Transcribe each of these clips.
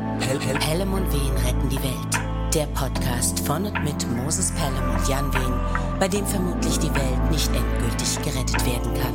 Pelham und Wehen retten die Welt. Der Podcast von und mit Moses Pelham und Jan Wehen, bei dem vermutlich die Welt nicht endgültig gerettet werden kann.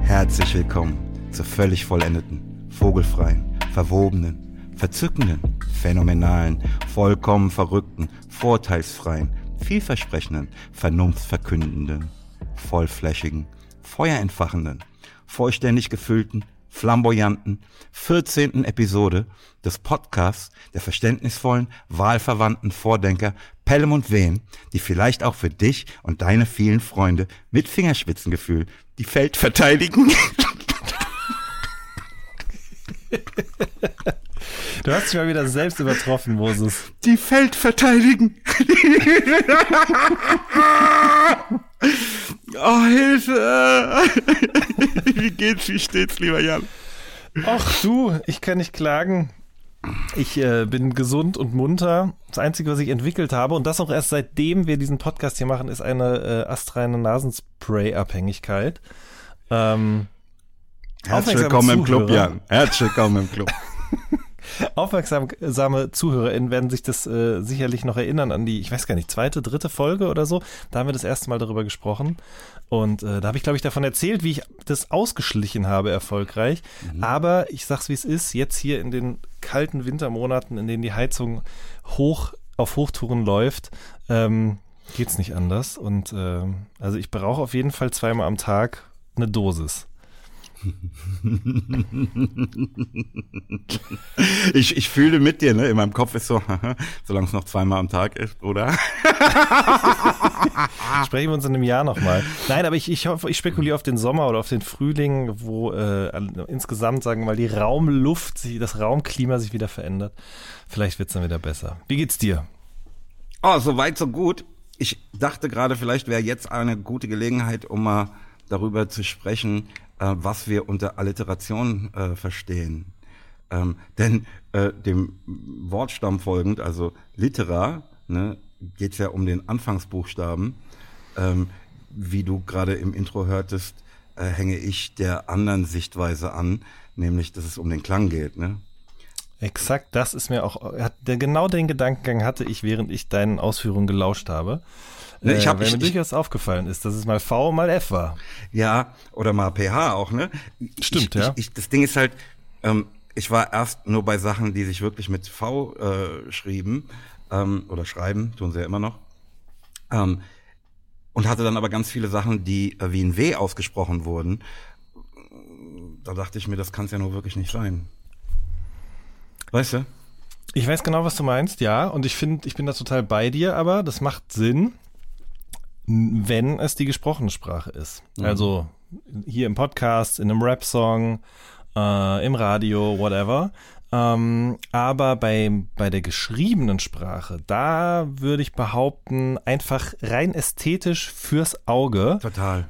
Herzlich willkommen zur völlig vollendeten, vogelfreien, verwobenen, verzückenden, phänomenalen, vollkommen verrückten, vorteilsfreien, vielversprechenden, vernunftverkündenden, vollflächigen, feuerentfachenden, vollständig gefüllten, flamboyanten 14. Episode des Podcasts der verständnisvollen, wahlverwandten Vordenker Pelham und Wehen, die vielleicht auch für dich und deine vielen Freunde mit Fingerspitzengefühl die Feld verteidigen. Du hast dich mal wieder selbst übertroffen, Moses. Die Feld verteidigen. oh, Hilfe. Wie geht's, wie steht's, lieber Jan? Ach du, ich kann nicht klagen. Ich äh, bin gesund und munter. Das Einzige, was ich entwickelt habe, und das auch erst seitdem wir diesen Podcast hier machen, ist eine äh, astreine Nasenspray-Abhängigkeit. Ähm, Herzlich willkommen im Club, Jan. Herzlich willkommen im Club. Aufmerksame ZuhörerInnen werden sich das äh, sicherlich noch erinnern an die, ich weiß gar nicht, zweite, dritte Folge oder so. Da haben wir das erste Mal darüber gesprochen. Und äh, da habe ich, glaube ich, davon erzählt, wie ich das ausgeschlichen habe erfolgreich. Aber ich sag's wie es ist, jetzt hier in den kalten Wintermonaten, in denen die Heizung hoch auf Hochtouren läuft, ähm, geht's nicht anders. Und ähm, also ich brauche auf jeden Fall zweimal am Tag eine Dosis. Ich, ich fühle mit dir, ne? In meinem Kopf ist so, solange es noch zweimal am Tag ist, oder? Sprechen wir uns in einem Jahr nochmal. Nein, aber ich, ich hoffe, ich spekuliere auf den Sommer oder auf den Frühling, wo äh, insgesamt, sagen wir mal, die Raumluft, sich, das Raumklima sich wieder verändert. Vielleicht wird's dann wieder besser. Wie geht's dir? Oh, so weit, so gut. Ich dachte gerade, vielleicht wäre jetzt eine gute Gelegenheit, um mal darüber zu sprechen, äh, was wir unter Alliteration äh, verstehen. Ähm, denn äh, dem Wortstamm folgend, also Litera, ne, geht es ja um den Anfangsbuchstaben. Ähm, wie du gerade im Intro hörtest, äh, hänge ich der anderen Sichtweise an, nämlich, dass es um den Klang geht. Ne? Exakt, das ist mir auch, hat, der, genau den Gedankengang hatte ich, während ich deinen Ausführungen gelauscht habe. Ne, ich äh, hab- weil ich- mir durchaus aufgefallen ist, dass es mal V, mal F war. Ja, oder mal pH auch, ne? Stimmt, ich, ja. Ich, ich, das Ding ist halt, ähm, ich war erst nur bei Sachen, die sich wirklich mit V äh, schrieben ähm, oder schreiben, tun sie ja immer noch. Ähm, und hatte dann aber ganz viele Sachen, die äh, wie ein W ausgesprochen wurden. Da dachte ich mir, das kann es ja nur wirklich nicht sein. Weißt du? Ich weiß genau, was du meinst, ja. Und ich finde, ich bin da total bei dir, aber das macht Sinn, wenn es die gesprochene Sprache ist. Also hier im Podcast, in einem Rap-Song, äh, im Radio, whatever. Ähm, aber bei, bei der geschriebenen Sprache, da würde ich behaupten, einfach rein ästhetisch fürs Auge. Total.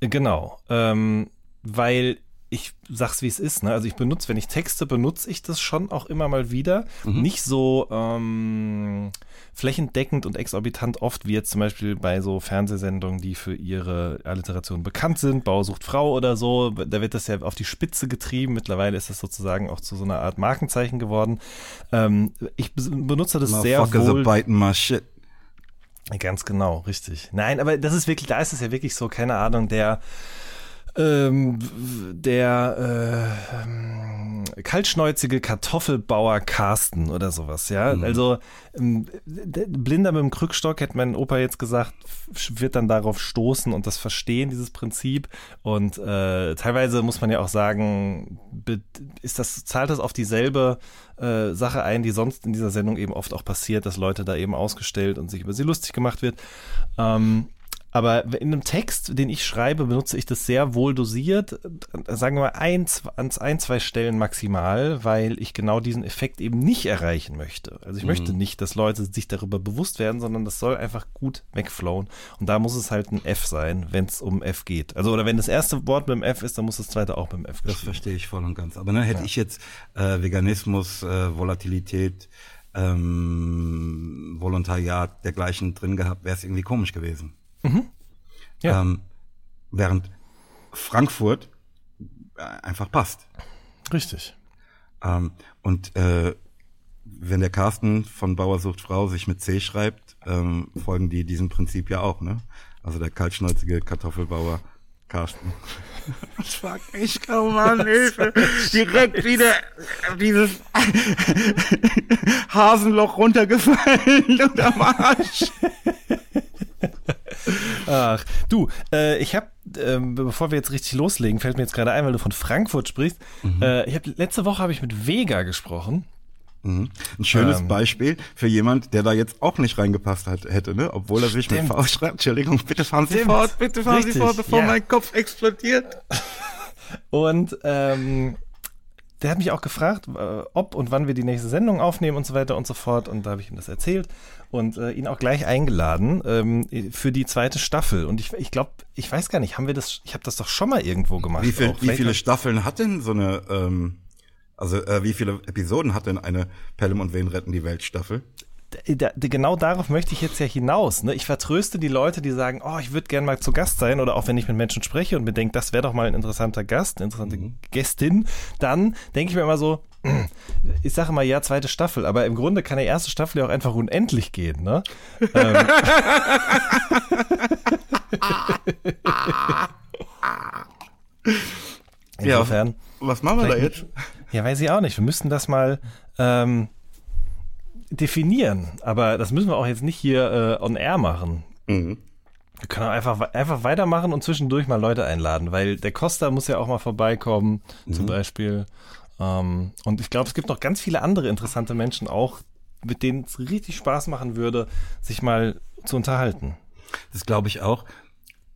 Genau, ähm, weil ich sag's wie es ist, ne? Also ich benutze, wenn ich texte, benutze ich das schon auch immer mal wieder. Nicht so ähm, flächendeckend und exorbitant oft wie jetzt zum Beispiel bei so Fernsehsendungen, die für ihre Alliteration bekannt sind, Bau sucht Frau oder so. Da wird das ja auf die Spitze getrieben. Mittlerweile ist das sozusagen auch zu so einer Art Markenzeichen geworden. Ähm, ich benutze das sehr Motherfuckers are wohl. biting my shit. Ganz genau, richtig. Nein, aber das ist wirklich, da ist es ja wirklich so, keine Ahnung, der ähm, der äh, ähm, kaltschnäuzige Kartoffelbauer Carsten oder sowas, ja. Also ähm, der Blinder mit dem Krückstock, hätte mein Opa jetzt gesagt, wird dann darauf stoßen und das verstehen, dieses Prinzip. Und äh, teilweise muss man ja auch sagen, ist das, zahlt das auf dieselbe äh, Sache ein, die sonst in dieser Sendung eben oft auch passiert, dass Leute da eben ausgestellt und sich über sie lustig gemacht wird. Ähm, aber in einem Text, den ich schreibe, benutze ich das sehr wohl dosiert, sagen wir mal ein, zwei- an ein, zwei Stellen maximal, weil ich genau diesen Effekt eben nicht erreichen möchte. Also ich möchte nicht, dass Leute sich darüber bewusst werden, sondern das soll einfach gut wegflowen. Und da muss es halt ein F sein, wenn es um F geht. Also oder wenn das erste Wort mit dem F ist, dann muss das zweite auch mit dem F Das verstehe ich voll und ganz. Aber ne, hätte ich jetzt äh, Veganismus, äh, Volatilität, ähm, Volontariat dergleichen drin gehabt, wäre es irgendwie komisch gewesen. Ja. Ähm, während Frankfurt einfach passt. Richtig. Ähm, und äh, wenn der Carsten von Bauer sucht Frau sich mit C schreibt, ähm, folgen die diesem Prinzip ja auch, ne? Also der kaltschnäuzige Kartoffelbauer Carsten. Fuck, ich komm an, Hilfe. Direkt wieder dieses Hasenloch runtergefallen und am Arsch. Ach, du, äh, ich habe, äh, bevor wir jetzt richtig loslegen, fällt mir jetzt gerade ein, weil du von Frankfurt sprichst. Mhm. Äh, ich hab, letzte Woche habe ich mit Vega gesprochen. Mhm. Ein schönes Ähm. Beispiel für jemand, der da jetzt auch nicht reingepasst hat, hätte, ne? Obwohl er sich mit. V schreibt. Entschuldigung, bitte fahren Sie Stimmt. fort, bitte fahren Richtig, Sie fort, bevor ja. mein Kopf explodiert. Und ähm, der hat mich auch gefragt, äh, ob und wann wir die nächste Sendung aufnehmen und so weiter und so fort. Und da habe ich ihm das erzählt und äh, ihn auch gleich eingeladen ähm, für die zweite Staffel. Und ich, ich glaube, ich weiß gar nicht, haben wir das, ich habe das doch schon mal irgendwo gemacht. Wie, viel, wie viele Staffeln hat denn so eine, ähm, also äh, wie viele Episoden hat denn eine Pelham und Wen retten die Welt Staffel? Genau darauf möchte ich jetzt ja hinaus. Ne? Ich vertröste die Leute, die sagen, oh, ich würde gerne mal zu Gast sein oder auch wenn ich mit Menschen spreche und mir denke, das wäre doch mal ein interessanter Gast, eine interessante Gästin, dann denke ich mir immer so, ich sage mal ja, zweite Staffel, aber im Grunde kann die erste Staffel ja auch einfach unendlich gehen. Ne? ähm, Insofern, Was machen wir da jetzt? ja, weiß ich auch nicht. Wir müssten das mal ähm, definieren. Aber das müssen wir auch jetzt nicht hier äh, on air machen. Mhm. Wir können auch einfach, einfach weitermachen und zwischendurch mal Leute einladen, weil der Costa muss ja auch mal vorbeikommen, zum Beispiel. Ähm, und ich glaube, es gibt noch ganz viele andere interessante Menschen auch, mit denen es richtig Spaß machen würde, sich mal zu unterhalten. Das glaube ich auch.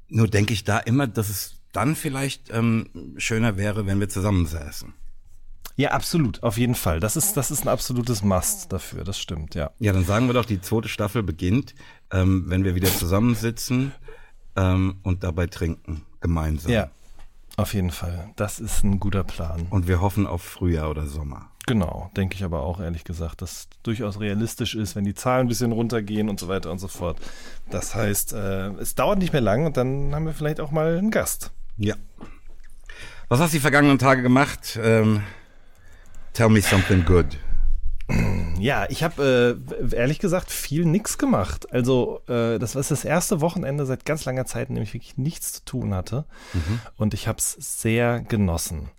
Nur denke ich da immer, dass es dann vielleicht ähm, schöner wäre, wenn wir zusammensäßen. Ja, absolut, auf jeden Fall. Das ist, das ist ein absolutes Must dafür, das stimmt, ja. Ja, dann sagen wir doch, die zweite Staffel beginnt, ähm, wenn wir wieder zusammensitzen ähm, und dabei trinken, gemeinsam. Ja, auf jeden Fall. Das ist ein guter Plan. Und wir hoffen auf Frühjahr oder Sommer. Genau, denke ich aber auch ehrlich gesagt, dass durchaus realistisch ist, wenn die Zahlen ein bisschen runtergehen und so weiter und so fort. Das heißt, äh, es dauert nicht mehr lang und dann haben wir vielleicht auch mal einen Gast. Ja. Was hast du die vergangenen Tage gemacht? Ähm, tell me something good. Ja, ich habe äh, ehrlich gesagt viel nix gemacht. Also äh, das war das erste Wochenende seit ganz langer Zeit, in dem ich wirklich nichts zu tun hatte. Und ich habe es sehr genossen.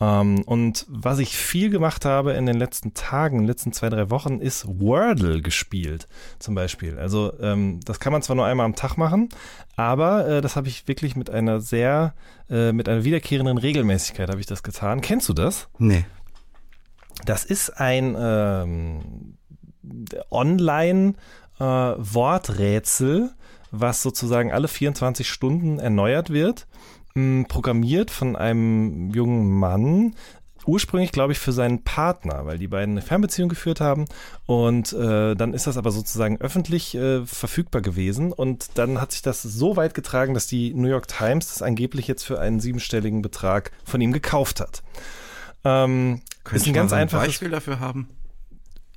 Ähm, und was ich viel gemacht habe in den letzten Tagen, in den letzten zwei, drei Wochen, ist Wordle gespielt zum Beispiel. Also ähm, das kann man zwar nur einmal am Tag machen, aber äh, das habe ich wirklich mit einer sehr, äh, mit einer wiederkehrenden Regelmäßigkeit habe ich das getan. Kennst du das? Nee. Das ist ein ähm, Online-Worträtsel, was sozusagen alle 24 Stunden erneuert wird, mh, programmiert von einem jungen Mann. Ursprünglich, glaube ich, für seinen Partner, weil die beiden eine Fernbeziehung geführt haben. Und äh, dann ist das aber sozusagen öffentlich äh, verfügbar gewesen. Und dann hat sich das so weit getragen, dass die New York Times das angeblich jetzt für einen siebenstelligen Betrag von ihm gekauft hat. Ähm, Könnte ist ein ganz einfaches Beispiel dafür haben?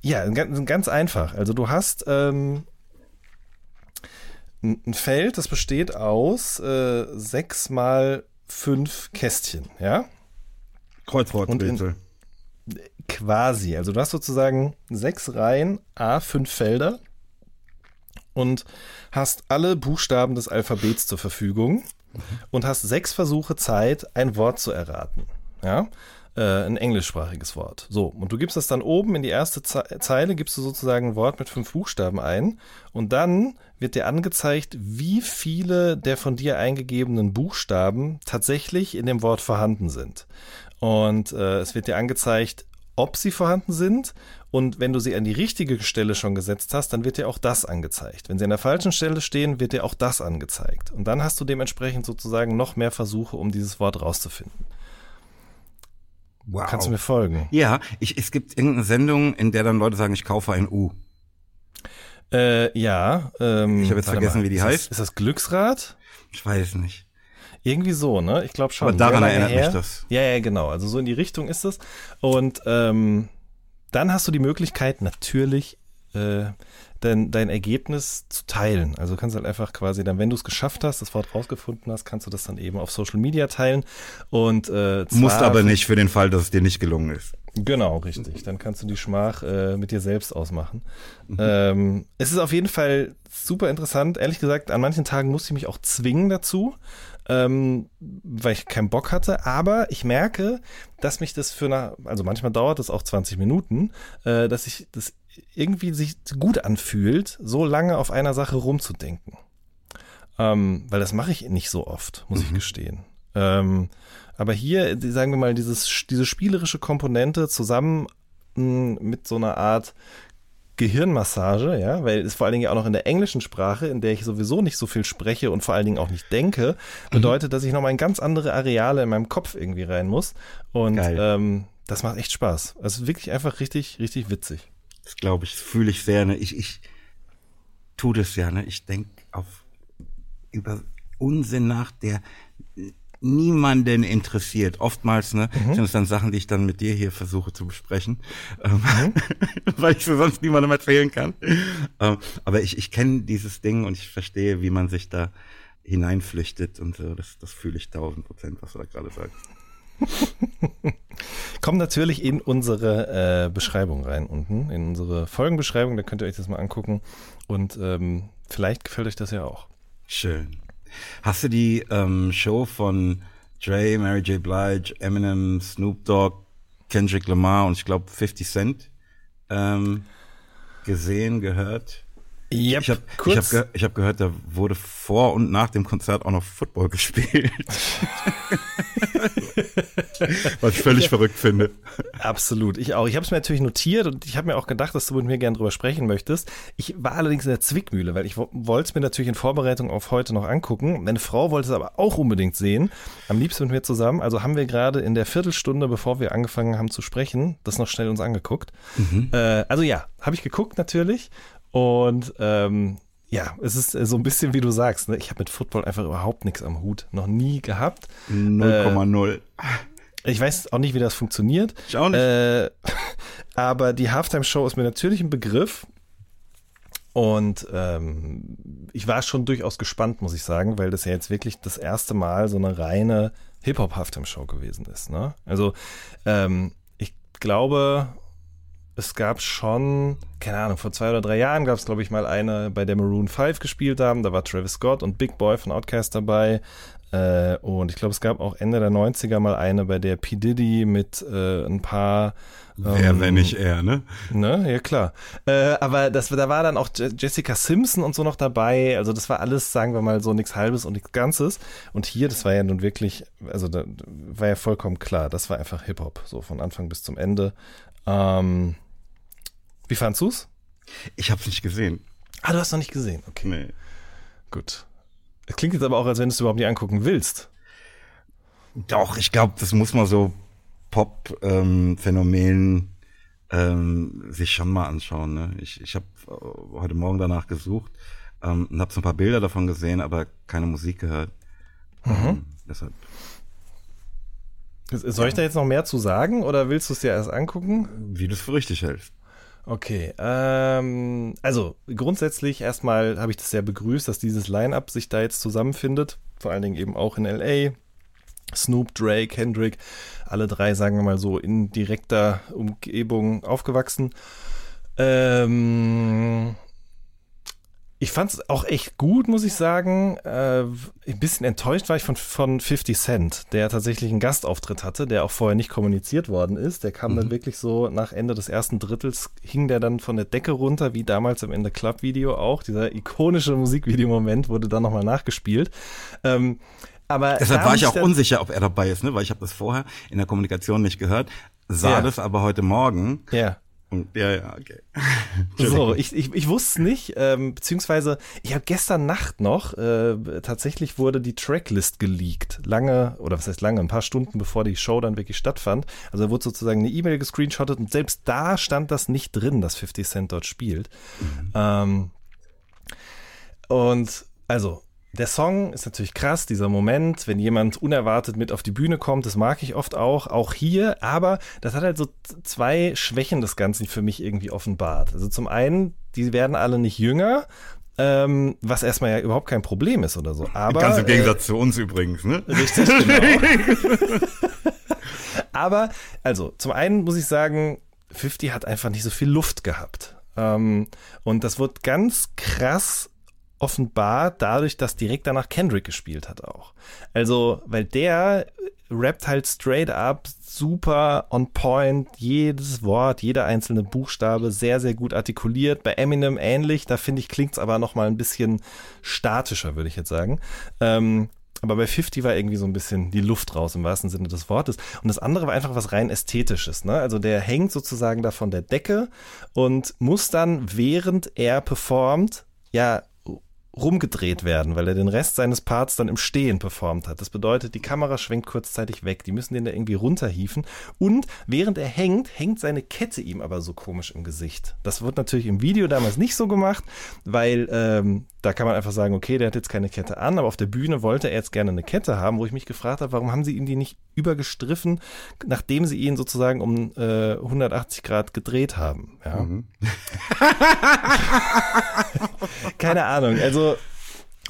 ja, ganz, ganz einfach. Also du hast ähm, ein ein Feld, das besteht aus äh, sechs mal fünf Kästchen, ja? Kreuzworträtsel. Quasi. Also du hast sozusagen sechs Reihen, A, fünf Felder und hast alle Buchstaben des Alphabets zur Verfügung und hast sechs Versuche Zeit, ein Wort zu erraten. Ja? Äh, ein englischsprachiges Wort. So, und du gibst das dann oben in die erste Ze Zeile, gibst du sozusagen ein Wort mit fünf Buchstaben ein und dann wird dir angezeigt, wie viele der von dir eingegebenen Buchstaben tatsächlich in dem Wort vorhanden sind. Und äh, es wird dir angezeigt, ob sie vorhanden sind. Und wenn du sie an die richtige Stelle schon gesetzt hast, dann wird dir auch das angezeigt. Wenn sie an der falschen Stelle stehen, wird dir auch das angezeigt. Und dann hast du dementsprechend sozusagen noch mehr Versuche, um dieses Wort rauszufinden. Wow. Kannst du mir folgen? ja, ich, es gibt irgendeine Sendung, in der dann Leute sagen, ich kaufe ein U. Äh, ja. Ähm, Ich hab jetzt vergessen, mal. wie die ist heißt. Das, ist das Glücksrad? Ich weiß nicht. Irgendwie so, ne? Ich glaube schon. Aber daran erinnert mich das. Ja, ja, genau. Also so in die Richtung ist es. Und ähm, dann hast du die Möglichkeit, natürlich, äh, dein, dein Ergebnis zu teilen. Also du kannst halt einfach quasi dann, wenn du es geschafft hast, das Wort rausgefunden hast, kannst du das dann eben auf Social Media teilen. Und äh, Musst aber nicht für den Fall, dass es dir nicht gelungen ist. Genau, richtig. Dann kannst du die Schmach äh, mit dir selbst ausmachen. Mhm. Ähm, es ist auf jeden Fall super interessant. Ehrlich gesagt, an manchen Tagen musste ich mich auch zwingen dazu, ähm, weil ich keinen Bock hatte. Aber ich merke, dass mich das für eine, also manchmal dauert das auch 20 Minuten, äh, dass ich das irgendwie sich gut anfühlt, so lange auf einer Sache rumzudenken. Ähm, weil das mache ich nicht so oft, muss mhm. ich gestehen. Ähm, aber hier, sagen wir mal, dieses, diese spielerische Komponente zusammen hm, mit so einer Art Gehirnmassage, ja, weil es vor allen Dingen auch noch in der englischen Sprache, in der ich sowieso nicht so viel spreche und vor allen Dingen auch nicht denke, mhm. bedeutet, dass ich nochmal in ganz andere Areale in meinem Kopf irgendwie rein muss. Und ähm, das macht echt Spaß. Also wirklich einfach richtig, richtig witzig. Das glaube ich, fühle ich sehr. Ne? Ich, ich tue das ja, ne? Ich denke auf über Unsinn nach, der niemanden interessiert. Oftmals ne, mhm. sind es dann Sachen, die ich dann mit dir hier versuche zu besprechen, ähm, mhm. weil ich so sonst niemandem erzählen kann. Ähm, aber ich, ich kenne dieses Ding und ich verstehe, wie man sich da hineinflüchtet und so. Das, das fühle ich tausend Prozent, was du da gerade sagst. Kommt natürlich in unsere äh, Beschreibung rein unten, in unsere Folgenbeschreibung, da könnt ihr euch das mal angucken und ähm, vielleicht gefällt euch das ja auch. Schön. Hast du die ähm, Show von Dre, Mary J. Blige, Eminem, Snoop Dogg, Kendrick Lamar und ich glaube 50 Cent ähm, gesehen, gehört? Yep, ich habe hab ge hab gehört, da wurde vor und nach dem Konzert auch noch Football gespielt. Was ich völlig ja. verrückt finde. Absolut, ich auch. Ich habe es mir natürlich notiert und ich habe mir auch gedacht, dass du mit mir gerne drüber sprechen möchtest. Ich war allerdings in der Zwickmühle, weil ich wollte es mir natürlich in Vorbereitung auf heute noch angucken. Meine Frau wollte es aber auch unbedingt sehen. Am liebsten mit mir zusammen. Also haben wir gerade in der Viertelstunde, bevor wir angefangen haben zu sprechen, das noch schnell uns angeguckt. Mhm. Äh, also ja, habe ich geguckt natürlich und ähm, ja, es ist so ein bisschen wie du sagst. Ne? Ich habe mit Football einfach überhaupt nichts am Hut. Noch nie gehabt. 0,0. Äh, ich weiß auch nicht, wie das funktioniert. Ich auch nicht. Äh, aber die Halftime-Show ist mir natürlich ein Begriff. Und ähm, ich war schon durchaus gespannt, muss ich sagen, weil das ja jetzt wirklich das erste Mal so eine reine Hip-Hop-Halftime-Show gewesen ist. Ne? Also ähm, ich glaube, es gab schon, keine Ahnung, vor zwei oder drei Jahren gab es, glaube ich, mal eine, bei der Maroon 5 gespielt haben. Da war Travis Scott und Big Boy von Outkast dabei. Äh, und ich glaube, es gab auch Ende der 90er mal eine, bei der P. Diddy mit äh, ein paar. Wer, ähm, wenn nicht er, ne? Ne, ja klar. Äh, aber das, da war dann auch Jessica Simpson und so noch dabei. Also das war alles, sagen wir mal, so nichts Halbes und nichts Ganzes. Und hier, das war ja nun wirklich, also da war ja vollkommen klar, das war einfach Hip-Hop, so von Anfang bis zum Ende. Ähm, wie fandst du's? Ich hab's nicht gesehen. Ah, du hast noch nicht gesehen, okay. Nee. Gut. Es klingt jetzt aber auch, als wenn du es überhaupt nicht angucken willst. Doch, ich glaube, das muss man so Pop-Phänomen ähm, ähm, sich schon mal anschauen. Ne? Ich, ich habe äh, heute Morgen danach gesucht ähm, und habe so ein paar Bilder davon gesehen, aber keine Musik gehört. Mhm. Ähm, deshalb. Soll ich da jetzt noch mehr zu sagen oder willst du es dir erst angucken? Wie du es für richtig hältst. Okay, ähm, also grundsätzlich erstmal habe ich das sehr begrüßt, dass dieses Line-up sich da jetzt zusammenfindet, vor allen Dingen eben auch in LA. Snoop, Dre, Kendrick, alle drei, sagen wir mal so, in direkter Umgebung aufgewachsen. Ähm, ich fand es auch echt gut, muss ich sagen. Äh, ein bisschen enttäuscht war ich von, von 50 Cent, der tatsächlich einen Gastauftritt hatte, der auch vorher nicht kommuniziert worden ist. Der kam mhm. dann wirklich so nach Ende des ersten Drittels, hing der dann von der Decke runter, wie damals im Ende Club Video auch. Dieser ikonische Musikvideomoment wurde dann nochmal nachgespielt. Ähm, aber Deshalb war ich auch unsicher, ob er dabei ist, ne? weil ich habe das vorher in der Kommunikation nicht gehört, sah ja. das aber heute Morgen. Ja. Und, ja, ja, okay. so, ich, ich, ich wusste es nicht, ähm, beziehungsweise ich habe gestern Nacht noch, äh, tatsächlich wurde die Tracklist geleakt. Lange, oder was heißt lange, ein paar Stunden bevor die Show dann wirklich stattfand. Also da wurde sozusagen eine E-Mail gescreenshottet und selbst da stand das nicht drin, dass 50 Cent dort spielt. Mhm. Ähm, und also, der Song ist natürlich krass, dieser Moment, wenn jemand unerwartet mit auf die Bühne kommt, das mag ich oft auch, auch hier, aber das hat halt so zwei Schwächen des Ganzen für mich irgendwie offenbart. Also zum einen, die werden alle nicht jünger, ähm, was erstmal ja überhaupt kein Problem ist oder so. Aber, Ganz im Gegensatz äh, zu uns übrigens, ne? Richtig, genau. aber, also, zum einen muss ich sagen, 50 hat einfach nicht so viel Luft gehabt. Ähm, und das wird ganz krass offenbar dadurch, dass direkt danach Kendrick gespielt hat auch. Also, weil der rappt halt straight up, super on point, jedes Wort, jeder einzelne Buchstabe sehr, sehr gut artikuliert. Bei Eminem ähnlich, da finde ich, klingt's aber noch mal ein bisschen statischer, würde ich jetzt sagen. Ähm, aber bei 50 war irgendwie so ein bisschen die Luft raus im wahrsten Sinne des Wortes. Und das andere war einfach was rein Ästhetisches. Ne? Also der hängt sozusagen da von der Decke und muss dann, während er performt, ja rumgedreht werden, weil er den Rest seines Parts dann im Stehen performt hat. Das bedeutet, die Kamera schwenkt kurzzeitig weg. Die müssen den da irgendwie runterhieven. Und während er hängt, hängt seine Kette ihm aber so komisch im Gesicht. Das wird natürlich im Video damals nicht so gemacht, weil ähm, da kann man einfach sagen, okay, der hat jetzt keine Kette an, aber auf der Bühne wollte er jetzt gerne eine Kette haben, wo ich mich gefragt habe, warum haben sie ihm die nicht übergestriffen, nachdem sie ihn sozusagen um äh, 180 Grad gedreht haben. Ja. Mhm. keine Ahnung. Also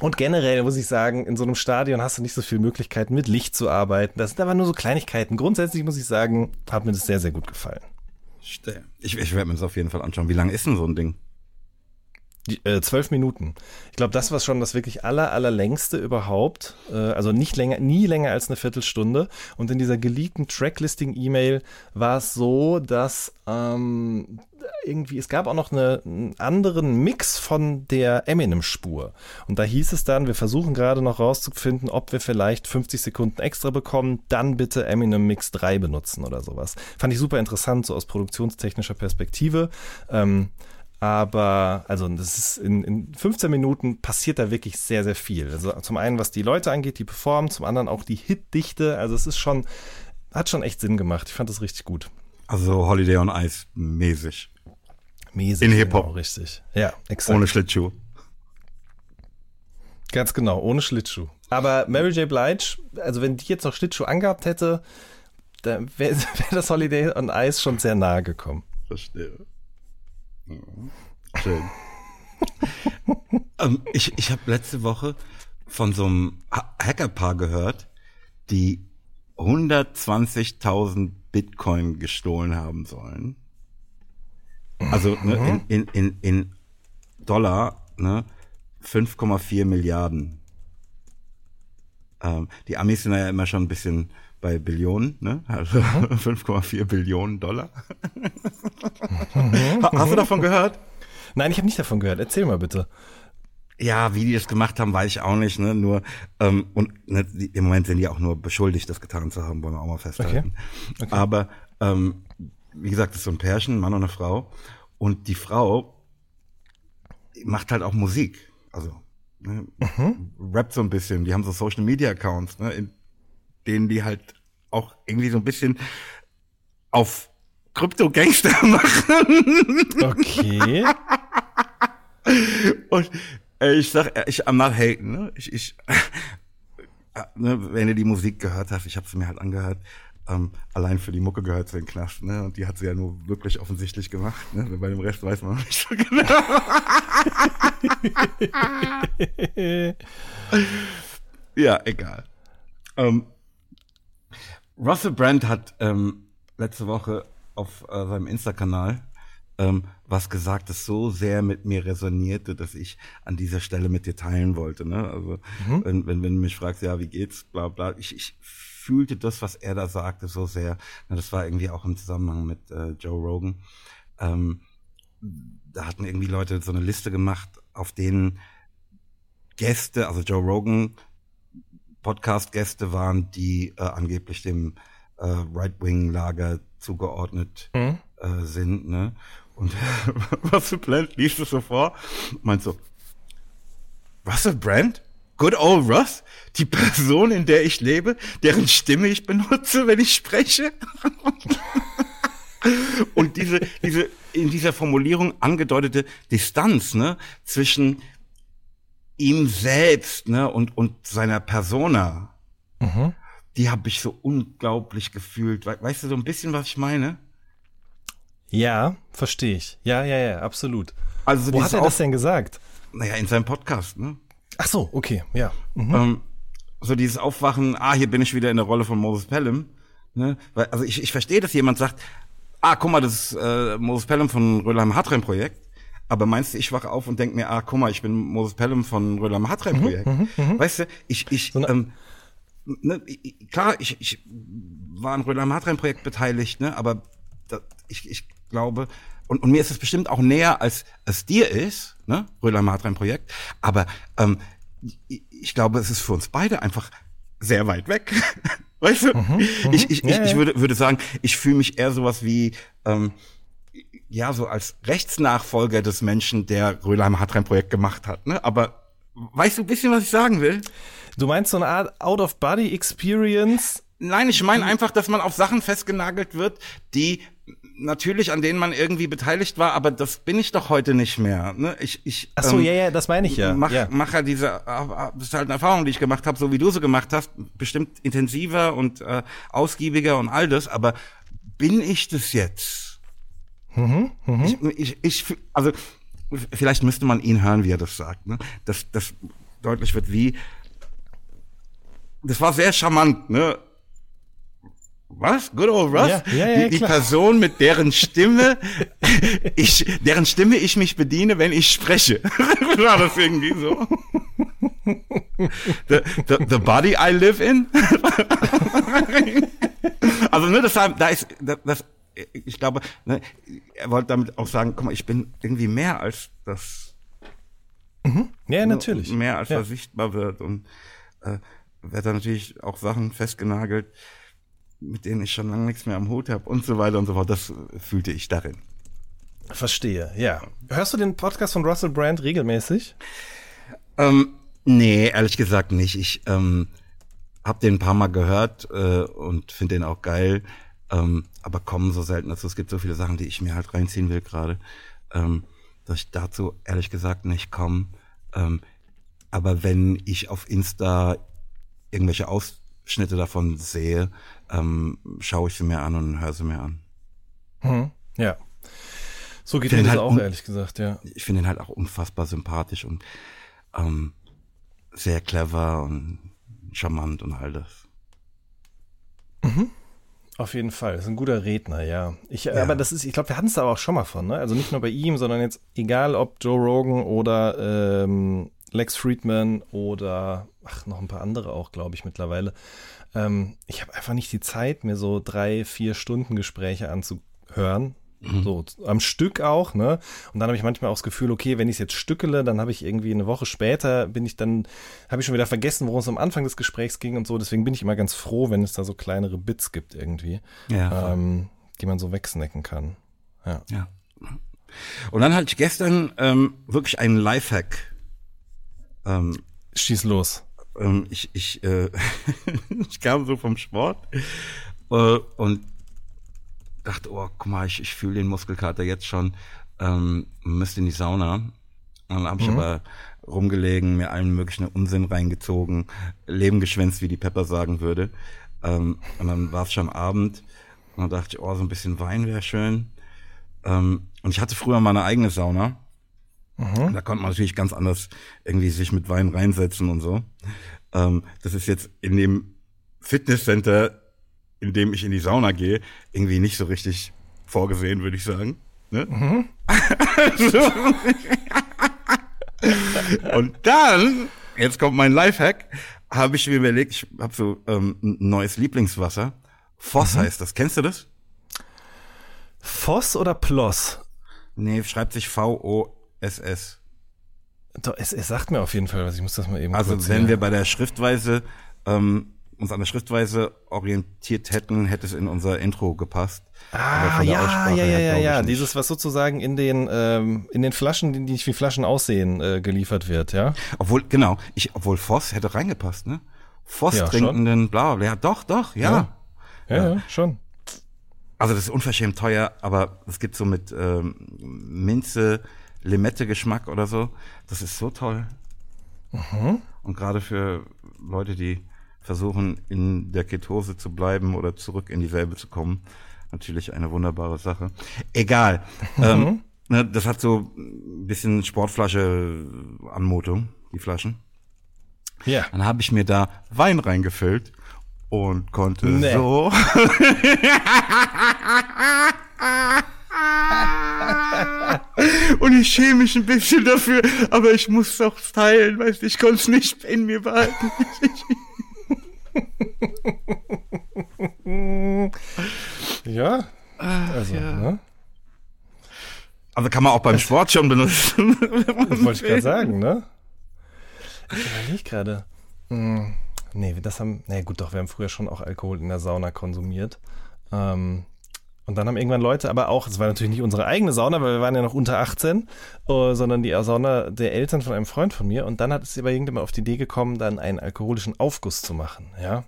und generell muss ich sagen, in so einem Stadion hast du nicht so viele Möglichkeiten, mit Licht zu arbeiten. Das sind aber nur so Kleinigkeiten. Grundsätzlich muss ich sagen, hat mir das sehr, sehr gut gefallen. Ich, ich werde mir das auf jeden Fall anschauen. Wie lang ist denn so ein Ding? äh, zwölf Minuten. Ich glaube, das war schon das wirklich aller, allerlängste überhaupt. Äh, also nicht länger, nie länger als eine Viertelstunde. Und in dieser geleakten Tracklisting-E-Mail war es so, dass ähm, irgendwie, es gab auch noch eine, einen anderen Mix von der Eminem-Spur. Und da hieß es dann, wir versuchen gerade noch rauszufinden, ob wir vielleicht 50 Sekunden extra bekommen, dann bitte Eminem Mix 3 benutzen oder sowas. Fand ich super interessant, so aus produktionstechnischer Perspektive. Ähm, aber, also, das ist in, in 15 Minuten passiert da wirklich sehr, sehr viel. Also, zum einen, was die Leute angeht, die performen, zum anderen auch die Hitdichte. Also, es ist schon, hat schon echt Sinn gemacht. Ich fand das richtig gut. Also, Holiday on Ice mäßig. Mäßig. In Hip-Hop. Genau, richtig. Ja, exakt. Ohne Schlittschuh. Ganz genau, ohne Schlittschuh. Aber Mary J. Blige, also, wenn die jetzt noch Schlittschuh angehabt hätte, dann wäre wär das Holiday on Ice schon sehr nahe gekommen. Verstehe. Schön. ähm, ich ich habe letzte Woche von so einem Hackerpaar gehört, die 120.000 Bitcoin gestohlen haben sollen. Also ne, in, in, in, in Dollar ne, 5,4 Milliarden. Ähm, die Amis sind ja immer schon ein bisschen bei Billionen, ne? Also 5,4 Billionen Dollar. Hast du davon gehört? Nein, ich habe nicht davon gehört. Erzähl mal bitte. Ja, wie die das gemacht haben, weiß ich auch nicht. Ne? Nur ähm, und ne, die, im Moment sind die auch nur beschuldigt, das getan zu haben, wollen wir auch mal festhalten. Okay. Okay. Aber ähm, wie gesagt, das ist so ein Pärchen, ein Mann und eine Frau. Und die Frau macht halt auch Musik. Also ne, mhm. rappt so ein bisschen. Die haben so Social Media Accounts, ne, in denen die halt auch irgendwie so ein bisschen auf Krypto-Gangster machen. Okay. Und äh, ich sag, ich am not ne? Ich, ich äh, ne, wenn du die Musik gehört hast, ich habe sie mir halt angehört, ähm, allein für die Mucke gehört zu den Knast, ne? Und die hat sie ja nur wirklich offensichtlich gemacht, ne? Bei dem Rest weiß man noch nicht so genau. ja, egal. Ähm, Russell Brand hat ähm, letzte Woche auf äh, seinem Insta-Kanal ähm, was gesagt, das so sehr mit mir resonierte, dass ich an dieser Stelle mit dir teilen wollte. Ne? Also mhm. wenn, wenn, wenn du mich fragst, ja, wie geht's, bla bla, ich, ich fühlte das, was er da sagte, so sehr. Das war irgendwie auch im Zusammenhang mit äh, Joe Rogan. Ähm, da hatten irgendwie Leute so eine Liste gemacht, auf denen Gäste, also Joe Rogan Podcast-Gäste waren, die äh, angeblich dem äh, Right-Wing-Lager zugeordnet mhm. äh, sind. Ne? Und Russell Brand liest es so vor, meint so, Russell Brand? Good old Russ? Die Person, in der ich lebe, deren Stimme ich benutze, wenn ich spreche? Und diese, diese, in dieser Formulierung angedeutete Distanz, ne, zwischen ihm selbst, ne, und, und seiner Persona, mhm. die habe ich so unglaublich gefühlt. We weißt du so ein bisschen, was ich meine? Ja, verstehe ich. Ja, ja, ja, absolut. Also Wo hat er das denn gesagt? Naja, in seinem Podcast, ne? Ach so, okay, ja. Mhm. Ähm, so dieses Aufwachen, ah, hier bin ich wieder in der Rolle von Moses Pelham. Ne? Weil, also ich, ich verstehe, dass jemand sagt, ah, guck mal, das ist äh, Moses Pelham von Rödelheim Hartrein Projekt. Aber meinst du, ich wache auf und denk mir, ah, guck mal, ich bin Moses Pelham von Rödelheim Hartrein mhm, Projekt. Mhm, mhm, weißt du, ich, ich, so ähm, ne, klar, ich, ich war an Rödelheim Hartrein Projekt beteiligt, ne, aber da, ich, ich glaube, und, und mir ist es bestimmt auch näher, als es dir ist, ne, Rödelheim Hartrein Projekt. Aber ähm, ich glaube, es ist für uns beide einfach sehr weit weg. weißt du? Mhm, mhm. ich, ich, ja, ich, ich würde, würde sagen, ich fühle mich eher sowas wie, ähm, ja, so als Rechtsnachfolger des Menschen, der Röhlheim Hartrein Projekt gemacht hat. Ne? Aber weißt du ein bisschen, was ich sagen will? Du meinst so eine Art Out-of-Body-Experience? Nein, ich meine einfach, dass man auf Sachen festgenagelt wird, die natürlich, an denen man irgendwie beteiligt war, aber das bin ich doch heute nicht mehr. Ne? Ich, ich, Ach so, ähm, ja, ja, das meine ich ja. Mach, ja. mach ja diese, das ist halt eine Erfahrung, die ich gemacht habe, so wie du sie gemacht hast, bestimmt intensiver und äh, ausgiebiger und all das, aber bin ich das jetzt? Mhm, mh. ich, ich, ich, also vielleicht müsste man ihn hören, wie er das sagt, ne? dass das deutlich wird, wie das war sehr charmant, ne? Was? Good old Russ? Ja, ja, ja, die, die Person, mit deren Stimme ich, deren Stimme ich mich bediene, wenn ich spreche. War das irgendwie so? The, the, the body I live in? also, ne, deshalb, da ist, das, das ich glaube, ne, er wollte damit auch sagen, guck mal, ich bin irgendwie mehr als das. Mhm. Ja, natürlich. Mehr als ja. sichtbar wird und äh, wird da natürlich auch Sachen festgenagelt, mit denen ich schon lange nichts mehr am Hut habe und so weiter und so fort. Das fühlte ich darin. Verstehe, ja. Hörst du den Podcast von Russell Brand regelmäßig? Ähm, nee, ehrlich gesagt nicht. Ich ähm, habe den ein paar Mal gehört äh, und finde den auch geil, ähm, aber kommen so selten dazu. Es gibt so viele Sachen, die ich mir halt reinziehen will gerade, ähm, dass ich dazu ehrlich gesagt nicht komme. Ähm, aber wenn ich auf Insta irgendwelche Ausschnitte davon sehe, ähm, schaue ich sie mir an und höre sie mir an. Hm, ja. So geht mir das halt auch, ehrlich gesagt, ja. Ich finde ihn halt auch unfassbar sympathisch und ähm, sehr clever und charmant und all das. Mhm. Auf jeden Fall, das ist ein guter Redner, ja. Ich, ja. Aber das ist, ich glaube, wir hatten es da auch schon mal von, ne? Also nicht nur bei ihm, sondern jetzt egal ob Joe Rogan oder ähm, Lex Friedman oder ach, noch ein paar andere auch, glaube ich, mittlerweile. Ähm, ich habe einfach nicht die Zeit, mir so drei, vier Stunden Gespräche anzuhören. Mhm. So am Stück auch, ne? Und dann habe ich manchmal auch das Gefühl, okay, wenn ich es jetzt stückele, dann habe ich irgendwie eine Woche später, bin ich dann, habe ich schon wieder vergessen, worum es am Anfang des Gesprächs ging und so. Deswegen bin ich immer ganz froh, wenn es da so kleinere Bits gibt irgendwie, ja. ähm, die man so wegsnacken kann. Ja. ja. Und dann hatte ich gestern ähm, wirklich einen Lifehack. Ähm, Schieß los ähm, ich, ich, äh, ich kam so vom Sport äh, und dachte, oh, guck mal, ich, ich fühle den Muskelkater jetzt schon, ähm, müsste in die Sauna. Und dann habe ich mhm. aber rumgelegen, mir allen möglichen Unsinn reingezogen, Leben geschwänzt, wie die Pepper sagen würde. Ähm, und dann war es schon Abend und dann dachte ich, oh, so ein bisschen Wein wäre schön. Ähm, und ich hatte früher mal eine eigene Sauna. Mhm. Da konnte man natürlich ganz anders irgendwie sich mit Wein reinsetzen und so. Ähm, das ist jetzt in dem Fitnesscenter, in dem ich in die Sauna gehe, irgendwie nicht so richtig vorgesehen, würde ich sagen. Ne? Mhm. und dann, jetzt kommt mein Lifehack, habe ich mir überlegt, ich habe so ähm, ein neues Lieblingswasser. Voss mhm. heißt das. Kennst du das? Voss oder Ploss? Nee, schreibt sich V-O SS. Doch, es, es sagt mir auf jeden Fall was. Ich muss das mal eben Also kurz wenn wir bei der Schriftweise ähm, uns an der Schriftweise orientiert hätten, hätte es in unser Intro gepasst. Ah, ja, ja, ja, ja, ja. Dieses, was sozusagen in den, ähm, in den Flaschen, die nicht wie Flaschen aussehen, äh, geliefert wird, ja. Obwohl, genau, ich, obwohl Voss hätte reingepasst, ne? Voss ja, trinkenden, schon. bla, bla, ja, doch, doch, ja. Ja, ja, ja schon. Also das ist unverschämt teuer, aber es gibt so mit ähm, Minze, Limette-Geschmack oder so. Das ist so toll. Mhm. Und gerade für Leute, die versuchen, in der Ketose zu bleiben oder zurück in dieselbe zu kommen, natürlich eine wunderbare Sache. Egal. Mhm. Ähm, ne, das hat so ein bisschen Sportflasche-Anmutung, die Flaschen. Ja. Dann habe ich mir da Wein reingefüllt und konnte nee. so. und ich schäme mich ein bisschen dafür, aber ich muss es auch teilen, weißt du, ich konnte es nicht in mir behalten. ja, also, ja. Ne? Also kann man auch beim Sport schon benutzen. das wollte ich gerade sagen, ne? Ich überlege gerade. Hm, nee, das haben. Nee, gut, doch, wir haben früher schon auch Alkohol in der Sauna konsumiert. Ähm, und dann haben irgendwann Leute, aber auch, es war natürlich nicht unsere eigene Sauna, weil wir waren ja noch unter 18, uh, äh, sondern die Sauna der Eltern von einem Freund von mir. Und dann hat es aber irgendjemand auf die Idee gekommen, dann einen alkoholischen Aufguss zu machen, ja.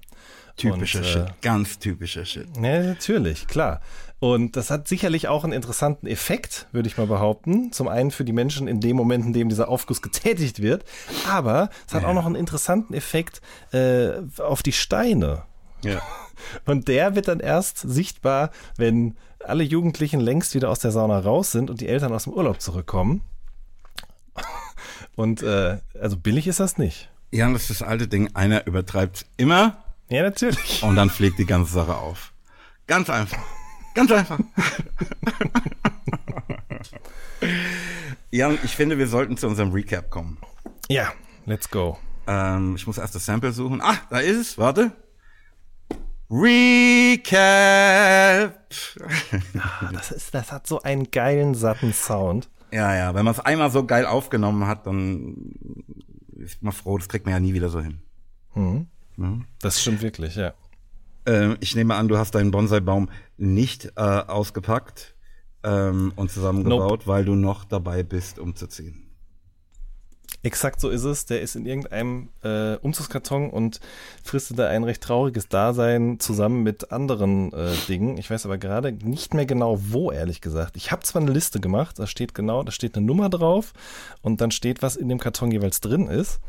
Typischer und, Shit, äh, ganz typischer Shit. Ja, natürlich, klar. Und das hat sicherlich auch einen interessanten Effekt, würde ich mal behaupten. Zum einen für die Menschen in dem Moment, in dem dieser Aufguss getätigt wird. Aber es hat ja. auch noch einen interessanten Effekt äh, auf die Steine. Ja. Und der wird dann erst sichtbar, wenn alle Jugendlichen längst wieder aus der Sauna raus sind und die Eltern aus dem Urlaub zurückkommen. Und äh, also billig ist das nicht. Ja, das ist das alte Ding. Einer übertreibt immer. Ja, natürlich. Und dann fliegt die ganze Sache auf. Ganz einfach. Ganz einfach. Jan, ich finde, wir sollten zu unserem Recap kommen. Ja, let's go. Ähm, ich muss erst das Sample suchen. Ah, da ist es. Warte. Recap. Ah, das, ist, das hat so einen geilen, satten Sound. Ja, ja. Wenn man es einmal so geil aufgenommen hat, dann ist man froh, das kriegt man ja nie wieder so hin. Mhm. Ja. Das stimmt wirklich, ja. Ähm, ich nehme an, du hast deinen Bonsai-Baum nicht äh, ausgepackt ähm, und zusammengebaut, nope. weil du noch dabei bist, umzuziehen. Exakt so ist es. Der ist in irgendeinem äh, Umzugskarton und fristet da ein recht trauriges Dasein zusammen mit anderen äh, Dingen. Ich weiß aber gerade nicht mehr genau, wo, ehrlich gesagt. Ich habe zwar eine Liste gemacht, da steht genau, da steht eine Nummer drauf und dann steht, was in dem Karton jeweils drin ist.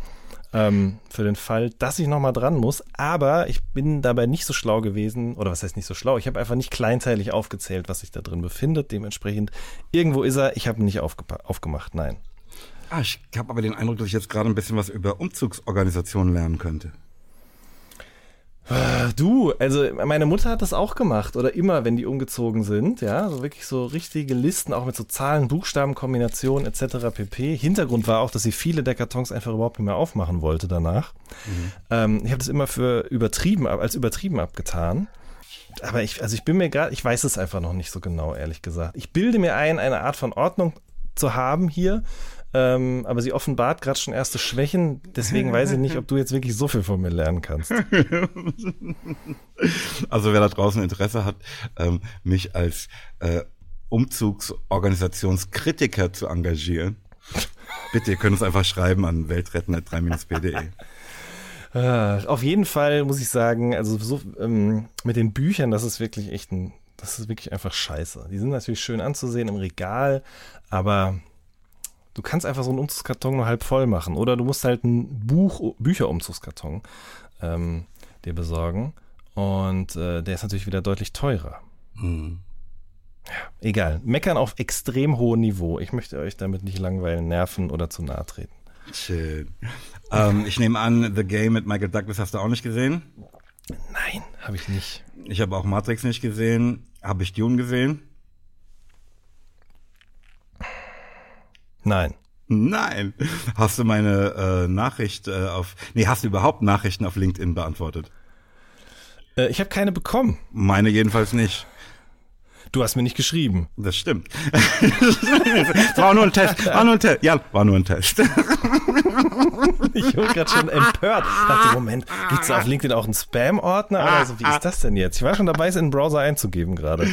Ähm, für den Fall, dass ich nochmal dran muss. Aber ich bin dabei nicht so schlau gewesen, oder was heißt nicht so schlau? Ich habe einfach nicht kleinteilig aufgezählt, was sich da drin befindet. Dementsprechend, irgendwo ist er. Ich habe ihn nicht aufgemacht, nein. Ah, ich habe aber den Eindruck, dass ich jetzt gerade ein bisschen was über Umzugsorganisationen lernen könnte. Ah, du, also meine Mutter hat das auch gemacht oder immer, wenn die umgezogen sind, ja, so wirklich so richtige Listen, auch mit so Zahlen, Buchstaben, Kombinationen etc. pp. Hintergrund war auch, dass sie viele der Kartons einfach überhaupt nicht mehr aufmachen wollte danach. Mhm. Ähm, ich habe das immer für übertrieben, als übertrieben abgetan. Aber ich, also ich bin mir gerade, ich weiß es einfach noch nicht so genau, ehrlich gesagt. Ich bilde mir ein, eine Art von Ordnung zu haben hier, ähm, aber sie offenbart gerade schon erste Schwächen. Deswegen weiß ich nicht, ob du jetzt wirklich so viel von mir lernen kannst. Also wer da draußen Interesse hat, ähm, mich als äh, Umzugsorganisationskritiker zu engagieren, bitte, ihr könnt uns einfach schreiben an weltretten.3-pde. Äh, auf jeden Fall muss ich sagen, also so ähm, mit den Büchern, das ist wirklich echt ein, das ist wirklich einfach scheiße. Die sind natürlich schön anzusehen im Regal, aber Du kannst einfach so einen Umzugskarton nur halb voll machen. Oder du musst halt einen Buch, Bücherumzugskarton ähm, dir besorgen. Und äh, der ist natürlich wieder deutlich teurer. Mhm. Ja, egal. Meckern auf extrem hohem Niveau. Ich möchte euch damit nicht langweilen, nerven oder zu nahe treten. Schön. ähm, ich nehme an, The Game mit Michael Douglas hast du auch nicht gesehen? Nein, habe ich nicht. Ich habe auch Matrix nicht gesehen. Habe ich Dune gesehen? Nein. Nein. Hast du meine äh, Nachricht äh, auf. Nee, hast du überhaupt Nachrichten auf LinkedIn beantwortet? Äh, ich habe keine bekommen. Meine jedenfalls nicht. Du hast mir nicht geschrieben. Das stimmt. war nur ein Test. War nur ein Test. Ja, war nur ein Test. ich wurde gerade schon empört. Ich dachte, Moment, gibt's da auf LinkedIn auch einen Spam-Ordner? Also, wie ist das denn jetzt? Ich war schon dabei, es in den Browser einzugeben gerade.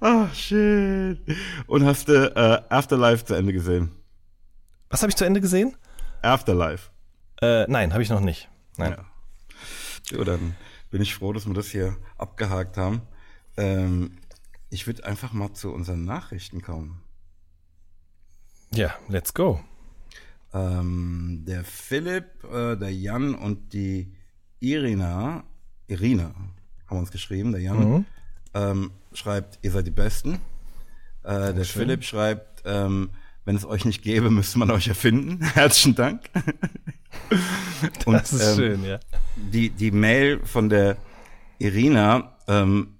Oh, shit. Und hast du äh, Afterlife zu Ende gesehen? Was habe ich zu Ende gesehen? Afterlife. Äh, nein, habe ich noch nicht. Nein. Ja. So, dann bin ich froh, dass wir das hier abgehakt haben. Ähm, ich würde einfach mal zu unseren Nachrichten kommen. Ja, let's go. Ähm, der Philipp, äh, der Jan und die Irina, Irina haben uns geschrieben, der Jan Mhm. ähm, schreibt, ihr seid die Besten. Äh, der schön. Philipp schreibt, ähm, wenn es euch nicht gäbe, müsste man euch erfinden. Herzlichen Dank. Und, Das ist ähm, schön, ja. die, die Mail von der Irina ähm,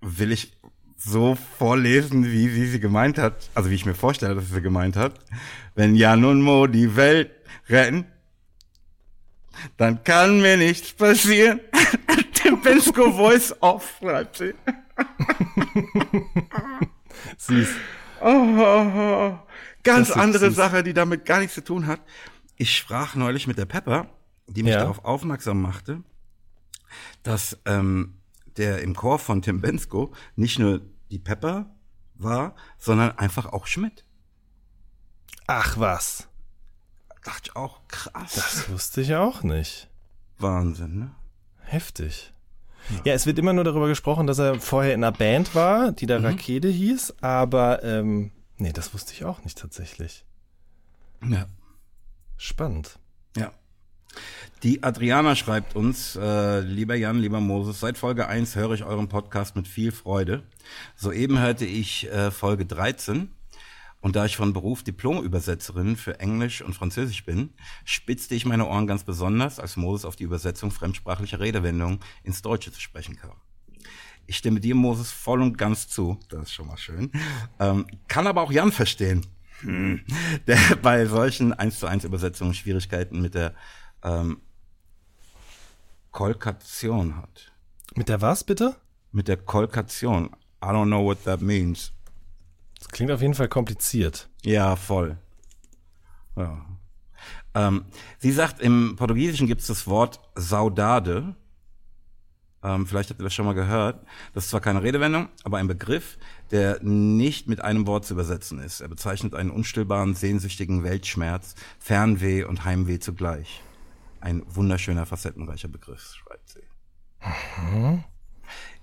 will ich so vorlesen, wie sie sie gemeint hat, also wie ich mir vorstelle, dass sie sie gemeint hat. Wenn Jan und Mo die Welt retten, dann kann mir nichts passieren. Tim Bensko Voice Off, schreibt sie. Süß. Oh, oh, oh. Ganz andere süß. Sache, die damit gar nichts zu tun hat. Ich sprach neulich mit der Pepper, die mich Ja. darauf aufmerksam machte, dass ähm, der im Chor von Tim Bensko nicht nur die Pepper war, sondern einfach auch Schmidt. Ach was. Dachte ich auch, krass. Das wusste ich auch nicht. Wahnsinn, ne? Heftig. Ja, es wird immer nur darüber gesprochen, dass er vorher in einer Band war, die da Rakete hieß, aber ähm, nee, das wusste ich auch nicht tatsächlich. Ja. Spannend. Ja. Die Adriana schreibt uns, äh, lieber Jan, lieber Moses, seit Folge 1 höre ich euren Podcast mit viel Freude. Soeben hörte ich äh, Folge 13 und da ich von Beruf Diplom-Übersetzerin für Englisch und Französisch bin, spitzte ich meine Ohren ganz besonders, als Moses auf die Übersetzung fremdsprachlicher Redewendungen ins Deutsche zu sprechen kam. Ich stimme dir, Moses, voll und ganz zu. Das ist schon mal schön. Ähm, kann aber auch Jan verstehen, hm, der bei solchen 1 zu 1 Übersetzungen Schwierigkeiten mit der ähm, Kolkation hat. Mit der was bitte? Mit der Kolkation. I don't know what that means. Das klingt auf jeden Fall kompliziert. Ja, voll. Ja. Ähm, sie sagt, im Portugiesischen gibt es das Wort Saudade. Ähm, vielleicht habt ihr das schon mal gehört. Das ist zwar keine Redewendung, aber ein Begriff, der nicht mit einem Wort zu übersetzen ist. Er bezeichnet einen unstillbaren, sehnsüchtigen Weltschmerz, Fernweh und Heimweh zugleich. Ein wunderschöner, facettenreicher Begriff, schreibt sie.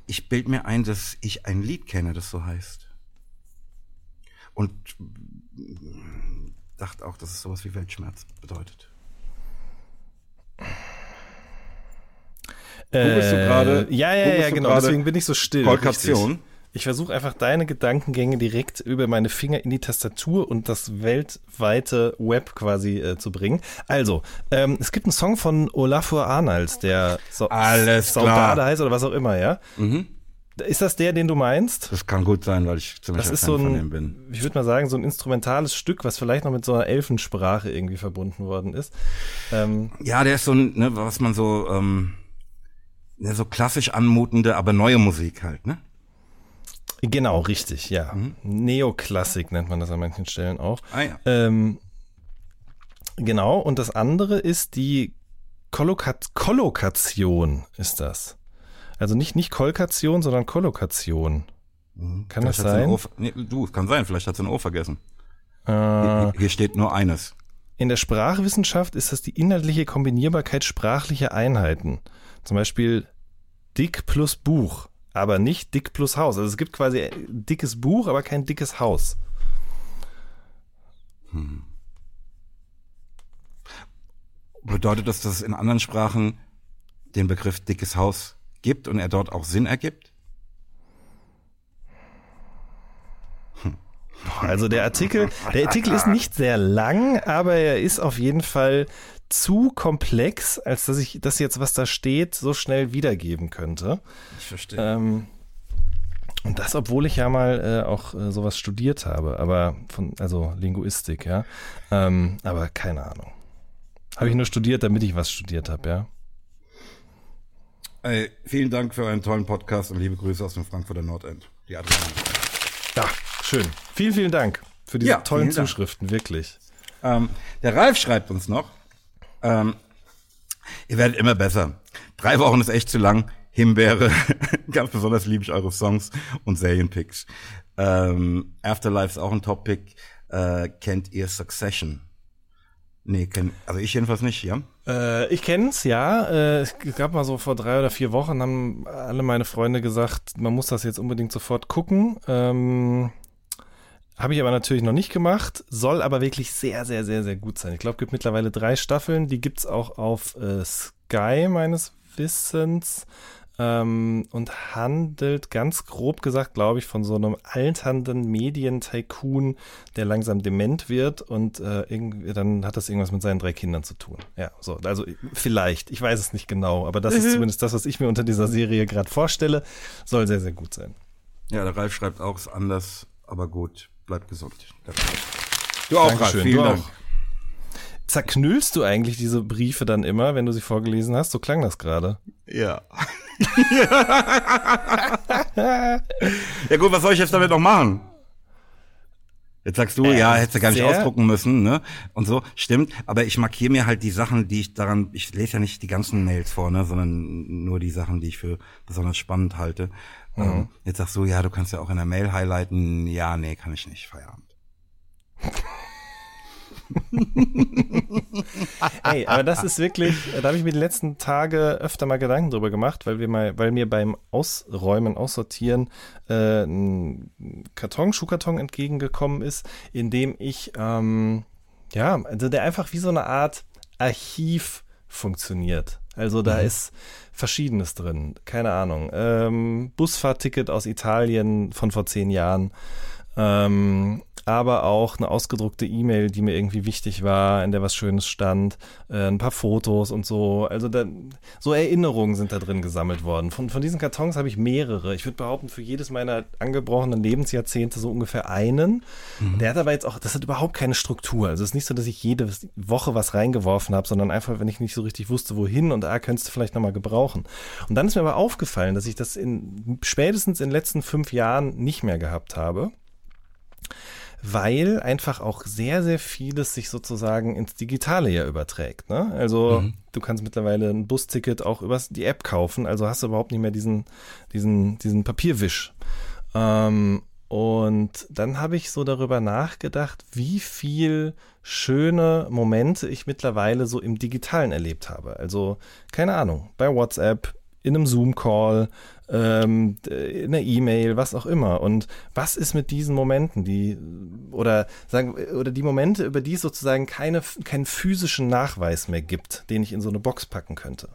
Ich bild mir ein, dass ich ein Lied kenne, das so heißt. Und dachte auch, dass es sowas wie Weltschmerz bedeutet. Googlest du gerade- Äh, Ja, ja, ja, genau. Deswegen bin ich so still. Kolkation? richtig. Ich versuche einfach deine Gedankengänge direkt über meine Finger in die Tastatur und das weltweite Web quasi äh, zu bringen. Also, ähm, es gibt einen Song von Olafur Arnalds, der so Alles klar. Saudade heißt oder was auch immer, ja? Ist das der, den du meinst? Das kann gut sein, weil ich ziemlich Das ist so von ein, dem bin. ich würde mal sagen, so ein instrumentales Stück, was vielleicht noch mit so einer Elfensprache irgendwie verbunden worden ist. Ähm, Ja, der ist so ein, ne, was man so, ähm, ja, so klassisch anmutende, aber neue Musik halt, ne? genau, richtig, ja. Mhm. Neoklassik nennt man das an manchen Stellen auch. Ah ja. Ähm, genau, und das andere ist die Kollokat Kollokation, ist das. Also nicht, nicht Kolkation, sondern Kollokation. Kann das Vielleicht ein sein? O nee, du, kann sein, vielleicht hat sie ein O vergessen. Äh, Hier, hier steht nur eines. in der Sprachwissenschaft ist das die inhaltliche Kombinierbarkeit sprachlicher Einheiten. Zum Beispiel dick plus Buch, aber nicht dick plus Haus. Also es gibt quasi ein dickes Buch, aber kein dickes Haus. Bedeutet das, dass es in anderen Sprachen den Begriff dickes Haus gibt und er dort auch Sinn ergibt? Also der Artikel, der Artikel ist nicht sehr lang, aber er ist auf jeden Fall zu komplex, als dass ich das jetzt, was da steht, so schnell wiedergeben könnte. Ich verstehe. Ähm, und das, obwohl ich ja mal äh, auch äh, sowas studiert habe, aber von, also Linguistik, ja. Ähm, aber keine Ahnung. Habe ich nur studiert, damit ich was studiert habe, ja. Ey, vielen Dank für euren tollen Podcast und liebe Grüße aus dem Frankfurter Nordend. Die Adriana. Ja, schön. Vielen, vielen Dank für diese Ja, tollen vielen Dank. Zuschriften, wirklich. Ähm, der Ralf schreibt uns noch, ähm, ihr werdet immer besser. Drei Wochen ist echt zu lang. Himbeere. Ganz besonders liebe ich eure Songs und Serienpicks. Ähm, Afterlife ist auch ein Top-Pick. Äh, kennt ihr Succession? Nee, kenn, also ich jedenfalls nicht, ja? Äh, ich kenn's, ja. Äh, es gab mal so vor drei oder vier Wochen, haben alle meine Freunde gesagt, man muss das jetzt unbedingt sofort gucken. Ähm, Habe ich aber natürlich noch nicht gemacht, soll aber wirklich sehr, sehr, sehr, sehr gut sein. Ich glaube, es gibt mittlerweile drei Staffeln. Die gibt es auch auf äh, Sky meines Wissens ähm, und handelt ganz grob gesagt, glaube ich, von so einem alternden Medientycoon, der langsam dement wird und äh, irgendwie, dann hat das irgendwas mit seinen drei Kindern zu tun. Ja, so, also vielleicht, ich weiß es nicht genau, aber das ist mhm. zumindest das, was ich mir unter dieser Serie gerade vorstelle. Soll sehr, sehr gut sein. Ja, der Ralf schreibt auch, ist anders, aber gut bleib gesund. Du auch, Dankeschön, Vielen du Dank. Auch. Zerknüllst du eigentlich diese Briefe dann immer, wenn du sie vorgelesen hast? So klang das gerade. Ja. ja gut, was soll ich jetzt damit noch machen? Jetzt sagst du, äh, ja, hättest du gar nicht ausdrucken müssen, ne? Und so, stimmt. Aber ich markiere mir halt die Sachen, die ich daran, ich lese ja nicht die ganzen Mails vor, ne, sondern nur die Sachen, die ich für besonders spannend halte. Mhm. Ähm, jetzt sagst du, ja, du kannst ja auch in der Mail highlighten. Ja, nee, kann ich nicht. Feierabend. Hey, aber das ist wirklich, da habe ich mir die letzten Tage öfter mal Gedanken drüber gemacht, weil wir mal, weil mir beim Ausräumen, Aussortieren äh, ein Karton, Schuhkarton entgegengekommen ist, in dem ich ähm, ja, also der einfach wie so eine Art Archiv funktioniert. Also da mhm. ist Verschiedenes drin. Keine Ahnung. Ähm, Busfahrticket aus Italien von vor zehn Jahren. Ähm, aber auch eine ausgedruckte E-Mail, die mir irgendwie wichtig war, in der was Schönes stand, äh, ein paar Fotos und so. Also da, so Erinnerungen sind da drin gesammelt worden. Von, von diesen Kartons habe ich mehrere. Ich würde behaupten, für jedes meiner angebrochenen Lebensjahrzehnte so ungefähr einen. Mhm. Der hat aber jetzt auch, das hat überhaupt keine Struktur. Also es ist nicht so, dass ich jede Woche was reingeworfen habe, sondern einfach, wenn ich nicht so richtig wusste, wohin und ah, könntest du vielleicht nochmal gebrauchen. Und dann ist mir aber aufgefallen, dass ich das in spätestens in den letzten fünf Jahren nicht mehr gehabt habe weil einfach auch sehr, sehr vieles sich sozusagen ins Digitale ja überträgt. Ne? Also mhm. du kannst mittlerweile ein Busticket auch über die App kaufen, also hast du überhaupt nicht mehr diesen, diesen, diesen Papierwisch. Ähm, und dann habe ich so darüber nachgedacht, wie viel schöne Momente ich mittlerweile so im Digitalen erlebt habe. Also, keine Ahnung, bei WhatsApp, in einem Zoom-Call, ähm, in einer E-Mail, was auch immer. Und was ist mit diesen Momenten, die oder sagen oder die Momente, über die es sozusagen keine, keinen physischen Nachweis mehr gibt, den ich in so eine Box packen könnte?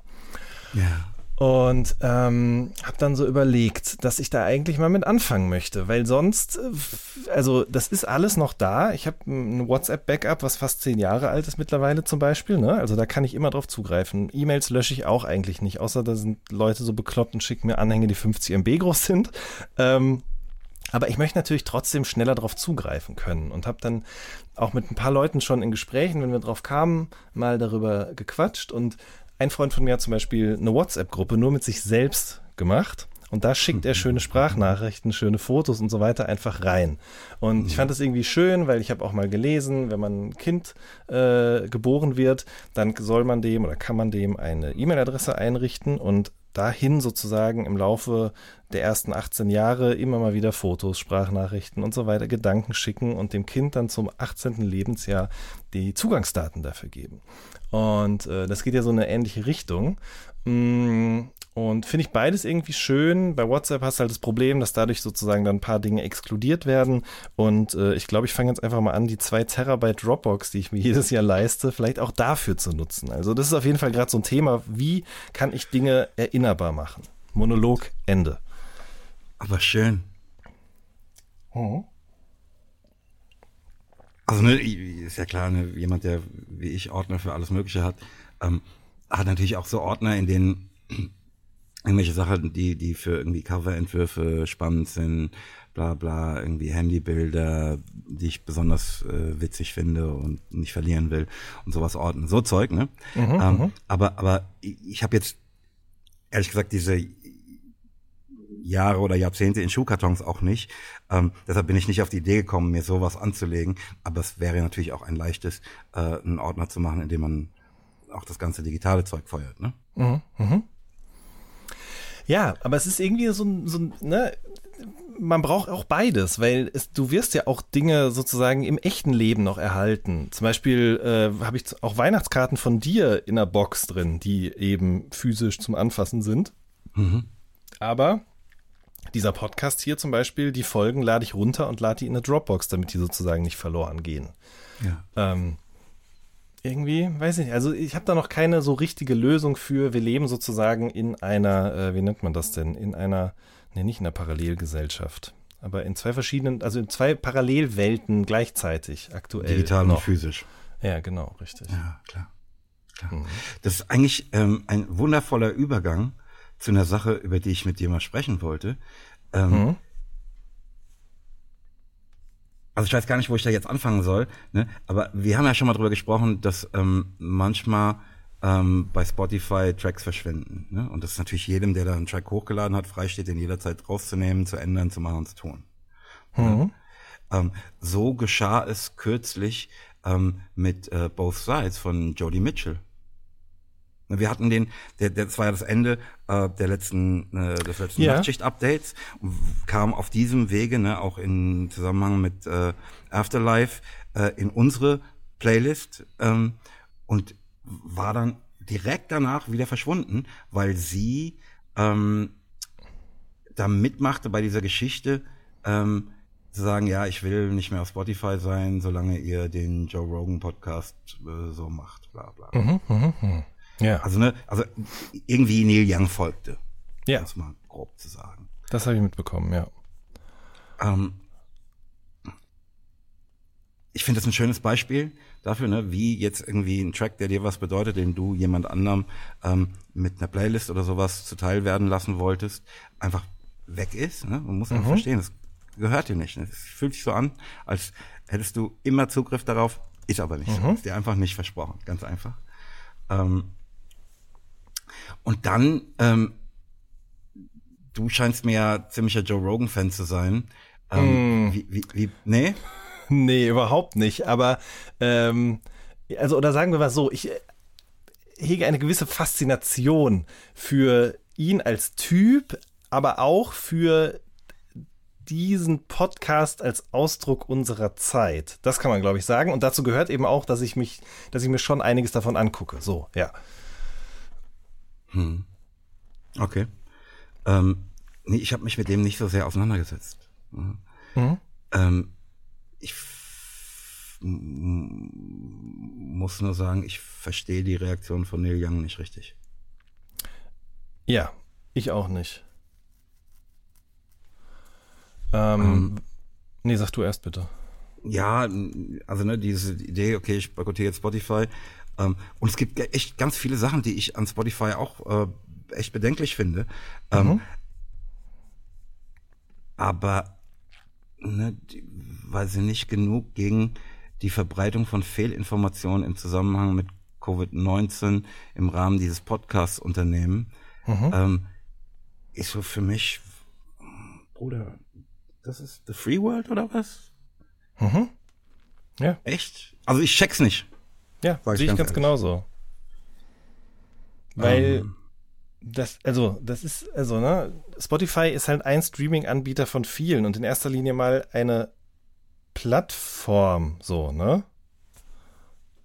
Ja. Und ähm, habe dann so überlegt, dass ich da eigentlich mal mit anfangen möchte, weil sonst, äh, also das ist alles noch da. Ich habe ein WhatsApp-Backup, was fast zehn Jahre alt ist mittlerweile zum Beispiel. Ne? Also da kann ich immer drauf zugreifen. E-Mails lösche ich auch eigentlich nicht, außer da sind Leute so bekloppt und schicken mir Anhänge, die 50 MB groß sind. Ähm, aber ich möchte natürlich trotzdem schneller darauf zugreifen können und habe dann auch mit ein paar Leuten schon in Gesprächen, wenn wir drauf kamen, mal darüber gequatscht und ein Freund von mir hat zum Beispiel eine WhatsApp-Gruppe nur mit sich selbst gemacht. Und da schickt er schöne Sprachnachrichten, schöne Fotos und so weiter einfach rein. Und ich fand das irgendwie schön, weil ich habe auch mal gelesen, wenn man ein Kind äh, geboren wird, dann soll man dem oder kann man dem eine E-Mail-Adresse einrichten und dahin sozusagen im Laufe der ersten 18 Jahre immer mal wieder Fotos, Sprachnachrichten und so weiter, Gedanken schicken und dem Kind dann zum 18. Lebensjahr die Zugangsdaten dafür geben. Und äh, das geht ja so in eine ähnliche Richtung. Mm, und finde ich beides irgendwie schön. Bei WhatsApp hast du halt das Problem, dass dadurch sozusagen dann ein paar Dinge exkludiert werden. Und äh, ich glaube, ich fange jetzt einfach mal an, die zwei Terabyte Dropbox, die ich mir jedes Jahr leiste, vielleicht auch dafür zu nutzen. Also das ist auf jeden Fall gerade so ein Thema. Wie kann ich Dinge erinnerbar machen? Monolog, Ende. Aber schön. Oh. Also ne, ist ja klar, ne, jemand, der wie ich Ordner für alles Mögliche hat, ähm, hat natürlich auch so Ordner, in denen irgendwelche Sachen, die, die für irgendwie Coverentwürfe spannend sind, bla bla, irgendwie Handybilder, die ich besonders äh, witzig finde und nicht verlieren will und sowas ordnen. So Zeug, ne? Mhm, ähm, mhm. aber, aber ich habe jetzt ehrlich gesagt diese Jahre oder Jahrzehnte in Schuhkartons auch nicht. Ähm, deshalb bin ich nicht auf die Idee gekommen, mir sowas anzulegen. Aber es wäre natürlich auch ein leichtes, äh, einen Ordner zu machen, in dem man auch das ganze digitale Zeug feuert. Ne? Mhm, mhm. Ja, aber es ist irgendwie so ein, so ein ne, man braucht auch beides, weil es, du wirst ja auch Dinge sozusagen im echten Leben noch erhalten. Zum Beispiel äh, habe ich auch Weihnachtskarten von dir in der Box drin, die eben physisch zum Anfassen sind. Mhm. Aber dieser Podcast hier zum Beispiel, die Folgen lade ich runter und lade die in eine Dropbox, damit die sozusagen nicht verloren gehen. Ja. Ähm, irgendwie, weiß ich nicht. Also ich habe da noch keine so richtige Lösung für. Wir leben sozusagen in einer, äh, wie nennt man das denn? In einer, nee, nicht in einer Parallelgesellschaft, aber in zwei verschiedenen, also in zwei Parallelwelten gleichzeitig aktuell. Digital noch. und physisch. Ja, genau, richtig. Ja, klar. klar. Mhm. Das ist eigentlich ähm, ein wundervoller Übergang zu einer Sache, über die ich mit dir mal sprechen wollte. Ähm, mhm. Also ich weiß gar nicht, wo ich da jetzt anfangen soll, ne? aber wir haben ja schon mal drüber gesprochen, dass ähm, manchmal ähm, bei Spotify Tracks verschwinden. Ne? Und das ist natürlich jedem, der da einen Track hochgeladen hat, freisteht, den jederzeit rauszunehmen, zu ändern, zu machen und zu tun. Mhm. Ja? Ähm, so geschah es kürzlich ähm, mit äh, Both Sides von Jody Mitchell. Wir hatten den, der, das war ja das Ende äh, der letzten, äh, des letzten Ja. Nachtschicht-Updates, kam auf diesem Wege, ne, auch in Zusammenhang mit äh, Afterlife, äh, in unsere Playlist ähm, und war dann direkt danach wieder verschwunden, weil sie ähm, da mitmachte bei dieser Geschichte, ähm, zu sagen, ja, ich will nicht mehr auf Spotify sein, solange ihr den Joe Rogan Podcast äh, so macht, bla bla. Mhm, mhm, mhm. Ja, Also ne, also irgendwie Neil Young folgte, ja, um es mal grob zu sagen. das habe ich mitbekommen, ja. Ähm, ich finde das ein schönes Beispiel dafür, ne, wie jetzt irgendwie ein Track, der dir was bedeutet, den du jemand anderem ähm, mit einer Playlist oder sowas zuteil werden lassen wolltest, einfach weg ist. Ne? Man muss einfach verstehen, das gehört dir nicht. Ne? Es fühlt sich so an, als hättest du immer Zugriff darauf, ist aber nicht so. Ist dir einfach nicht versprochen, ganz einfach. Ähm, und dann, ähm, du scheinst mir ja ziemlicher Joe Rogan-Fan zu sein. Ähm, wie, wie, wie, nee? Nee, überhaupt nicht. Aber, ähm, also, oder sagen wir mal so, ich äh, hege eine gewisse Faszination für ihn als Typ, aber auch für diesen Podcast als Ausdruck unserer Zeit. Das kann man, glaube ich, sagen. Und dazu gehört eben auch, dass ich mich, dass ich mir schon einiges davon angucke. So, ja. Okay. Ähm, nee, ich habe mich mit dem nicht so sehr auseinandergesetzt. Mhm. Mhm. Ähm, ich muss nur sagen, ich verstehe die Reaktion von Neil Young nicht richtig. Ja, ich auch nicht. Ähm, nee, sag du erst bitte. Ja, also ne, diese Idee, okay, ich boykottiere jetzt Spotify. Ähm, und es gibt echt ganz viele Sachen, die ich an Spotify auch äh, echt bedenklich finde. Ähm, aber ne, die, weil sie nicht genug gegen die Verbreitung von Fehlinformationen im Zusammenhang mit Covid-19 im Rahmen dieses Podcasts unternehmen, ähm, ist so für mich, Bruder, das ist the free world oder was? Ja, Echt? Also ich check's nicht. Ja, sehe ich ganz ganz genauso. Weil Ähm. das, also, das ist, also, ne, Spotify ist halt ein Streaming-Anbieter von vielen und in erster Linie mal eine Plattform, so, ne?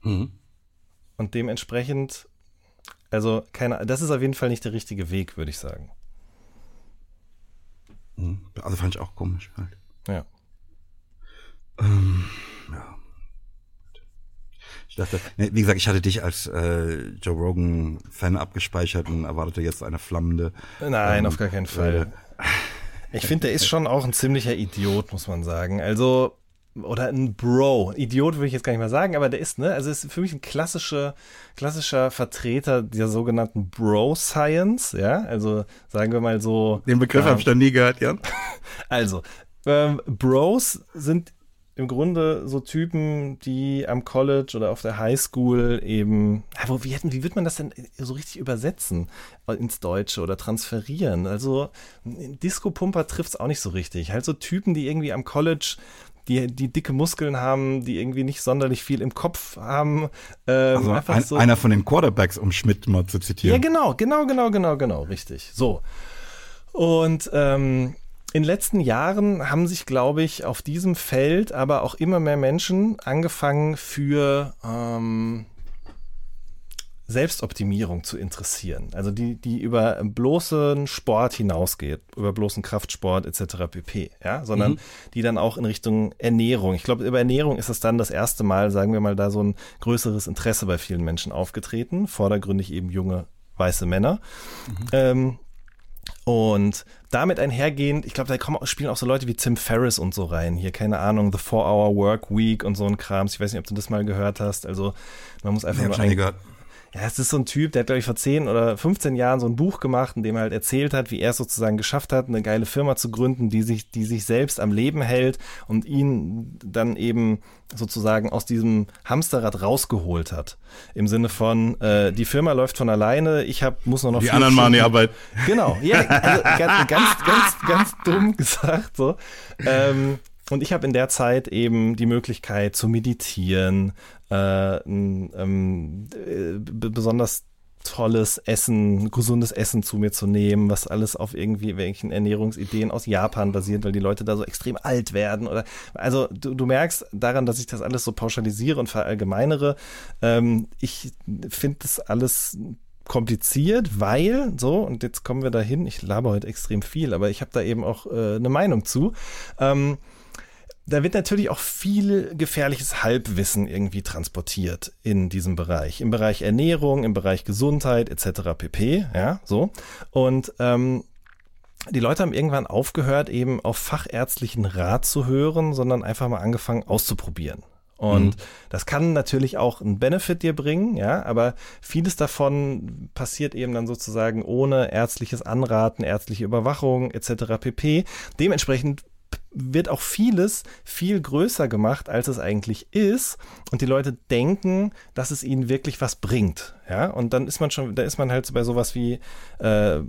Mhm. Und dementsprechend, also, keine, das ist auf jeden Fall nicht der richtige Weg, würde ich sagen. Mhm. Also fand ich auch komisch halt. Ja. Ja. Dachte, nee, wie gesagt, ich hatte dich als äh, Joe Rogan Fan abgespeichert und erwartete jetzt eine flammende. Nein, ähm, auf gar keinen Fall. Ich finde, der ist schon auch ein ziemlicher Idiot, muss man sagen. Also, oder ein Bro. Idiot würde ich jetzt gar nicht mal sagen, aber der ist, ne, also ist für mich ein klassischer, klassischer Vertreter der sogenannten Bro-Science, ja. Also, sagen wir mal so. Den Begriff ähm, habe ich noch nie gehört, Jan. Also, ähm, Bros sind im Grunde so Typen, die am College oder auf der Highschool eben, ja, wo, wie, hätten, wie wird man das denn so richtig übersetzen ins Deutsche oder transferieren? Also, Disco-Pumper trifft es auch nicht so richtig. Halt so Typen, die irgendwie am College die, die dicke Muskeln haben, die irgendwie nicht sonderlich viel im Kopf haben. Ähm, Also einfach ein, so. einer von den Quarterbacks, um Schmidt mal zu Ja, zitieren. genau, genau, genau, genau, genau, richtig. So. Und ähm, in den letzten Jahren haben sich, glaube ich, auf diesem Feld aber auch immer mehr Menschen angefangen für ähm, Selbstoptimierung zu interessieren. Also die, die über bloßen Sport hinausgeht, über bloßen Kraftsport etc. pp. Ja, sondern mhm. die dann auch in Richtung Ernährung. Ich glaube, über Ernährung ist es dann das erste Mal, sagen wir mal, da so ein größeres Interesse bei vielen Menschen aufgetreten. Vordergründig eben junge weiße Männer. Mhm. Ähm, und damit einhergehend, ich glaube, da kommen, spielen auch so Leute wie Tim Ferriss und so rein. Hier, keine Ahnung, The Four-Hour Work Week und so ein Krams. Ich weiß nicht, ob du das mal gehört hast. Also, man muss einfach ich nur. Ein, gehört. Ja, es ist so ein Typ, der hat, glaube ich, vor 10 oder 15 Jahren so ein Buch gemacht, in dem er halt erzählt hat, wie er es sozusagen geschafft hat, eine geile Firma zu gründen, die sich, die sich selbst am Leben hält und ihn dann eben sozusagen aus diesem Hamsterrad rausgeholt hat. Im Sinne von, äh, die Firma läuft von alleine, ich hab, muss nur noch. Die anderen machen die Arbeit. Genau, ja, also ganz, ganz, ganz, ganz dumm gesagt so. Ähm, und ich habe in der Zeit eben die Möglichkeit zu meditieren, äh, ähm, äh, besonders tolles Essen, gesundes Essen zu mir zu nehmen, was alles auf irgendwie welchen Ernährungsideen aus Japan basiert, weil die Leute da so extrem alt werden oder also du, du merkst daran, dass ich das alles so pauschalisiere und verallgemeinere. Ähm, ich finde das alles kompliziert, weil so und jetzt kommen wir dahin. Ich laber heute extrem viel, aber ich habe da eben auch äh, eine Meinung zu. Ähm, da wird natürlich auch viel gefährliches Halbwissen irgendwie transportiert in diesem Bereich. Im Bereich Ernährung, im Bereich Gesundheit etc. pp. Ja, so. Und ähm, die Leute haben irgendwann aufgehört, eben auf fachärztlichen Rat zu hören, sondern einfach mal angefangen auszuprobieren. Und mhm. das kann natürlich auch einen Benefit dir bringen, ja, aber vieles davon passiert eben dann sozusagen ohne ärztliches Anraten, ärztliche Überwachung etc. pp. Dementsprechend wird auch vieles viel größer gemacht, als es eigentlich ist. Und die Leute denken, dass es ihnen wirklich was bringt. Ja, und dann ist man schon, da ist man halt bei sowas wie, äh,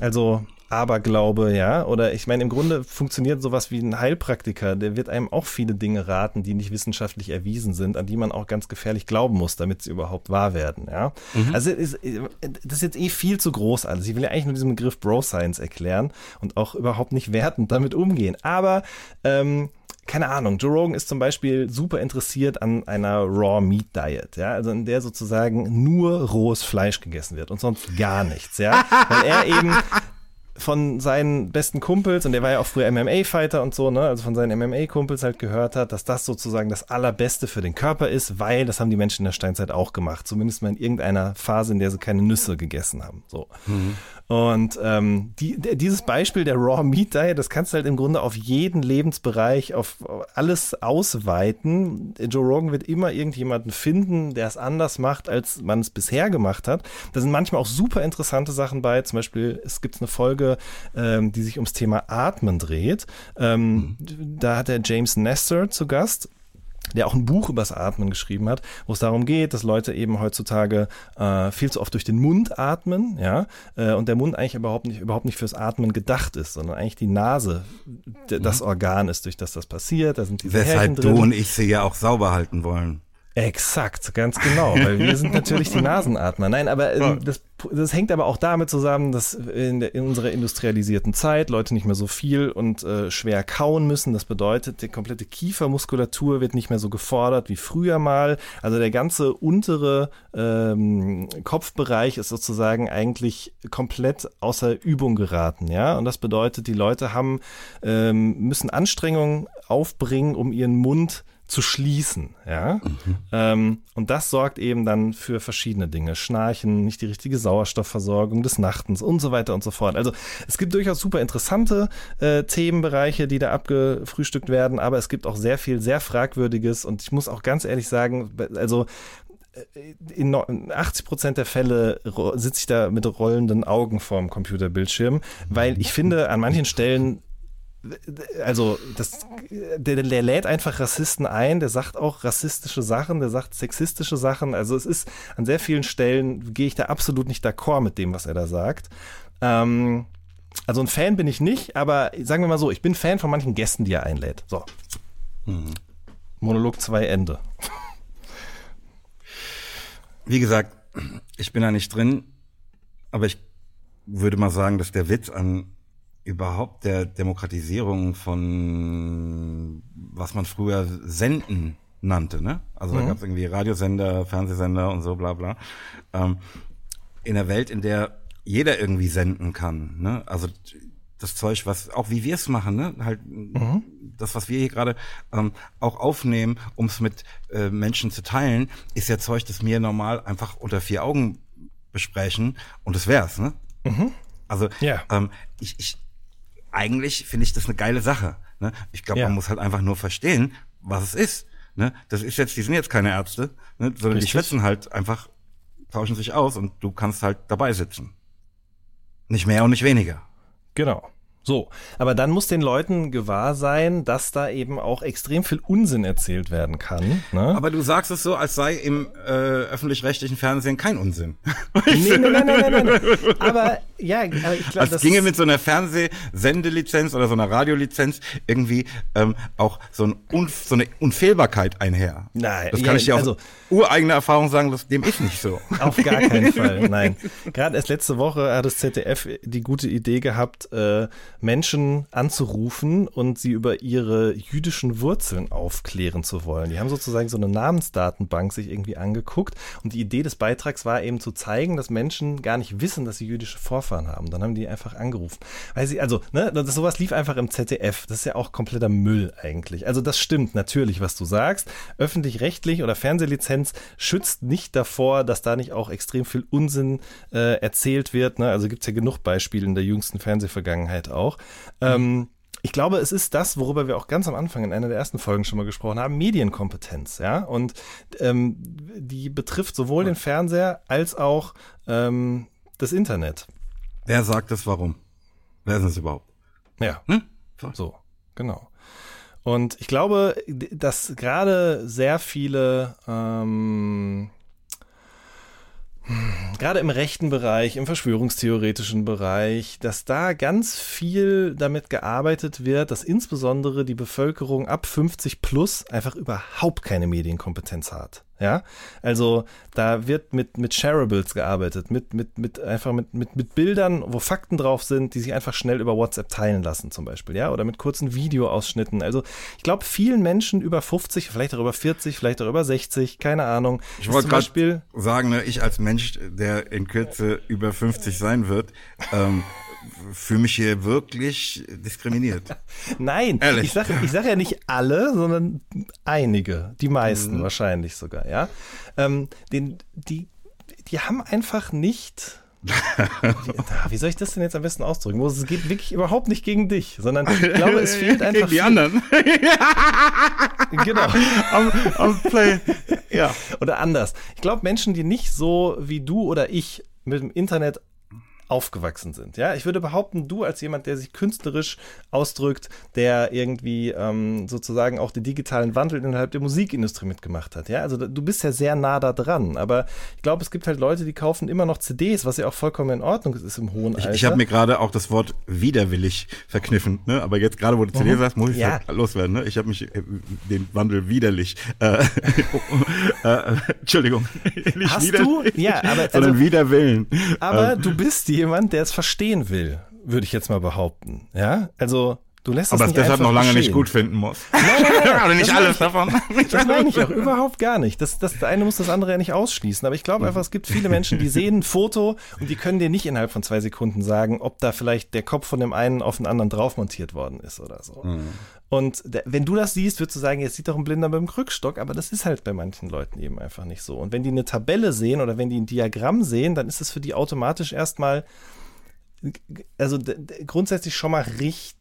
also Aberglaube, ja. Oder ich meine, im Grunde funktioniert sowas wie ein Heilpraktiker, der wird einem auch viele Dinge raten, die nicht wissenschaftlich erwiesen sind, an die man auch ganz gefährlich glauben muss, damit sie überhaupt wahr werden, ja. Mhm. Also ist, das ist jetzt eh viel zu groß alles. Ich will ja eigentlich nur diesen Begriff Bro Science erklären und auch überhaupt nicht wertend damit umgehen. Aber ähm, keine Ahnung, Joe Rogan ist zum Beispiel super interessiert an einer Raw Meat Diet, ja, also in der sozusagen nur rohes Fleisch gegessen wird und sonst gar nichts, ja, weil er eben von seinen besten Kumpels, und der war ja auch früher MMA-Fighter und so, ne, also von seinen MMA-Kumpels halt gehört hat, dass das sozusagen das Allerbeste für den Körper ist, weil das haben die Menschen in der Steinzeit auch gemacht. Zumindest mal in irgendeiner Phase, in der sie keine Nüsse gegessen haben. So. Mhm. Und ähm, die, dieses Beispiel der Raw Meat Diet, das kannst du halt im Grunde auf jeden Lebensbereich, auf alles ausweiten. Joe Rogan wird immer irgendjemanden finden, der es anders macht, als man es bisher gemacht hat. Da sind manchmal auch super interessante Sachen bei. Zum Beispiel, es gibt eine Folge, ähm, die sich ums Thema Atmen dreht. Ähm, mhm. Da hat er James Nestor zu Gast der auch ein Buch übers Atmen geschrieben hat, wo es darum geht, dass Leute eben heutzutage äh, viel zu oft durch den Mund atmen, ja, äh, und der Mund eigentlich überhaupt nicht, überhaupt nicht fürs Atmen gedacht ist, sondern eigentlich die Nase das mhm. Organ ist, durch das das passiert. Da sind diese Weshalb du und ich sie ja auch sauber halten wollen. Exakt, ganz genau, weil wir sind natürlich die Nasenatmer. Nein, aber ähm, das, das hängt aber auch damit zusammen, dass in, der, in unserer industrialisierten Zeit Leute nicht mehr so viel und äh, schwer kauen müssen. Das bedeutet, die komplette Kiefermuskulatur wird nicht mehr so gefordert wie früher mal. Also der ganze untere ähm, Kopfbereich ist sozusagen eigentlich komplett außer Übung geraten, ja. Und das bedeutet, die Leute haben ähm, müssen Anstrengungen aufbringen, um ihren Mund zu schließen, ja. Mhm. Ähm, und das sorgt eben dann für verschiedene Dinge. Schnarchen, nicht die richtige Sauerstoffversorgung des Nachtens und so weiter und so fort. Also es gibt durchaus super interessante äh, Themenbereiche, die da abgefrühstückt werden, aber es gibt auch sehr viel sehr fragwürdiges und ich muss auch ganz ehrlich sagen, also äh, in 80 Prozent der Fälle sitze ich da mit rollenden Augen vorm Computerbildschirm, weil ich finde, an manchen Stellen also das, der, der lädt einfach Rassisten ein, der sagt auch rassistische Sachen, der sagt sexistische Sachen. Also es ist an sehr vielen Stellen gehe ich da absolut nicht d'accord mit dem, was er da sagt. Ähm, also ein Fan bin ich nicht, aber sagen wir mal so, ich bin Fan von manchen Gästen, die er einlädt. So. Mhm. Monolog 2 Ende. Wie gesagt, ich bin da nicht drin, aber ich würde mal sagen, dass der Witz an überhaupt der Demokratisierung von was man früher Senden nannte. Ne? Also mhm. da gab es irgendwie Radiosender, Fernsehsender und so bla bla. Ähm, in der Welt, in der jeder irgendwie senden kann. Ne? Also das Zeug, was auch wie wir es machen, ne? halt mhm. das, was wir hier gerade ähm, auch aufnehmen, um es mit äh, Menschen zu teilen, ist ja Zeug, das mir normal einfach unter vier Augen besprechen und das wär's. Ne? Mhm. Also ja. ähm, ich, ich eigentlich finde ich das eine geile Sache. Ne? Ich glaube, ja. man muss halt einfach nur verstehen, was es ist. Ne? Das ist jetzt, die sind jetzt keine Ärzte, ne? sondern Richtig. die schwitzen halt einfach, tauschen sich aus und du kannst halt dabei sitzen. Nicht mehr und nicht weniger. Genau. So, aber dann muss den Leuten gewahr sein, dass da eben auch extrem viel Unsinn erzählt werden kann. Ne? Aber du sagst es so, als sei im äh, öffentlich-rechtlichen Fernsehen kein Unsinn. nee, nein, nein, nein, nein, nein. Aber ja, aber ich glaube, das ginge mit so einer Fernsehsendelizenz oder so einer Radiolizenz irgendwie ähm, auch so, ein Unf so eine Unfehlbarkeit einher. Nein, das kann ja, ich dir aus also, ureigene Erfahrung sagen, dass dem ist nicht so. Auf gar keinen Fall, nein. Gerade erst letzte Woche hat das ZDF die gute Idee gehabt, äh, Menschen anzurufen und sie über ihre jüdischen Wurzeln aufklären zu wollen. Die haben sozusagen so eine Namensdatenbank sich irgendwie angeguckt und die Idee des Beitrags war eben zu zeigen, dass Menschen gar nicht wissen, dass sie jüdische Vorfahren haben. Dann haben die einfach angerufen. Weil sie, also, ne, das, sowas lief einfach im ZDF. Das ist ja auch kompletter Müll eigentlich. Also das stimmt natürlich, was du sagst. Öffentlich-rechtlich oder Fernsehlizenz schützt nicht davor, dass da nicht auch extrem viel Unsinn äh, erzählt wird. Ne? Also gibt es ja genug Beispiele in der jüngsten Fernsehvergangenheit auch auch. Ähm, ich glaube, es ist das, worüber wir auch ganz am Anfang in einer der ersten Folgen schon mal gesprochen haben, Medienkompetenz, ja. Und ähm, die betrifft sowohl den Fernseher als auch ähm, das Internet. Wer sagt das warum? Wer ist es überhaupt? Ja. Hm? So, genau. Und ich glaube, dass gerade sehr viele ähm, gerade im rechten Bereich, im verschwörungstheoretischen Bereich, dass da ganz viel damit gearbeitet wird, dass insbesondere die Bevölkerung ab 50 plus einfach überhaupt keine Medienkompetenz hat. Ja, also da wird mit, mit Shareables gearbeitet, mit, mit, mit einfach mit, mit, mit Bildern, wo Fakten drauf sind, die sich einfach schnell über WhatsApp teilen lassen, zum Beispiel, ja, oder mit kurzen Videoausschnitten. Also ich glaube, vielen Menschen über 50, vielleicht auch über 40, vielleicht auch über 60, keine Ahnung. Ich wollte gerade sagen, ne, ich als Mensch, der in Kürze über 50 sein wird, ähm, fühle mich hier wirklich diskriminiert. Nein, Ehrlich. ich sage ich sag ja nicht alle, sondern einige, die meisten mhm. wahrscheinlich sogar, ja. Ähm, den, die, die haben einfach nicht. wie, wie, soll ich das denn jetzt am besten ausdrücken? Es geht wirklich überhaupt nicht gegen dich, sondern ich glaube, es fehlt einfach. Gegen die viel. anderen. genau. Am, am Play. Ja. Oder anders. Ich glaube, Menschen, die nicht so wie du oder ich mit dem Internet aufgewachsen sind. Ja, ich würde behaupten, du als jemand, der sich künstlerisch ausdrückt, der irgendwie ähm, sozusagen auch den digitalen Wandel innerhalb der Musikindustrie mitgemacht hat. Ja, also du bist ja sehr nah da dran. Aber ich glaube, es gibt halt Leute, die kaufen immer noch CDs, was ja auch vollkommen in Ordnung ist im hohen Alter. Ich, ich habe mir gerade auch das Wort widerwillig verkniffen. Ne? Aber jetzt gerade, wo du CD mhm. sagst, muss ich ja. halt loswerden. Ne? Ich habe mich äh, den Wandel widerlich. Äh, äh, Entschuldigung. Hast du? Ja, aber also, wider Willen. Aber ähm. du bist die jemand, der es verstehen will, würde ich jetzt mal behaupten. Ja, also Du lässt Aber es deshalb noch lange geschehen. nicht gut finden muss. Nein, nein, nein. Oder nicht alles davon. Das meine ich auch überhaupt gar nicht. Das, das, das eine muss das andere ja nicht ausschließen. Aber ich glaube einfach, es gibt viele Menschen, die sehen ein Foto und die können dir nicht innerhalb von zwei Sekunden sagen, ob da vielleicht der Kopf von dem einen auf den anderen drauf montiert worden ist oder so. Mhm. Und wenn du das siehst, würdest du sagen, jetzt sieht doch ein Blinder mit dem Krückstock, aber das ist halt bei manchen Leuten eben einfach nicht so. Und wenn die eine Tabelle sehen oder wenn die ein Diagramm sehen, dann ist es für die automatisch erstmal, also grundsätzlich schon mal richtig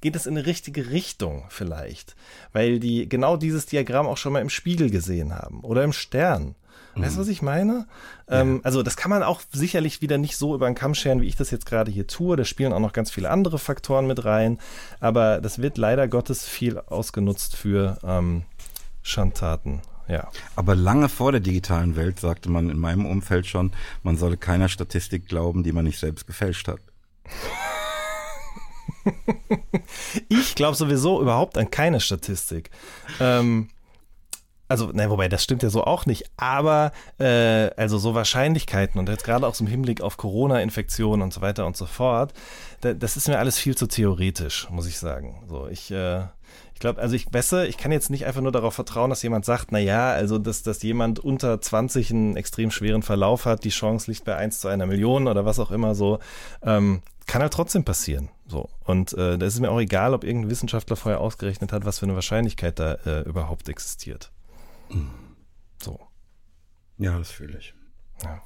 geht es in eine richtige Richtung vielleicht, weil die genau dieses Diagramm auch schon mal im Spiegel gesehen haben oder im Stern. Weißt du, was ich meine? Ja. Ähm, also das kann man auch sicherlich wieder nicht so über den Kamm scheren, wie ich das jetzt gerade hier tue. Da spielen auch noch ganz viele andere Faktoren mit rein. Aber das wird leider Gottes viel ausgenutzt für ähm, Schandtaten. Ja. Aber lange vor der digitalen Welt sagte man in meinem Umfeld schon, man solle keiner Statistik glauben, die man nicht selbst gefälscht hat. ich glaube sowieso überhaupt an keine Statistik. Ähm, also, ne, wobei, das stimmt ja so auch nicht, aber äh, also so Wahrscheinlichkeiten und jetzt gerade auch so im Hinblick auf Corona-Infektionen und so weiter und so fort, da, das ist mir alles viel zu theoretisch, muss ich sagen. So, ich, äh, Ich glaube, also ich besser, ich kann jetzt nicht einfach nur darauf vertrauen, dass jemand sagt, na ja, also dass, dass jemand unter 20 einen extrem schweren Verlauf hat, die Chance liegt bei 1 zu einer Million oder was auch immer so. Ähm, kann halt trotzdem passieren. So. Und äh, da ist es mir auch egal, ob irgendein Wissenschaftler vorher ausgerechnet hat, was für eine Wahrscheinlichkeit da äh, überhaupt existiert. So. Ja, das fühle ich. Ja.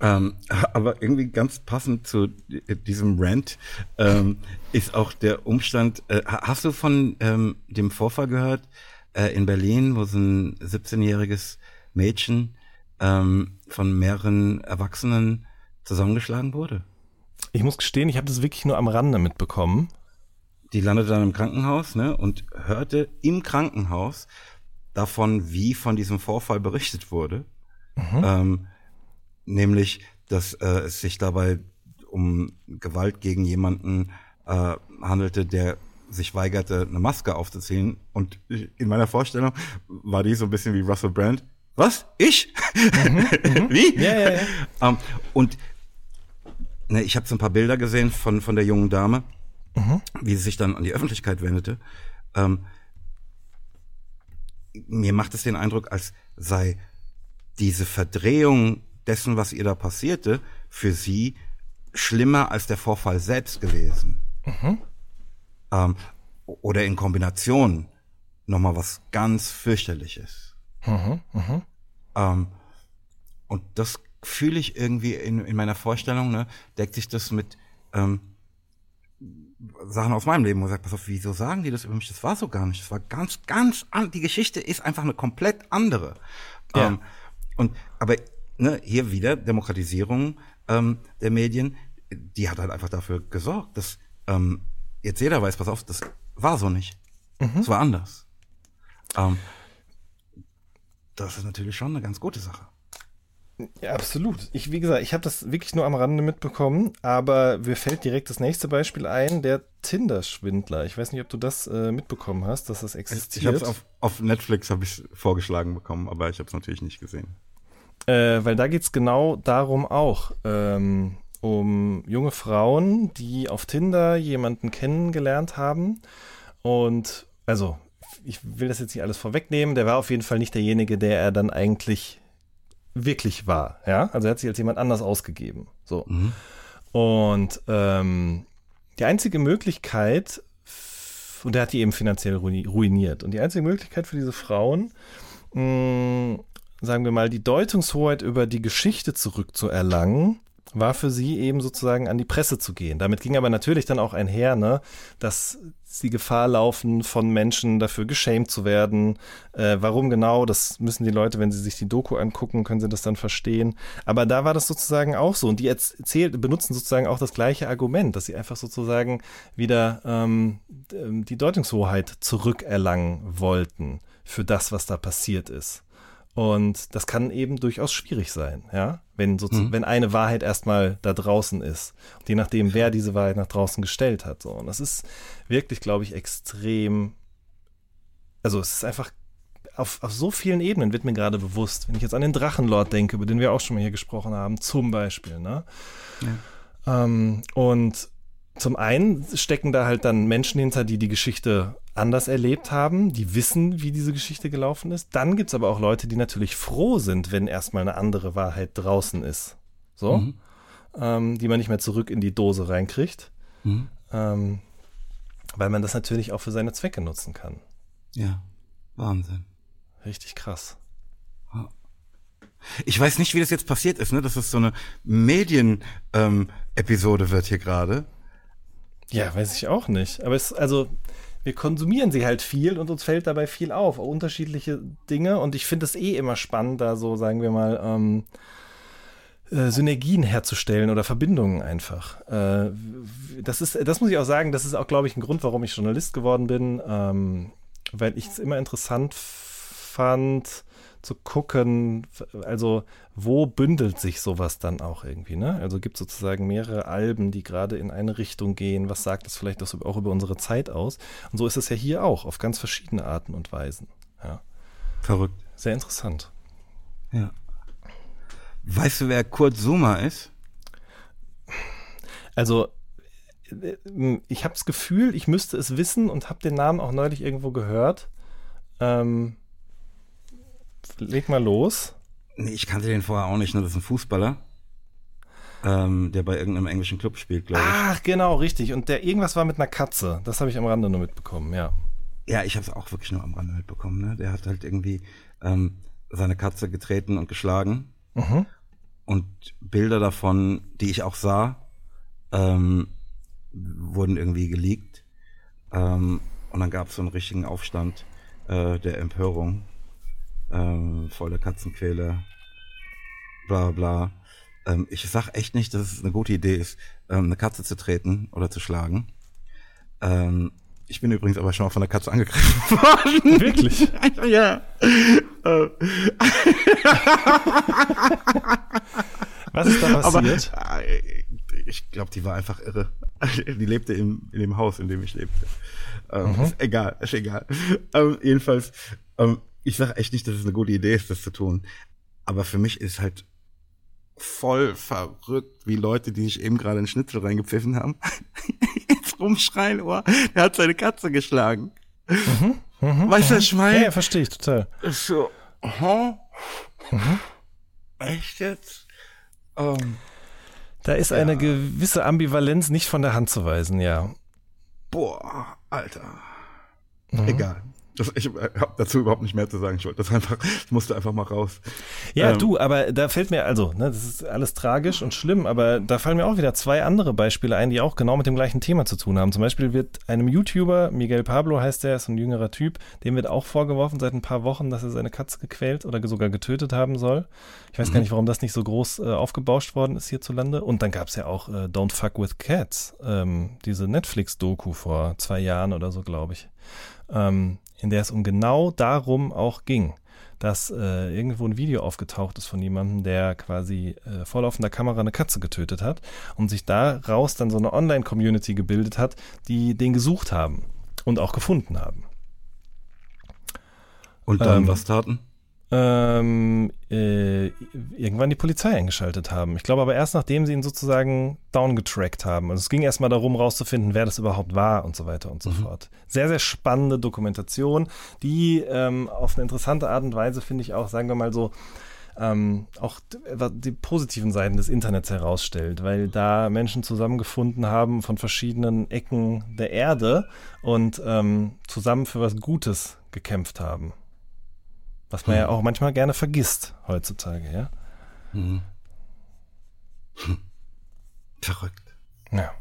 Ähm, aber irgendwie ganz passend zu diesem Rant ähm, ist auch der Umstand, äh, hast du von ähm, dem Vorfall gehört äh, in Berlin, wo so ein 17-jähriges Mädchen ähm, von mehreren Erwachsenen zusammengeschlagen wurde? Ich muss gestehen, ich habe das wirklich nur am Rande mitbekommen. Die landete dann im Krankenhaus ne, und hörte im Krankenhaus davon, wie von diesem Vorfall berichtet wurde. Mhm. Ähm, nämlich, dass äh, es sich dabei um Gewalt gegen jemanden äh, handelte, der sich weigerte, eine Maske aufzuziehen. Und in meiner Vorstellung war die so ein bisschen wie Russell Brand. Was? Ich? Mhm, mhm. wie? Ja, ja, ja. Um, ähm, und ne, ich habe so ein paar Bilder gesehen von, von der jungen Dame, mhm. wie sie sich dann an die Öffentlichkeit wendete. Ähm, mir macht es den Eindruck, als sei diese Verdrehung dessen, was ihr da passierte, für sie schlimmer als der Vorfall selbst gewesen. Mhm. Ähm, oder in Kombination nochmal was ganz fürchterliches. Mhm, mh. ähm, und das fühle ich irgendwie in, in meiner Vorstellung, ne, deckt sich das mit ähm, Sachen aus meinem Leben, wo ich sage, pass auf, wieso sagen die das über mich? Das war so gar nicht. Das war ganz, ganz an. Die Geschichte ist einfach eine komplett andere. Ja. Ähm, und aber ne, hier wieder Demokratisierung ähm, der Medien, die hat halt einfach dafür gesorgt, dass ähm, jetzt jeder weiß, pass auf, das war so nicht. Mhm. Es war anders. Ähm, das ist natürlich schon eine ganz gute Sache. Ja, absolut. Ich, wie gesagt, ich habe das wirklich nur am Rande mitbekommen, aber mir fällt direkt das nächste Beispiel ein, der Tinder-Schwindler. Ich weiß nicht, ob du das äh, mitbekommen hast, dass das existiert. Ich habe es auf, auf Netflix hab ich vorgeschlagen bekommen, aber ich habe es natürlich nicht gesehen. Äh, weil da geht es genau darum auch. Ähm, um junge Frauen, die auf Tinder jemanden kennengelernt haben. Und also, ich will das jetzt nicht alles vorwegnehmen, der war auf jeden Fall nicht derjenige, der er dann eigentlich wirklich war. Ja, also er hat sich als jemand anders ausgegeben. So. Mhm. Und ähm, die einzige Möglichkeit, und er hat die eben finanziell ruiniert. Und die einzige Möglichkeit für diese Frauen, mh, mm, sagen wir mal, die Deutungshoheit über die Geschichte zurückzuerlangen, war für sie eben sozusagen an die Presse zu gehen. Damit ging aber natürlich dann auch einher, ne, dass sie Gefahr laufen, von Menschen dafür geschämt zu werden. Äh, warum genau, das müssen die Leute, wenn sie sich die Doku angucken, können sie das dann verstehen. Aber da war das sozusagen auch so. Und die erzählt, benutzen sozusagen auch das gleiche Argument, dass sie einfach sozusagen wieder ähm, die Deutungshoheit zurückerlangen wollten für das, was da passiert ist. Und das kann eben durchaus schwierig sein, ja, wenn, so, mhm. wenn eine Wahrheit erstmal da draußen ist. Und je nachdem, wer diese Wahrheit nach draußen gestellt hat. So. Und das ist wirklich, glaube ich, extrem. Also es ist einfach auf, auf so vielen Ebenen wird mir gerade bewusst, wenn ich jetzt an den Drachenlord denke, über den wir auch schon mal hier gesprochen haben, zum Beispiel, ne? Ja. Ähm, und zum einen stecken da halt dann Menschen hinter, die die Geschichte anders erlebt haben, die wissen, wie diese Geschichte gelaufen ist. Dann gibt es aber auch Leute, die natürlich froh sind, wenn erstmal eine andere Wahrheit draußen ist. So. Mhm. Ähm, die man nicht mehr zurück in die Dose reinkriegt. Mhm. Ähm, weil man das natürlich auch für seine Zwecke nutzen kann. Ja, Wahnsinn. Richtig krass. Ich weiß nicht, wie das jetzt passiert ist, ne? dass es so eine Medien-Episode ähm, wird hier gerade. Ja, weiß ich auch nicht. Aber es, also, wir konsumieren sie halt viel und uns fällt dabei viel auf, unterschiedliche Dinge. Und ich finde es eh immer spannend, da so, sagen wir mal, ähm, äh, Synergien herzustellen oder Verbindungen einfach. Äh, das ist, das muss ich auch sagen, das ist auch, glaube ich, ein Grund, warum ich Journalist geworden bin, ähm, weil ich es immer interessant fand, zu gucken, also wo bündelt sich sowas dann auch irgendwie, ne? Also gibt es sozusagen mehrere Alben, die gerade in eine Richtung gehen. Was sagt das vielleicht auch über unsere Zeit aus? Und so ist es ja hier auch, auf ganz verschiedene Arten und Weisen. Ja. Verrückt. Sehr interessant. Ja. Weißt du, wer Kurt Zuma ist? Also äh, ich habe das Gefühl, ich müsste es wissen und habe den Namen auch neulich irgendwo gehört. Ähm, leg mal los. Nee, ich kannte den vorher auch nicht, ne? Das ist ein Fußballer, ähm, der bei irgendeinem englischen Club spielt, glaube ich. Ach, genau, richtig. Und der irgendwas war mit einer Katze. Das habe ich am Rande nur mitbekommen, ja. Ja, ich habe es auch wirklich nur am Rande mitbekommen. Ne? Der hat halt irgendwie ähm, seine Katze getreten und geschlagen. Mhm. Und Bilder davon, die ich auch sah, ähm, wurden irgendwie geleakt. Ähm, und dann gab es so einen richtigen Aufstand äh, der Empörung. Ähm, voller Katzenquäler. Bla bla. Ähm, ich sag echt nicht, dass es eine gute Idee ist, ähm, eine Katze zu treten oder zu schlagen. Ähm, ich bin übrigens aber schon mal von der Katze angegriffen worden. Wirklich? ja. Was ist da passiert? Aber, äh, ich glaube, die war einfach irre. Die lebte im, in dem Haus, in dem ich lebte. Ähm, Mhm. Ist egal, ist egal. Ähm, jedenfalls, ähm, ich sage echt nicht, dass es eine gute Idee ist, das zu tun. Aber für mich ist halt voll verrückt, wie Leute, die sich eben gerade einen Schnitzel reingepfiffen haben, jetzt rumschreien, oh, der hat seine Katze geschlagen. Mhm, Weißt du, was ich Ja, ja, verstehe ich total. Ist so, huh? Mhm. Echt jetzt? Ähm, Da ist eine gewisse Ambivalenz nicht von der Hand zu weisen, ja. boah, Alter. Mhm. Egal. Das, ich habe dazu überhaupt nicht mehr zu sagen. Ich wollte das einfach, ich musste einfach mal raus. Ja, Ähm, du, aber da fällt mir, also, ne, das ist alles tragisch und schlimm, aber da fallen mir auch wieder zwei andere Beispiele ein, die auch genau mit dem gleichen Thema zu tun haben. Zum Beispiel wird einem YouTuber, Miguel Pablo heißt der, ist ein jüngerer Typ, dem wird auch vorgeworfen seit ein paar Wochen, dass er seine Katze gequält oder sogar getötet haben soll. Ich weiß gar nicht, warum das nicht so groß äh, aufgebauscht worden ist hierzulande. Und dann gab es ja auch äh, Don't Fuck with Cats, ähm, diese Netflix-Doku vor zwei Jahren oder so, glaube ich, ähm, in der es um genau darum auch ging dass äh, irgendwo ein Video aufgetaucht ist von jemandem, der quasi äh, vor laufender Kamera eine Katze getötet hat und sich daraus dann so eine Online-Community gebildet hat, die den gesucht haben und auch gefunden haben. Und dann Ähm, was taten? Ähm, äh, irgendwann die Polizei eingeschaltet haben. Ich glaube aber erst nachdem sie ihn sozusagen downgetrackt haben. Also es ging erstmal darum, rauszufinden, wer das überhaupt war und so weiter und so fort. Sehr, sehr spannende Dokumentation, die ähm, auf eine interessante Art und Weise, finde ich auch, sagen wir mal so, ähm, auch d- die positiven Seiten des Internets herausstellt, weil da Menschen zusammengefunden haben von verschiedenen Ecken der Erde und ähm, zusammen für was Gutes gekämpft haben. Was man ja auch manchmal gerne vergisst heutzutage, ja? Mhm. Verrückt. Ja.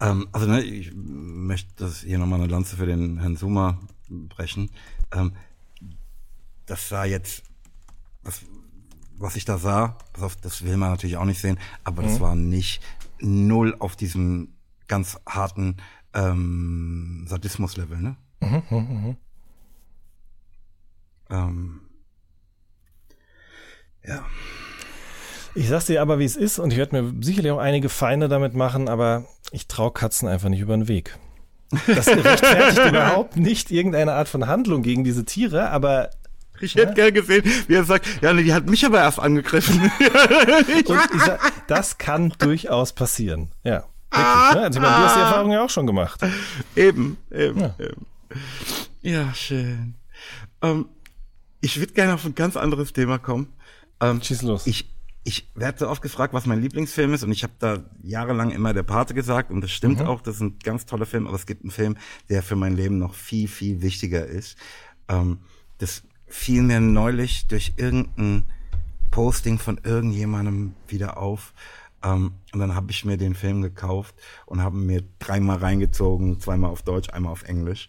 Ähm, also ne, ich möchte das hier nochmal eine Lanze für den Herrn Suma brechen. Ähm, das sah jetzt, das, was ich da sah, auf, das will man natürlich auch nicht sehen, aber das war nicht null auf diesem ganz harten ähm, Sadismus-Level, ne? Ähm, ja. Ich sag's dir aber, wie es ist, und ich werde mir sicherlich auch einige Feinde damit machen, aber ich traue Katzen einfach nicht über den Weg. Das rechtfertigt überhaupt nicht irgendeine Art von Handlung gegen diese Tiere, aber Ich hätte gern gesehen, wie er sagt, ja, die hat mich aber erst angegriffen. sag, das kann durchaus passieren. Ja. Wirklich, ne? Also ich meine, du hast die Erfahrung ja auch schon gemacht. Eben, eben, Ja. eben. Ja, schön. Ähm, ich würde gerne auf ein ganz anderes Thema kommen. Ähm, Schieß los. ich, ich werde so oft gefragt, was mein Lieblingsfilm ist und ich habe da jahrelang immer Der Pate gesagt und das stimmt auch, das ist ein ganz toller Film, aber es gibt einen Film, der für mein Leben noch viel, viel wichtiger ist. Ähm, das fiel mir neulich durch irgendein Posting von irgendjemandem wieder auf. Ähm, und dann habe ich mir den Film gekauft und habe mir dreimal reingezogen, zweimal auf Deutsch, einmal auf Englisch.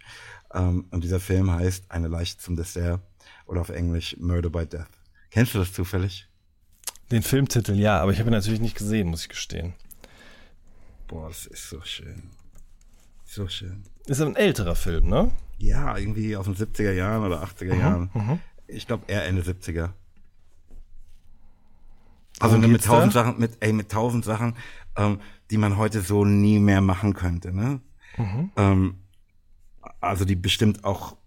Ähm, und dieser Film heißt Eine Leiche zum Dessert oder auf Englisch Murder by Death. Kennst du das zufällig? Den Filmtitel, ja, aber ich habe ihn natürlich nicht gesehen, muss ich gestehen. Boah, das ist so schön. So schön. Ist ein älterer Film, ne? Ja, irgendwie aus den 70er Jahren oder 80er Jahren. Ich glaube eher Ende 70er. Also ne, mit da? tausend Sachen, mit, ey, mit tausend Sachen, ähm, die man heute so nie mehr machen könnte, ne? Ähm, also die bestimmt auch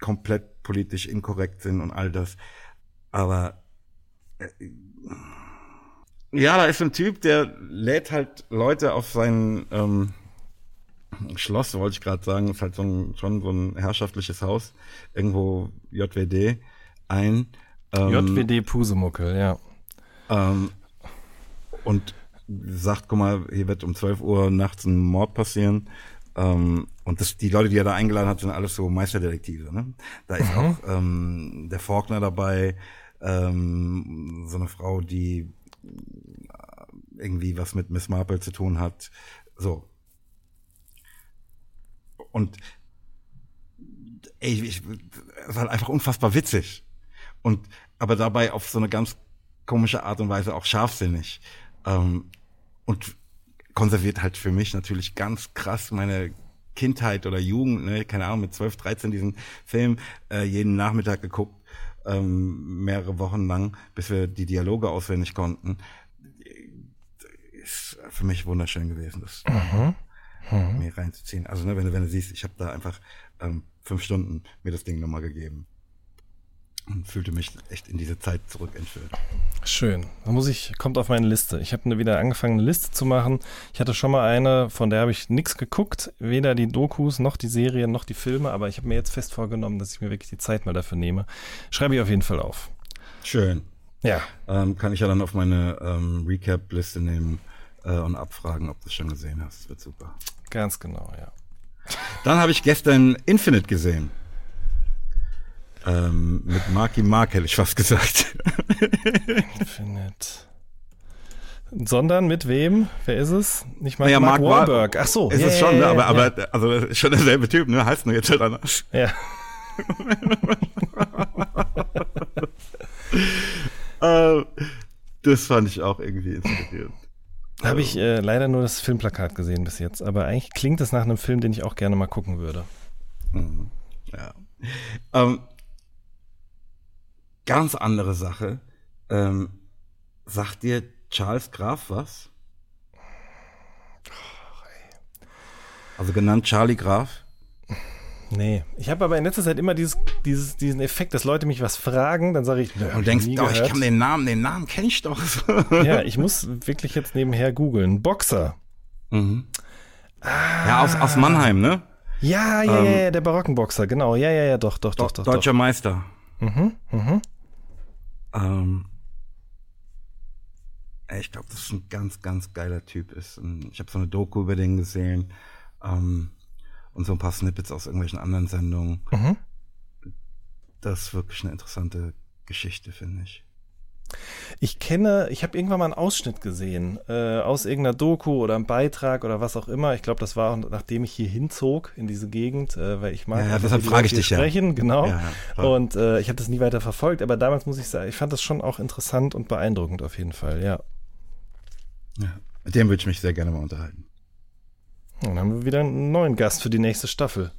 komplett politisch inkorrekt sind und all das. Aber äh, Ja, da ist ein Typ, der lädt halt Leute auf sein ähm, Schloss, wollte ich gerade sagen, ist halt so ein, schon so ein herrschaftliches Haus, irgendwo JWD ein. Ähm, JWD Pusemuckel, ja. Ähm, und sagt, guck mal, hier wird um 12 Uhr nachts ein Mord passieren. Ähm, und das, die Leute, die er da eingeladen hat, sind alles so Meisterdetektive. Ne? Da ist mhm. auch ähm, der Faulkner dabei, ähm, so eine Frau, die äh, irgendwie was mit Miss Marple zu tun hat. So. Und ey, ich, es war einfach unfassbar witzig. Und aber dabei auf so eine ganz komische Art und Weise auch scharfsinnig. Ähm, und konserviert halt für mich natürlich ganz krass meine Kindheit oder Jugend, ne, keine Ahnung, mit 12, 13 diesen Film äh, jeden Nachmittag geguckt, ähm, mehrere Wochen lang, bis wir die Dialoge auswendig konnten. Ist für mich wunderschön gewesen, das mhm. Mhm. mir reinzuziehen. Also ne, wenn, du, wenn du siehst, ich habe da einfach ähm, fünf Stunden mir das Ding nochmal gegeben und fühlte mich echt in diese Zeit zurückentführt. Schön. Da muss ich, kommt auf meine Liste. Ich habe wieder angefangen, eine Liste zu machen. Ich hatte schon mal eine, von der habe ich nichts geguckt, weder die Dokus noch die Serien noch die Filme, aber ich habe mir jetzt fest vorgenommen, dass ich mir wirklich die Zeit mal dafür nehme. Schreibe ich auf jeden Fall auf. Schön. Ja. Ähm, kann ich ja dann auf meine ähm, Recap-Liste nehmen äh, und abfragen, ob du es schon gesehen hast. Das wird super. Ganz genau, ja. Dann habe ich gestern Infinite gesehen. Ähm, mit Marky Mark hätte ich fast gesagt. Infinite. Sondern mit wem? Wer ist es? Nicht mal naja, Mark, Mark Wahlberg. Ach so. Ist yeah, es schon, ne? aber, aber ja. also schon derselbe Typ, ne? Heißt nur jetzt halt anders. Ja. äh, das fand ich auch irgendwie inspirierend. Habe ich äh, leider nur das Filmplakat gesehen bis jetzt, aber eigentlich klingt es nach einem Film, den ich auch gerne mal gucken würde. Mhm. Ja. Ähm, ganz andere Sache. Ähm, sagt dir Charles Graf was? Also genannt Charlie Graf? Nee, ich habe aber in letzter Zeit immer dieses, dieses, diesen Effekt, dass Leute mich was fragen, dann sage ich, nö, und denkst, doch, ich kann den Namen, den Namen kenne ich doch. ja, ich muss wirklich jetzt nebenher googeln. Boxer. Mhm. Ah. Ja, aus, aus Mannheim, ne? Ja, ja, ähm, ja, der Barockenboxer, genau. Ja, ja, ja, doch, doch, doch, doch. Deutscher doch. Meister. Mhm, mhm. Ähm, ich glaube, das ist ein ganz, ganz geiler Typ ist. Ich habe so eine Doku über den gesehen ähm, und so ein paar Snippets aus irgendwelchen anderen Sendungen. Mhm. Das ist wirklich eine interessante Geschichte, finde ich. Ich kenne, ich habe irgendwann mal einen Ausschnitt gesehen äh, aus irgendeiner Doku oder einem Beitrag oder was auch immer. Ich glaube, das war nachdem ich hier hinzog in diese Gegend, äh, weil ich mag ja, ja deshalb frage ich dich sprechen, ja. genau. Ja, ja, und äh, ich habe das nie weiter verfolgt, aber damals muss ich sagen, ich fand das schon auch interessant und beeindruckend auf jeden Fall, ja. Ja, mit dem würde ich mich sehr gerne mal unterhalten. Und dann haben wir wieder einen neuen Gast für die nächste Staffel.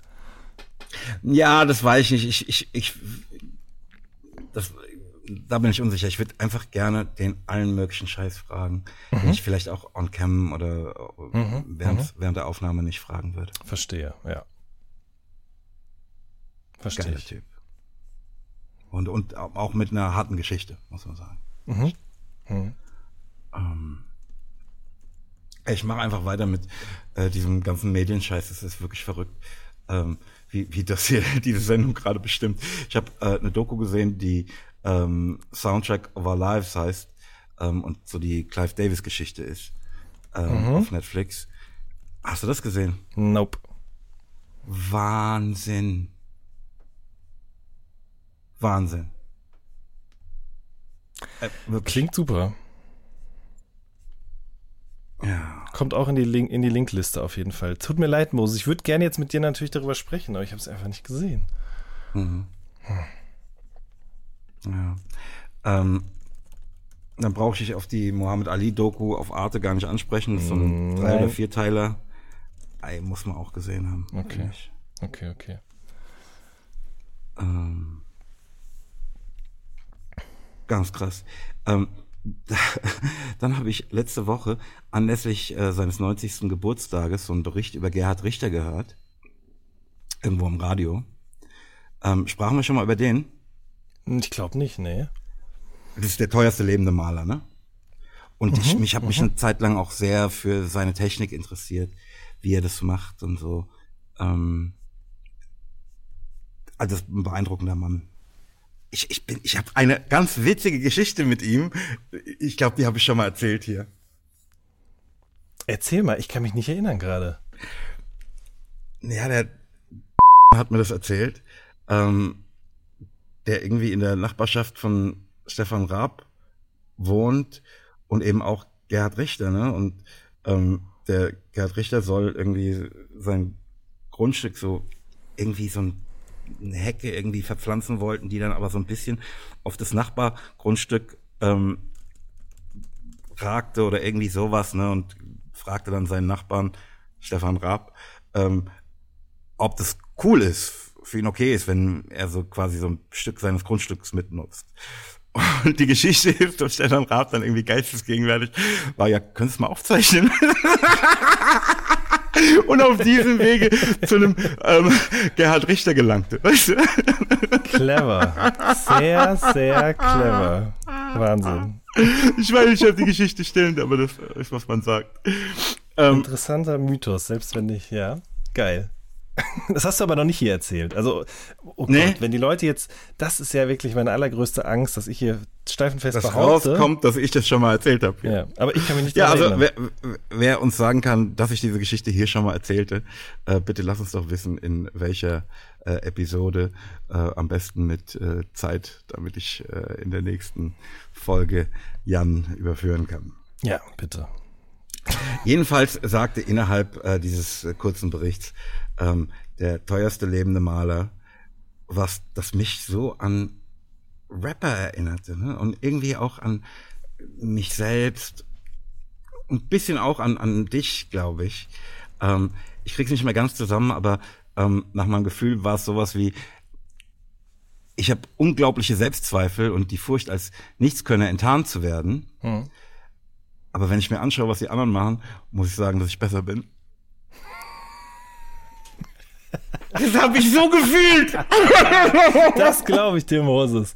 Ja, das weiß ich nicht. Ich, ich, ich, das, da bin ich unsicher. Ich würde einfach gerne den allen möglichen Scheiß fragen, mhm. den ich vielleicht auch on cam oder mhm. Während, mhm. während der Aufnahme nicht fragen würde. Verstehe, ja. Verstehe. Geiler Typ. Und, und auch mit einer harten Geschichte, muss man sagen. Mhm. Mhm. Ähm, ich mache einfach weiter mit äh, diesem ganzen Medienscheiß. Das ist wirklich verrückt. Ähm, wie, wie das hier diese Sendung gerade bestimmt. Ich habe äh, eine Doku gesehen, die ähm, Soundtrack of Our Lives heißt ähm, und so die Clive Davis Geschichte ist ähm, mhm. auf Netflix. Hast du das gesehen? Nope. Wahnsinn. Wahnsinn. Äh, Klingt super. Ja. Kommt auch in die, Link, in die Linkliste auf jeden Fall. Tut mir leid, Moses. Ich würde gerne jetzt mit dir natürlich darüber sprechen, aber ich habe es einfach nicht gesehen. Mhm. Hm. Ja. Ähm, dann brauche ich auf die Mohammed Ali-Doku auf Arte gar nicht ansprechen. Das ist so ein Nein. drei- oder vierteiler. Ey, muss man auch gesehen haben. Okay. Okay, okay. Ähm, ganz krass. Ähm, dann habe ich letzte Woche anlässlich äh, seines 90. Geburtstages so einen Bericht über Gerhard Richter gehört. Irgendwo im Radio. Ähm, sprachen wir schon mal über den? Ich glaube nicht, nee. Das ist der teuerste lebende Maler, ne? Und Mhm, ich mich habe mich eine Zeit lang auch sehr für seine Technik interessiert, wie er das macht und so. Ähm, also das ist ein beeindruckender Mann. Ich, ich bin, ich habe eine ganz witzige Geschichte mit ihm. Ich glaube, die habe ich schon mal erzählt hier. Erzähl mal, ich kann mich nicht erinnern gerade. Ja, der hat mir das erzählt. Ähm, der irgendwie in der Nachbarschaft von Stefan Raab wohnt und eben auch Gerhard Richter, ne? Und ähm, der Gerhard Richter soll irgendwie sein Grundstück so irgendwie so ein, eine Hecke irgendwie verpflanzen wollten, die dann aber so ein bisschen auf das Nachbargrundstück ähm, ragte oder irgendwie sowas, ne? Und fragte dann seinen Nachbarn Stefan Raab, ähm, ob das cool ist, für ihn okay ist, wenn er so quasi so ein Stück seines Grundstücks mitnutzt. Und die Geschichte ist, dass Stefan Raab dann irgendwie geistesgegenwärtig war, ja, könntest du mal aufzeichnen? Und auf diesem Wege zu einem ähm, Gerhard Richter gelangte. Weißt du? Clever. Sehr, sehr clever. Wahnsinn. Ich weiß nicht, ob die Geschichte stimmt, aber das ist, was man sagt. Ähm, Interessanter Mythos, selbst wenn nicht, ja. Geil. Das hast du aber noch nicht hier erzählt. Also, oh Nee. Gott, wenn die Leute jetzt, das ist ja wirklich meine allergrößte Angst, dass ich hier steifenfest dass behaupte. rauskommt, dass ich das schon mal erzählt habe. Ja, aber ich kann mich nicht Ja, also wer, wer uns sagen kann, dass ich diese Geschichte hier schon mal erzählte, äh, bitte lass uns doch wissen, in welcher äh, Episode, äh, am besten mit äh, Zeit, damit ich äh, in der nächsten Folge Jan überführen kann. Ja, bitte. Jedenfalls sagte innerhalb äh, dieses kurzen Berichts ähm, der teuerste lebende Maler, was das mich so an Rapper erinnerte ne? und irgendwie auch an mich selbst und ein bisschen auch an, an dich, glaube ich. Ähm, ich krieg's nicht mehr ganz zusammen, aber ähm, nach meinem Gefühl war es sowas wie, ich habe unglaubliche Selbstzweifel und die Furcht, als Nichtskönner enttarnt zu werden. Hm. Aber wenn ich mir anschaue, was die anderen machen, muss ich sagen, dass ich besser bin. Das habe ich so gefühlt. Das glaube ich dir, Moses.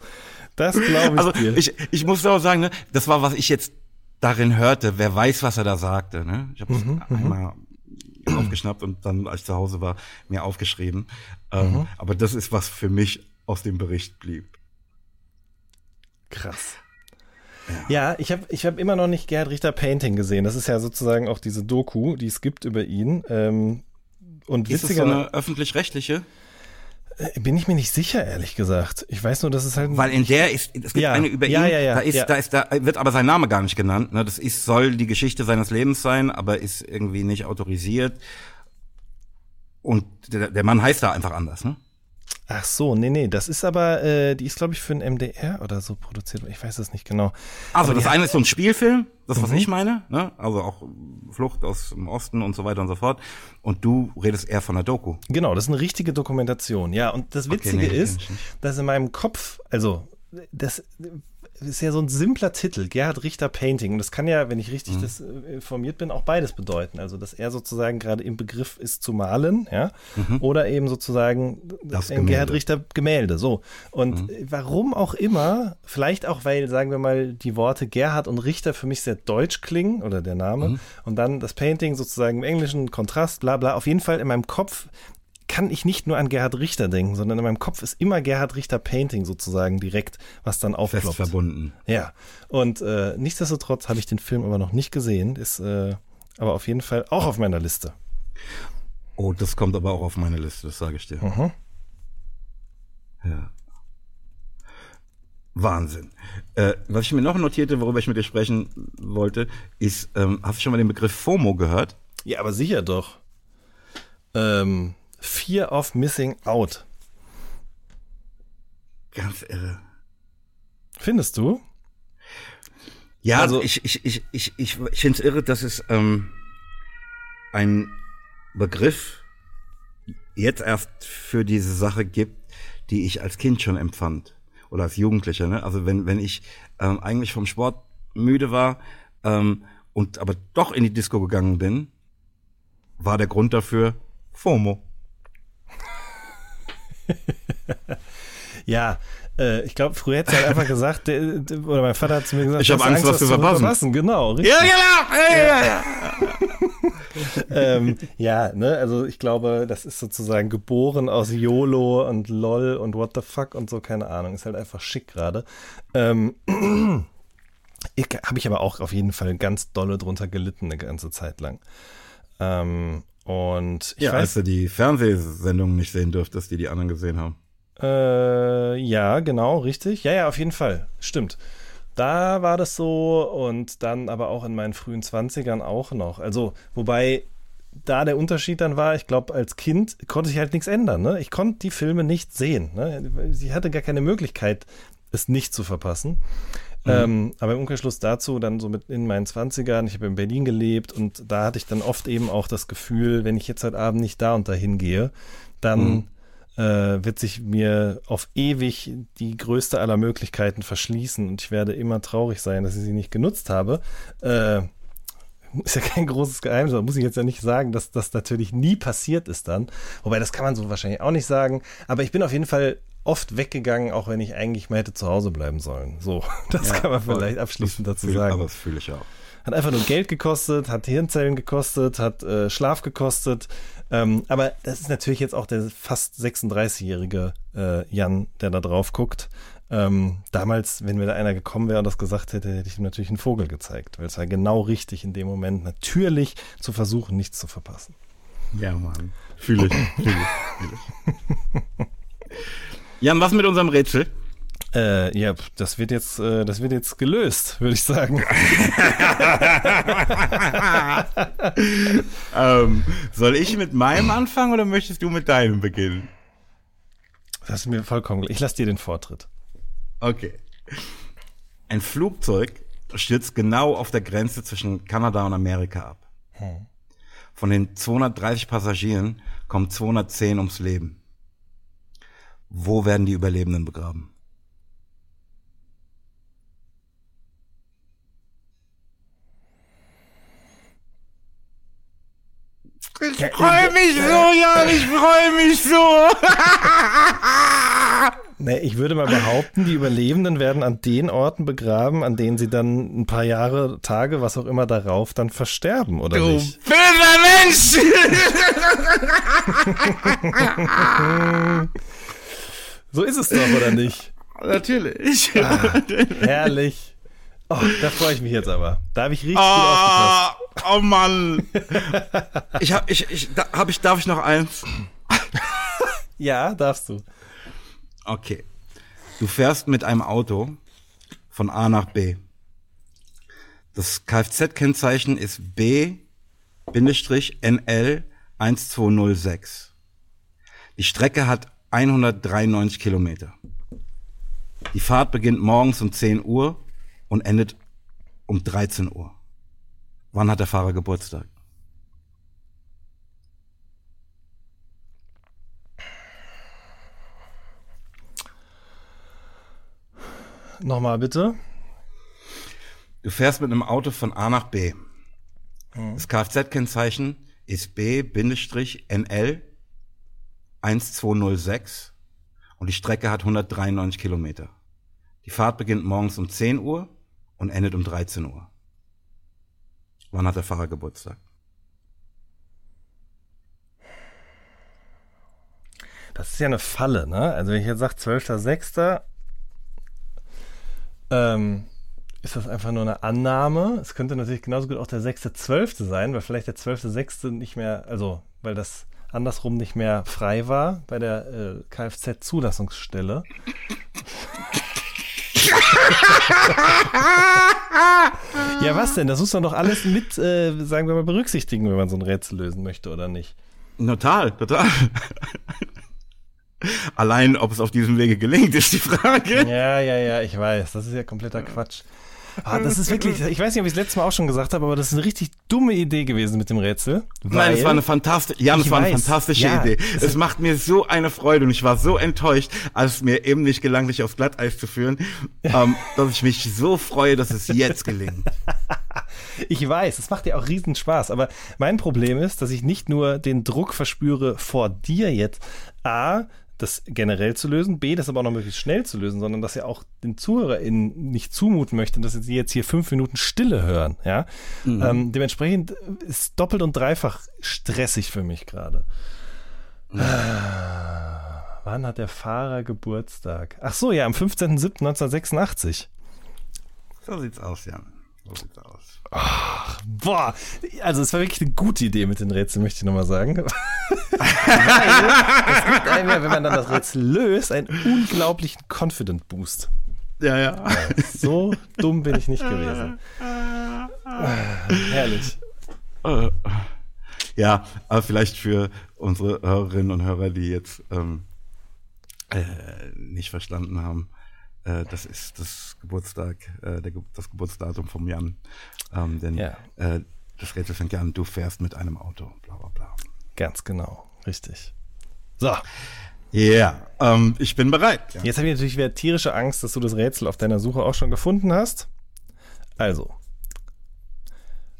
Das glaube ich Also dir. ich, ich muss auch sagen, ne, das war, was ich jetzt darin hörte. Wer weiß, was er da sagte. Ne? Ich habe es einmal aufgeschnappt und dann, als ich zu Hause war, mir aufgeschrieben. Ähm, aber das ist, was für mich aus dem Bericht blieb. Krass. Ja, ich habe ich hab immer noch nicht Gerhard Richter Painting gesehen. Das ist ja sozusagen auch diese Doku, die es gibt über ihn. Ähm, und Ist es so witziger eine öffentlich-rechtliche? bin ich mir nicht sicher, ehrlich gesagt. Ich weiß nur, dass es halt. Weil in der ist, es gibt Ja. eine über Ja, ihn, ja, ja, da ist, ja. da ist, da wird aber sein Name gar nicht genannt. Ne? Das ist, soll die Geschichte seines Lebens sein, aber ist irgendwie nicht autorisiert. Und der, der Mann heißt da einfach anders, ne? Ach so, nee, nee, das ist aber, äh, die ist, glaube ich, für ein MDR oder so produziert. Ich weiß es nicht genau. Also das eine ist so ein Spielfilm, das was Mhm. ich meine, ne? Also auch Flucht aus dem Osten und so weiter und so fort. Und du redest eher von der Doku. Genau, das ist eine richtige Dokumentation. Ja, und das Witzige nee, kenn ist, dass in meinem Kopf, also das ist ja so ein simpler Titel, Gerhard Richter Painting. Und das kann ja, wenn ich richtig Mhm. das äh, informiert bin, auch beides bedeuten. Also, dass er sozusagen gerade im Begriff ist zu malen, ja, oder eben sozusagen Mhm. Das ein Gerhard Gemälde. Mhm. Richter Gemälde. So. Und warum auch immer, vielleicht auch, weil, sagen wir mal, die Worte Gerhard und Richter für mich sehr deutsch klingen, oder der Name, Mhm. und dann das Painting sozusagen im Englischen, Kontrast, bla bla. Auf jeden Fall in meinem Kopf kann ich nicht nur an Gerhard Richter denken, sondern in meinem Kopf ist immer Gerhard Richter Painting sozusagen direkt, was dann Fest aufploppt. verbunden. Ja, und äh, nichtsdestotrotz habe ich den Film aber noch nicht gesehen, ist äh, aber auf jeden Fall auch auf meiner Liste. Oh, das kommt aber auch auf meine Liste, das sage ich dir. Mhm. Ja. Wahnsinn. Äh, was ich mir noch notierte, worüber ich mit dir sprechen wollte, ist, ähm, hast du schon mal den Begriff FOMO gehört? Ja, aber sicher doch. Ähm, Fear of Missing Out. Ganz irre. Findest du? Ja, Also- ich, ich, ich, ich, ich, ich finde es irre, dass es ähm, ein Begriff jetzt erst für diese Sache gibt, die ich als Kind schon empfand oder als Jugendlicher. Ne? Also wenn, wenn ich ähm, eigentlich vom Sport müde war ähm, und aber doch in die Disco gegangen bin, war der Grund dafür FOMO. Ja, Äh, ich glaube, früher hätte er halt einfach gesagt, der, der, oder mein Vater hat zu mir gesagt, ich habe Angst, Angst, was zu verpassen. verpassen. Genau, richtig. Ja, genau. Ja, ja, ja. ähm, ja, ne, also ich glaube, das ist sozusagen geboren aus YOLO und LOL und What the fuck und so, keine Ahnung. Ist halt einfach schick gerade. Ähm, habe ich aber auch auf jeden Fall ganz dolle drunter gelitten eine ganze Zeit lang. Ähm, und ich ja, weiß, als du die Fernsehsendungen nicht sehen durftest, die die anderen gesehen haben. Äh, ja, genau, richtig. Ja, ja, auf jeden Fall. Stimmt. Da war das so und dann aber auch in meinen frühen Zwanzigern auch noch. Also, wobei da der Unterschied dann war, ich glaube, als Kind konnte ich halt nichts ändern. Ne? Ich konnte die Filme nicht sehen. Ne? Ich hatte gar keine Möglichkeit, es nicht zu verpassen. Mhm. Ähm, aber im Umkehrschluss dazu, dann so mit in meinen 20ern, ich habe in Berlin gelebt und da hatte ich dann oft eben auch das Gefühl, wenn ich jetzt heute Abend nicht da und dahin gehe, dann mhm. äh, wird sich mir auf ewig die größte aller Möglichkeiten verschließen und ich werde immer traurig sein, dass ich sie nicht genutzt habe. Äh, ist ja kein großes Geheimnis, muss ich jetzt ja nicht sagen, dass das natürlich nie passiert ist dann. Wobei, das kann man so wahrscheinlich auch nicht sagen. Aber ich bin auf jeden Fall oft weggegangen, auch wenn ich eigentlich mal hätte zu Hause bleiben sollen. So, das ja, kann man vielleicht abschließend dazu fühl, sagen. Aber das fühle ich auch. Hat einfach nur Geld gekostet, hat Hirnzellen gekostet, hat äh, Schlaf gekostet. Ähm, aber das ist natürlich jetzt auch der fast 36-jährige äh, Jan, der da drauf guckt. Ähm, damals, wenn mir da einer gekommen wäre und das gesagt hätte, hätte ich ihm natürlich einen Vogel gezeigt, weil es war genau richtig in dem Moment, natürlich zu versuchen, nichts zu verpassen. Ja, Mann. Fühle ich. Fühle ich. Fühl ich. Jan, was mit unserem Rätsel? Äh, ja, das wird jetzt, äh, das wird jetzt gelöst, würde ich sagen. ähm, soll ich mit meinem anfangen oder möchtest du mit deinem beginnen? Das ist mir vollkommen. Ich lasse dir den Vortritt. Okay. Ein Flugzeug stürzt genau auf der Grenze zwischen Kanada und Amerika ab. Hm. Von den 230 Passagieren kommen 210 ums Leben. Wo werden die Überlebenden begraben? Ich freue mich so, Jan, ich freue mich so. nee, ich würde mal behaupten, die Überlebenden werden an den Orten begraben, an denen sie dann ein paar Jahre, Tage, was auch immer darauf dann versterben, oder du nicht? Du böser Mensch! So ist es doch, oder nicht? Natürlich. Ah, herrlich. Oh, da freue ich mich jetzt aber. Da habe ich richtig oh, gut aufgepasst. Oh Mann. Ich hab, ich, ich, da, hab ich, darf ich noch eins? ja, darfst du. Okay. Du fährst mit einem Auto von A nach B. Das Kfz-Kennzeichen ist B-NL1206. Die Strecke hat 193 Kilometer. Die Fahrt beginnt morgens um 10 Uhr und endet um 13 Uhr. Wann hat der Fahrer Geburtstag? Nochmal bitte. Du fährst mit einem Auto von A nach B. Hm. Das Kfz-Kennzeichen ist B-NL 1206 und die Strecke hat 193 Kilometer. Die Fahrt beginnt morgens um 10 Uhr und endet um 13 Uhr. Wann hat der Fahrer Geburtstag? Das ist ja eine Falle, ne? Also wenn ich jetzt sage 12.06., ähm, ist das einfach nur eine Annahme. Es könnte natürlich genauso gut auch der 6.12. sein, weil vielleicht der 12.06. nicht mehr, also weil das andersrum nicht mehr frei war bei der äh, Kfz-Zulassungsstelle. ja, was denn? Das muss man doch alles mit, äh, sagen wir mal, berücksichtigen, wenn man so ein Rätsel lösen möchte, oder nicht? Total, total. Allein, ob es auf diesem Wege gelingt, ist die Frage. Ja, ja, ja, ich weiß. Das ist ja kompletter Quatsch. Ah, das ist wirklich, ich weiß nicht, ob ich es letztes Mal auch schon gesagt habe, aber das ist eine richtig dumme Idee gewesen mit dem Rätsel. Nein, es war eine fantastische, ja, es war eine fantastische ja, Idee. Es, macht mir so eine Freude und ich war so enttäuscht, als es mir eben nicht gelang, dich aufs Glatteis zu führen, ähm, dass ich mich so freue, dass es jetzt gelingt. ich weiß, es macht ja auch riesen Spaß, aber mein Problem ist, dass ich nicht nur den Druck verspüre vor dir jetzt, A, das generell zu lösen, B, das aber auch noch möglichst schnell zu lösen, sondern dass er auch den ZuhörerInnen nicht zumuten möchte, dass sie jetzt hier fünf Minuten Stille hören. Ja? Mhm. Ähm, dementsprechend ist doppelt und dreifach stressig für mich gerade. Ah, wann hat der Fahrer Geburtstag? Ach so, ja, am 15.07.1986. So sieht's aus, Jan. So sieht's aus. Ach, boah, also es war wirklich eine gute Idee mit den Rätseln, möchte ich nochmal sagen. Weil es gibt einem ja, wenn man dann das Rätsel löst, einen unglaublichen Confident Boost. Ja, ja. so dumm bin ich nicht gewesen. herrlich. Ja, aber vielleicht für unsere Hörerinnen und Hörer, die jetzt ähm, äh, nicht verstanden haben, äh, das ist das Geburtstag, äh, der, das Geburtsdatum vom Jan. Ähm, denn ja. äh, das Rätsel fängt ja an, du fährst mit einem Auto, bla bla bla. Ganz genau, richtig. So. Ja, ähm, ich bin bereit. Ja. Jetzt habe ich natürlich wieder tierische Angst, dass du das Rätsel auf deiner Suche auch schon gefunden hast. Also.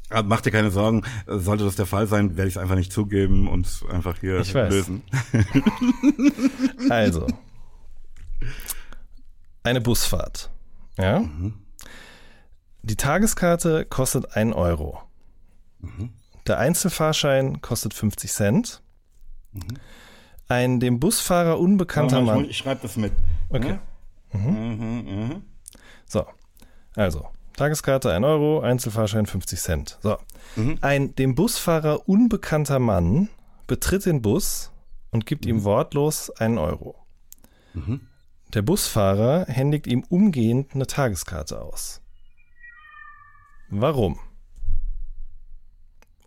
Ah, mach dir keine Sorgen, sollte das der Fall sein, werde ich es einfach nicht zugeben und einfach hier ich lösen. also. Eine Busfahrt. Ja. Mhm. Die Tageskarte kostet 1 Euro. Mhm. Der Einzelfahrschein kostet 50 Cent. Mhm. Ein dem Busfahrer unbekannter Mann. Ich, ich schreibe das mit. Okay. Mhm. mhm. Mhm. So, also Tageskarte 1 Euro, Einzelfahrschein 50 Cent. So. Mhm. Ein dem Busfahrer unbekannter Mann betritt den Bus und gibt ihm wortlos 1 Euro. Der Busfahrer händigt ihm umgehend eine Tageskarte aus. Warum?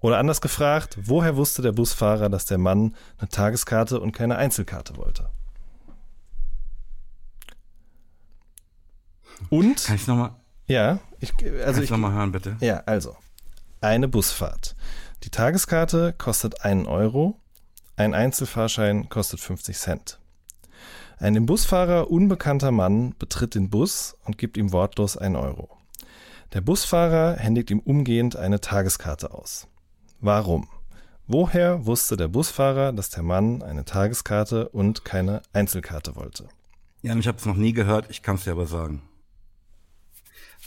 Oder anders gefragt, woher wusste der Busfahrer, dass der Mann eine Tageskarte und keine Einzelkarte wollte? Und. Kann ich nochmal? Ja, ich, also ich nochmal hören, bitte. Ja, also. Eine Busfahrt. Die Tageskarte kostet einen Euro, ein Einzelfahrschein kostet 50 Cent. Ein dem Busfahrer unbekannter Mann betritt den Bus und gibt ihm wortlos einen Euro. Der Busfahrer händigt ihm umgehend eine Tageskarte aus. Warum? Woher wusste der Busfahrer, dass der Mann eine Tageskarte und keine Einzelkarte wollte? Ja, ich habe es noch nie gehört, ich kann es dir aber sagen.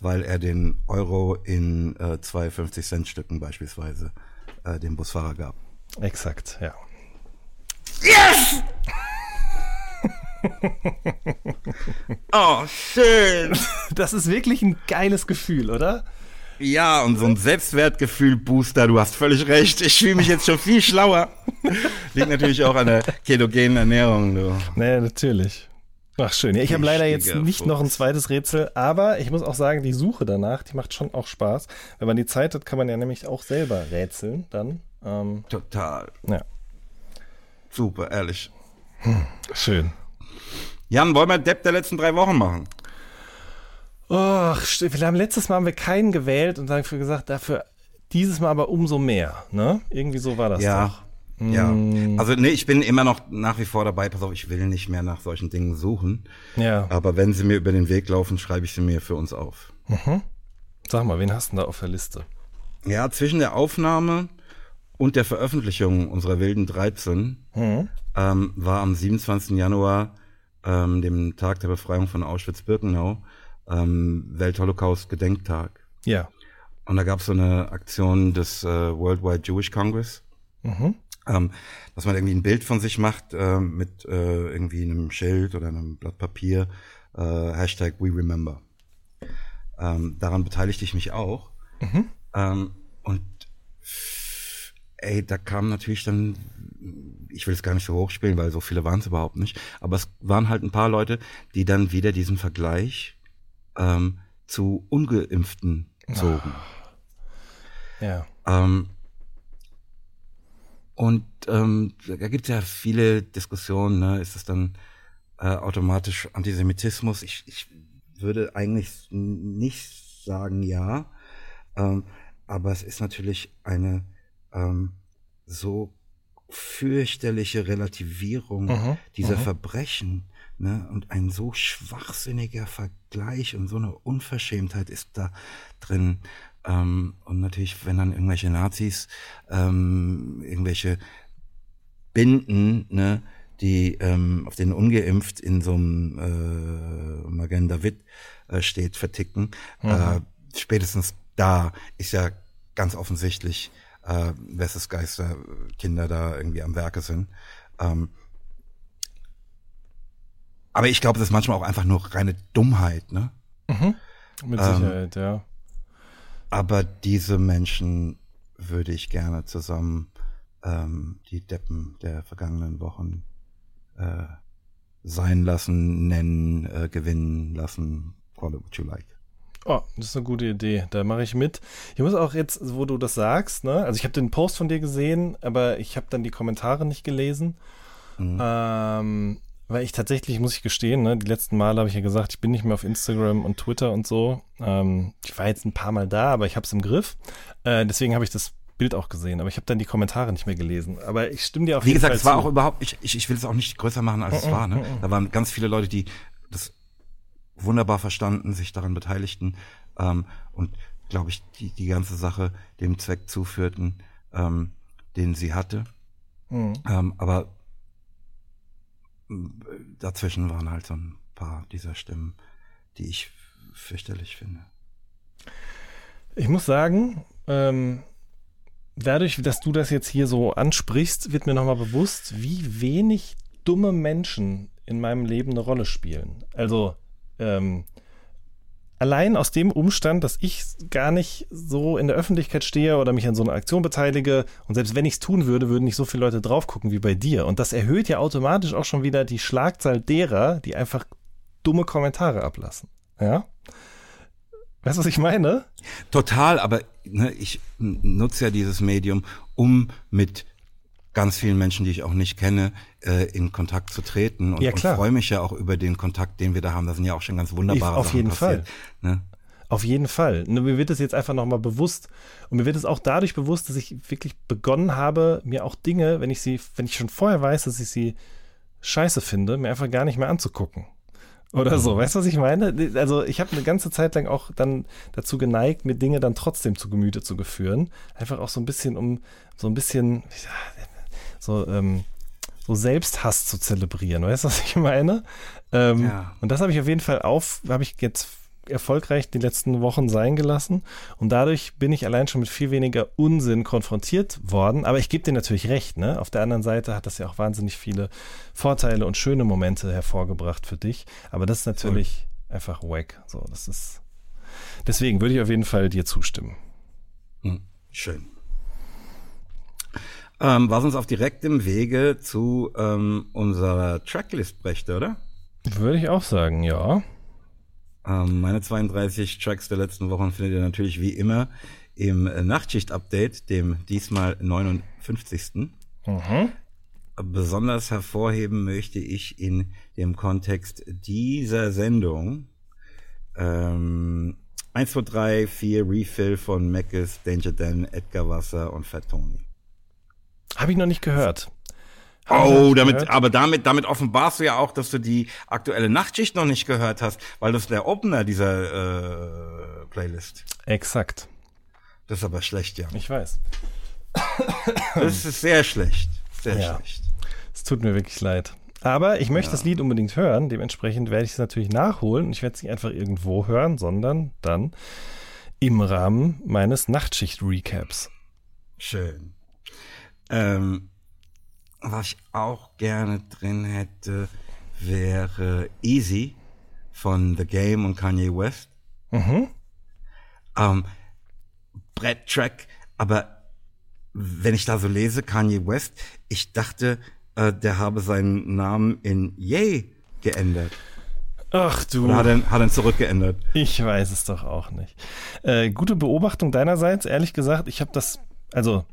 Weil er den Euro in äh, zwei 50-Cent-Stücken beispielsweise äh, dem Busfahrer gab. Exakt, ja. Yes! Oh, schön. Das ist wirklich ein geiles Gefühl, oder? Ja, und so ein Selbstwertgefühl-Booster, du hast völlig recht. Ich fühle mich jetzt schon viel schlauer. Liegt natürlich auch an der ketogenen Ernährung, du. Naja, natürlich. Ach schön. Ja, ich habe leider jetzt nicht noch ein zweites Rätsel, aber ich muss auch sagen, die Suche danach, die macht schon auch Spaß. Wenn man die Zeit hat, kann man ja nämlich auch selber rätseln dann. Ähm, Total. Ja. Super, ehrlich. Hm, schön. Jan, wollen wir Depp der letzten drei Wochen machen? Och, wir haben letztes Mal haben wir keinen gewählt und dafür gesagt, dafür dieses Mal aber umso mehr. Ne? Irgendwie so war das ja. doch. Ja, mm. also nee, ich bin immer noch nach wie vor dabei. Pass auf, ich will nicht mehr nach solchen Dingen suchen. Ja. Aber wenn sie mir über den Weg laufen, schreibe ich sie mir für uns auf. Mhm. Sag mal, wen hast du da auf der Liste? Ja, zwischen der Aufnahme und der Veröffentlichung unserer wilden 13 mhm. ähm, war am 27. Januar ähm, dem Tag der Befreiung von Auschwitz-Birkenau, ähm, Weltholocaust-Gedenktag. Ja. Und da gab es so eine Aktion des äh, Worldwide Jewish Congress, mhm. ähm, dass man irgendwie ein Bild von sich macht äh, mit äh, irgendwie einem Schild oder einem Blatt Papier, äh, Hashtag We Remember. Ähm, daran beteiligte ich mich auch. Mhm. Ähm, und ey, da kam natürlich dann ich will es gar nicht so hochspielen, weil so viele waren es überhaupt nicht, aber es waren halt ein paar Leute, die dann wieder diesen Vergleich ähm, zu Ungeimpften zogen. Ja. Ähm, und ähm, da gibt es ja viele Diskussionen, ne? ist es dann äh, automatisch Antisemitismus? Ich, ich würde eigentlich nicht sagen ja, ähm, aber es ist natürlich eine ähm, so fürchterliche Relativierung mhm, dieser mhm. Verbrechen ne? und ein so schwachsinniger Vergleich und so eine Unverschämtheit ist da drin. Ähm, und natürlich, wenn dann irgendwelche Nazis ähm, irgendwelche Binden, ne, die ähm, auf den ungeimpft in so einem äh, Magen David äh, steht, verticken. Mhm. Äh, spätestens da ist ja ganz offensichtlich, äh, wesses Geister Kinder da irgendwie am Werke sind. Ähm, aber ich glaube, das ist manchmal auch einfach nur reine Dummheit, ne? Mhm. Mit Sicherheit, ähm, ja. Aber diese Menschen würde ich gerne zusammen ähm, die Deppen der vergangenen Wochen äh, sein lassen, nennen, äh, gewinnen lassen. Call it what you like. Oh, das ist eine gute Idee. Da mache ich mit. Ich muss auch jetzt, wo du das sagst, ne? Also ich habe den Post von dir gesehen, aber ich habe dann die Kommentare nicht gelesen. Mhm. Ähm, weil ich tatsächlich, muss ich gestehen, ne, die letzten Male habe ich ja gesagt, ich bin nicht mehr auf Instagram und Twitter und so. Ähm, ich war jetzt ein paar Mal da, aber ich habe es im Griff. Äh, deswegen habe ich das Bild auch gesehen, aber ich habe dann die Kommentare nicht mehr gelesen. Aber ich stimme dir auf Wie jeden gesagt, Fall es war zu. auch überhaupt, ich, ich, ich will es auch nicht größer machen, als es war. Ne? Da waren ganz viele Leute, die das wunderbar verstanden, sich daran beteiligten ähm, und, glaube ich, die, die ganze Sache dem Zweck zuführten, ähm, den sie hatte. Mhm. Ähm, aber dazwischen waren halt so ein paar dieser Stimmen, die ich fürchterlich finde. Ich muss sagen, ähm, dadurch, dass du das jetzt hier so ansprichst, wird mir nochmal bewusst, wie wenig dumme Menschen in meinem Leben eine Rolle spielen. Also, ähm, allein aus dem Umstand, dass ich gar nicht so in der Öffentlichkeit stehe oder mich an so einer Aktion beteilige und selbst wenn ich es tun würde, würden nicht so viele Leute drauf gucken wie bei dir. Und das erhöht ja automatisch auch schon wieder die Schlagzahl derer, die einfach dumme Kommentare ablassen. Ja? Weißt du, was ich meine? Total, aber ne, ich nutze ja dieses Medium, um mit ganz vielen Menschen, die ich auch nicht kenne, äh, in Kontakt zu treten. Und, ja, und freue mich ja auch über den Kontakt, den wir da haben. Da sind ja auch schon ganz wunderbare ich, auf Sachen jeden passiert. Fall. Ne? Auf jeden Fall. Mir wird es jetzt einfach nochmal bewusst. Und mir wird es auch dadurch bewusst, dass ich wirklich begonnen habe, mir auch Dinge, wenn ich sie, wenn ich schon vorher weiß, dass ich sie scheiße finde, mir einfach gar nicht mehr anzugucken. Oder so, mhm. weißt du, was ich meine? Also ich habe eine ganze Zeit lang auch dann dazu geneigt, mir Dinge dann trotzdem zu Gemüte zu geführen. Einfach auch so ein bisschen, um so ein bisschen, so, ähm, so Selbsthass zu zelebrieren. Weißt du, was ich meine? Ähm, ja. Und das habe ich auf jeden Fall auf, habe ich jetzt erfolgreich die letzten Wochen sein gelassen. Und dadurch bin ich allein schon mit viel weniger Unsinn konfrontiert worden. Aber ich gebe dir natürlich recht, ne? Auf der anderen Seite hat das ja auch wahnsinnig viele Vorteile und schöne Momente hervorgebracht für dich. Aber das ist natürlich Voll. einfach wack. So, das ist. Deswegen würde ich auf jeden Fall dir zustimmen. Hm, schön ähm, was uns auf direktem Wege zu ähm, unserer Tracklist brächte, oder? Würde ich auch sagen, ja. Ähm, meine 32 Tracks der letzten Wochen findet ihr natürlich wie immer im Nachtschicht-Update, dem diesmal 59. Mhm. Besonders hervorheben möchte ich in dem Kontext dieser Sendung ähm, 1, 2, 3, 4 Refill von Meckes, Danger Dan, Edgar Wasser und Fat Tony. Habe ich noch nicht gehört. oh, damit, aber damit, damit offenbarst du ja auch, dass du die aktuelle Nachtschicht noch nicht gehört hast, weil das der Opener dieser äh, Playlist. Exakt. Das ist aber schlecht, ja. Ich weiß. Das ist sehr schlecht. Sehr ja. schlecht. Es tut mir wirklich leid. Aber ich möchte ja. das Lied unbedingt hören. Dementsprechend werde ich es natürlich nachholen. Ich werde es nicht einfach irgendwo hören, sondern dann im Rahmen meines Nachtschicht-Recaps. Schön. Ähm, was ich auch gerne drin hätte, wäre Easy von The Game und Kanye West. Mhm. Ähm, Brett-Track, aber wenn ich da so lese, Kanye West, ich dachte, äh, der habe seinen Namen in Yay geändert. Ach du. Oder hat er, hat er zurückgeändert? Ich weiß es doch auch nicht. Äh, gute Beobachtung deinerseits, ehrlich gesagt. Ich habe das, also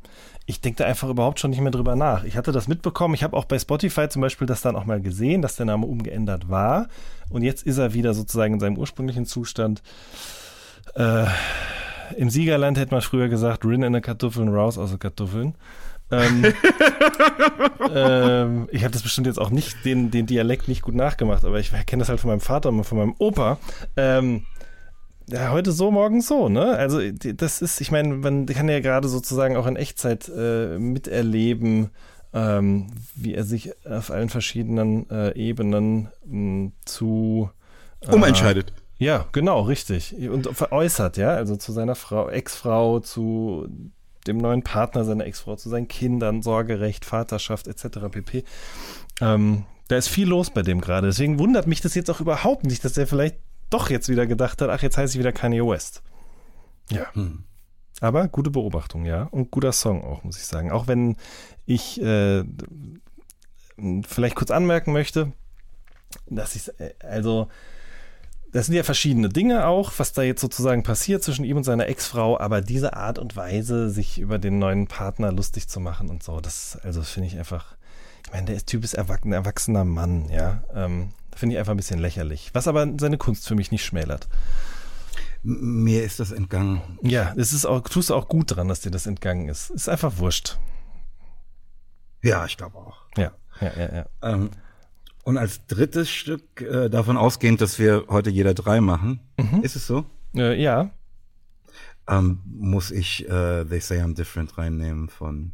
ich denke da einfach überhaupt schon nicht mehr drüber nach. Ich hatte das mitbekommen, ich habe auch bei Spotify zum Beispiel das dann auch mal gesehen, dass der Name umgeändert war. Und jetzt ist er wieder sozusagen in seinem ursprünglichen Zustand. Äh, Im Siegerland hätte man früher gesagt, Rin in der Kartoffeln, raus aus den Kartoffeln. ähm, ähm, ich habe das bestimmt jetzt auch nicht, den, den Dialekt nicht gut nachgemacht, aber ich kenne das halt von meinem Vater und von meinem Opa. Ähm, ja, heute so, morgen so, ne? Also das ist, ich meine, man kann ja gerade sozusagen auch in Echtzeit äh, miterleben, ähm, wie er sich auf allen verschiedenen äh, Ebenen mh, zu äh, umentscheidet. Ja, genau, richtig. Und veräußert, ja, also zu seiner Frau, Ex-Frau, zu dem neuen Partner seiner Ex-Frau, zu seinen Kindern, Sorgerecht, Vaterschaft etc. pp. Ähm, da ist viel los bei dem gerade. Deswegen wundert mich das jetzt auch überhaupt nicht, dass er vielleicht doch jetzt wieder gedacht hat, ach, jetzt heiße ich wieder Kanye West. Ja. Hm. Aber gute Beobachtung, ja. Und guter Song auch, muss ich sagen. Auch wenn ich äh, vielleicht kurz anmerken möchte, dass ich, äh, also, das sind ja verschiedene Dinge auch, was da jetzt sozusagen passiert zwischen ihm und seiner Ex-Frau, aber diese Art und Weise, sich über den neuen Partner lustig zu machen und so, das, also finde ich einfach, ich meine, der Typ ist ein erwachsener Mann, ja. Ähm, finde ich einfach ein bisschen lächerlich. Was aber seine Kunst für mich nicht schmälert. Mir ist das entgangen. Ja, es ist auch, tust du auch gut dran, dass dir das entgangen ist. Ist einfach wurscht. Ja, ich glaube auch. Ja, ja, ja, ja. Ähm, und als drittes Stück, äh, davon ausgehend, dass wir heute jeder drei machen, mhm. ist es so? Äh, ja. Ähm, muss ich äh, They Say I'm Different reinnehmen von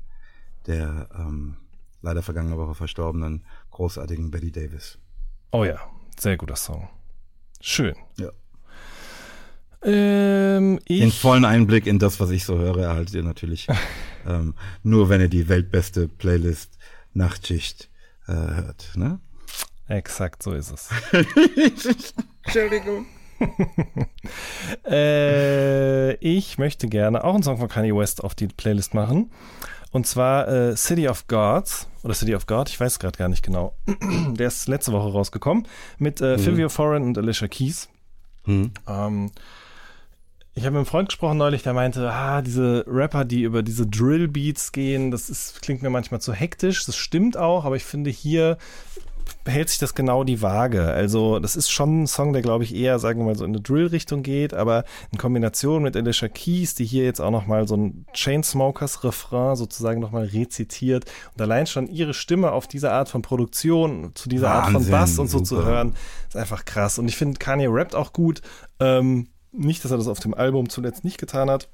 der ähm, leider vergangene Woche verstorbenen großartigen Betty Davis. Oh ja, sehr guter Song. Schön. Ja. Ähm, Den vollen Einblick in das, was ich so höre, erhaltet ihr natürlich ähm, nur, wenn ihr die weltbeste Playlist Nachtschicht äh, hört. Ne? Exakt, so ist es. Entschuldigung. äh, ich möchte gerne auch einen Song von Kanye West auf die Playlist machen. Und zwar äh, City of Gods oder City of God, ich weiß gerade gar nicht genau. Der ist letzte Woche rausgekommen mit äh, mhm. Fivio Foreign und Alicia Keys. Mhm. Ähm, ich habe mit einem Freund gesprochen neulich, der meinte, ah, diese Rapper, die über diese Drill-Beats gehen, das ist, klingt mir manchmal zu hektisch. Das stimmt auch, aber ich finde, hier behält sich das genau die Waage. Also, das ist schon ein Song, der, glaube ich, eher, sagen wir mal, so in eine Drill-Richtung geht, aber in Kombination mit Alicia Keys, die hier jetzt auch nochmal so ein Chainsmokers-Refrain sozusagen nochmal rezitiert und allein schon ihre Stimme auf diese Art von Produktion, zu dieser Wahnsinn, Art von Bass und so super. zu hören, ist einfach krass. Und ich finde, Kanye rappt auch gut. Ähm, nicht, dass er das auf dem Album zuletzt nicht getan hat.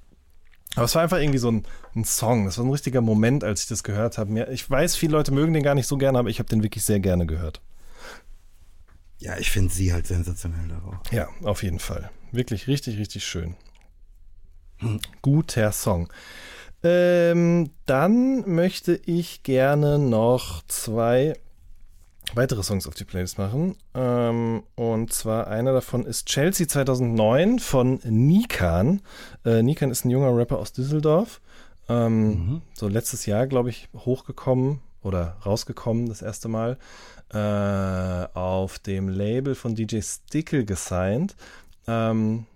Aber es war einfach irgendwie so ein, ein Song. Das war ein richtiger Moment, als ich das gehört habe. Ich weiß, viele Leute mögen den gar nicht so gerne, aber ich habe den wirklich sehr gerne gehört. Ja, ich finde sie halt sensationell darauf. Ja, auf jeden Fall. Wirklich richtig, richtig schön. Hm. Guter Song. Ähm, dann möchte ich gerne noch zwei weitere Songs auf die Playlist machen. Ähm, und zwar einer davon ist Chelsea 2009 von Nikan. Äh, Nikan ist ein junger Rapper aus Düsseldorf. Ähm, mhm. So letztes Jahr, glaube ich, hochgekommen oder rausgekommen das erste Mal. Äh, auf dem Label von DJ Stickle gesigned. Ähm,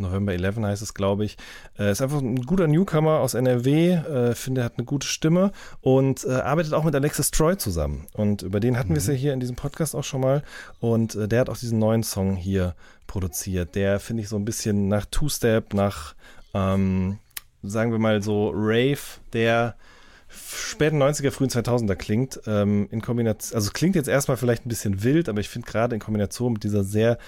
November 11 heißt es, glaube ich. Äh, ist einfach ein guter Newcomer aus NRW, äh, finde, er hat eine gute Stimme und äh, arbeitet auch mit Alexis Troy zusammen. Und über den hatten mhm. wir es ja hier in diesem Podcast auch schon mal. Und äh, der hat auch diesen neuen Song hier produziert. Der finde ich so ein bisschen nach Two-Step, nach, ähm, sagen wir mal so, Rave, der späten 90er, frühen 2000er klingt. Ähm, in Kombination, also klingt jetzt erstmal vielleicht ein bisschen wild, aber ich finde gerade in Kombination mit dieser sehr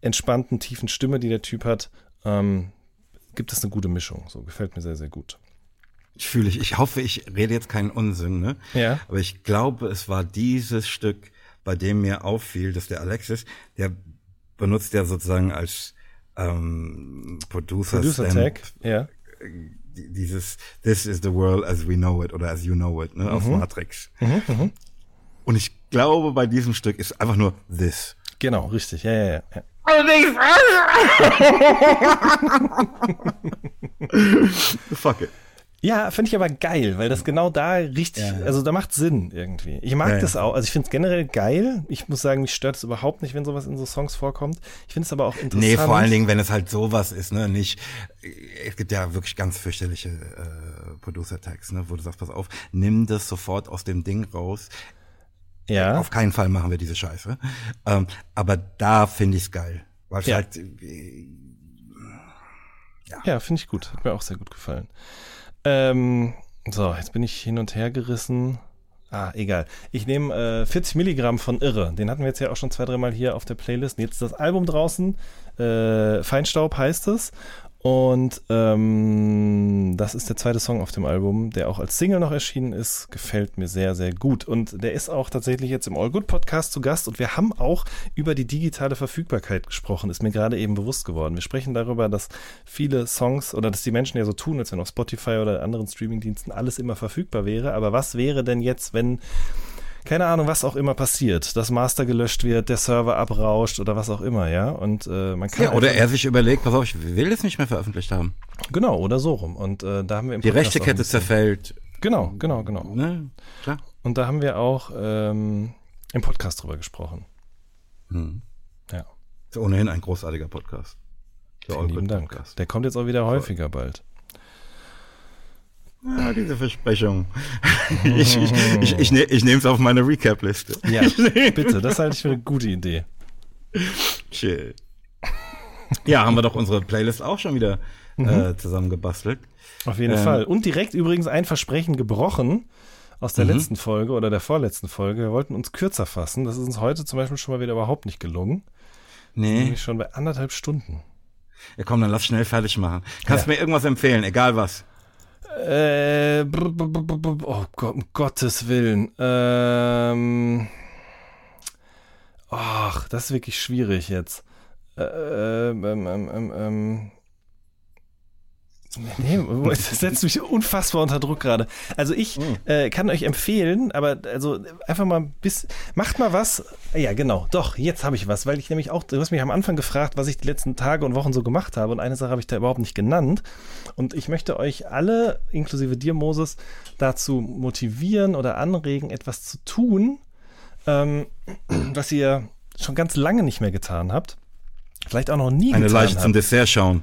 entspannten, tiefen Stimme, die der Typ hat, ähm, gibt es eine gute Mischung. So gefällt mir sehr, sehr gut. Ich fühle ich, ich hoffe, ich rede jetzt keinen Unsinn, ne? Ja. Aber ich glaube, es war dieses Stück, bei dem mir auffiel, dass der Alexis, der benutzt ja sozusagen als ähm, Producer, Producer Tag, ja. Dieses This is the world as we know it oder as you know it, ne, mhm. aus Matrix. Mhm, mh. Und ich glaube, bei diesem Stück ist einfach nur this. Genau, richtig, ja, ja, ja. Fuck it. Ja, finde ich aber geil, weil das genau da richtig, ja, ja. also da macht Sinn irgendwie. Ich mag ja, das auch, also ich finde es generell geil. Ich muss sagen, mich stört es überhaupt nicht, wenn sowas in so Songs vorkommt. Ich finde es aber auch interessant. Nee, vor allen Dingen, wenn es halt sowas ist, ne, nicht, es gibt ja wirklich ganz fürchterliche äh, Producer-Tags, ne, wo du sagst, pass auf, nimm das sofort aus dem Ding raus. Ja. Auf keinen Fall machen wir diese Scheiße. Ähm, aber da finde ich es geil. Weil ja. halt, äh, ja, ja finde ich gut. Hat mir auch sehr gut gefallen. Ähm, so, jetzt bin ich hin und her gerissen. Ah, egal. Ich nehme äh, 40 Milligramm von Irre. Den hatten wir jetzt ja auch schon zwei, dreimal hier auf der Playlist. Jetzt ist das Album draußen. Äh, Feinstaub heißt es. Und ähm, das ist der zweite Song auf dem Album, der auch als Single noch erschienen ist. Gefällt mir sehr, sehr gut. Und der ist auch tatsächlich jetzt im All Good Podcast zu Gast. Und wir haben auch über die digitale Verfügbarkeit gesprochen. Ist mir gerade eben bewusst geworden. Wir sprechen darüber, dass viele Songs oder dass die Menschen ja so tun, als wenn auf Spotify oder anderen Streamingdiensten alles immer verfügbar wäre. Aber was wäre denn jetzt, wenn keine Ahnung, was auch immer passiert, das Master gelöscht wird, der Server abrauscht oder was auch immer, ja. Und äh, man kann ja, oder er sich überlegt, pass auf, ich will es nicht mehr veröffentlicht haben. Genau, oder so rum. Und äh, da haben wir im die rechte Kette zerfällt. Genau, genau, genau. Ne? Klar. Und da haben wir auch ähm, im Podcast drüber gesprochen. Hm. Ja. Ist ohnehin ein großartiger Podcast. Der Vielen lieben Dank. Podcast. Der kommt jetzt auch wieder häufiger bald. Ja, diese Versprechung. ich ich, ich, ich, ne, ich nehme es auf meine Recap-Liste. Ja, bitte, das halte ich für eine gute Idee. Chill. Ja, haben wir doch unsere Playlist auch schon wieder mhm. äh, zusammengebastelt. Auf jeden ähm, Fall. Und direkt übrigens ein Versprechen gebrochen aus der mhm. letzten Folge oder der vorletzten Folge. Wir wollten uns kürzer fassen. Das ist uns heute zum Beispiel schon mal wieder überhaupt nicht gelungen. Nee. Nämlich schon bei anderthalb Stunden. Ja, komm, dann lass schnell fertig machen. Kannst ja. mir irgendwas empfehlen, egal was. Äh, oh Gott, um Gottes Willen. Ähm, ach, das ist wirklich schwierig jetzt. Äh, ähm, ähm, ähm, ähm Nee, das setzt mich unfassbar unter Druck gerade. Also ich hm. äh, kann euch empfehlen, aber also einfach mal bis macht mal was. Ja, genau. Doch, jetzt habe ich was, weil ich nämlich auch du hast mich am Anfang gefragt, was ich die letzten Tage und Wochen so gemacht habe und eine Sache habe ich da überhaupt nicht genannt und ich möchte euch alle inklusive dir Moses dazu motivieren oder anregen, etwas zu tun, ähm, was ihr schon ganz lange nicht mehr getan habt. Vielleicht auch noch nie Eine Leiche zum Dessert schauen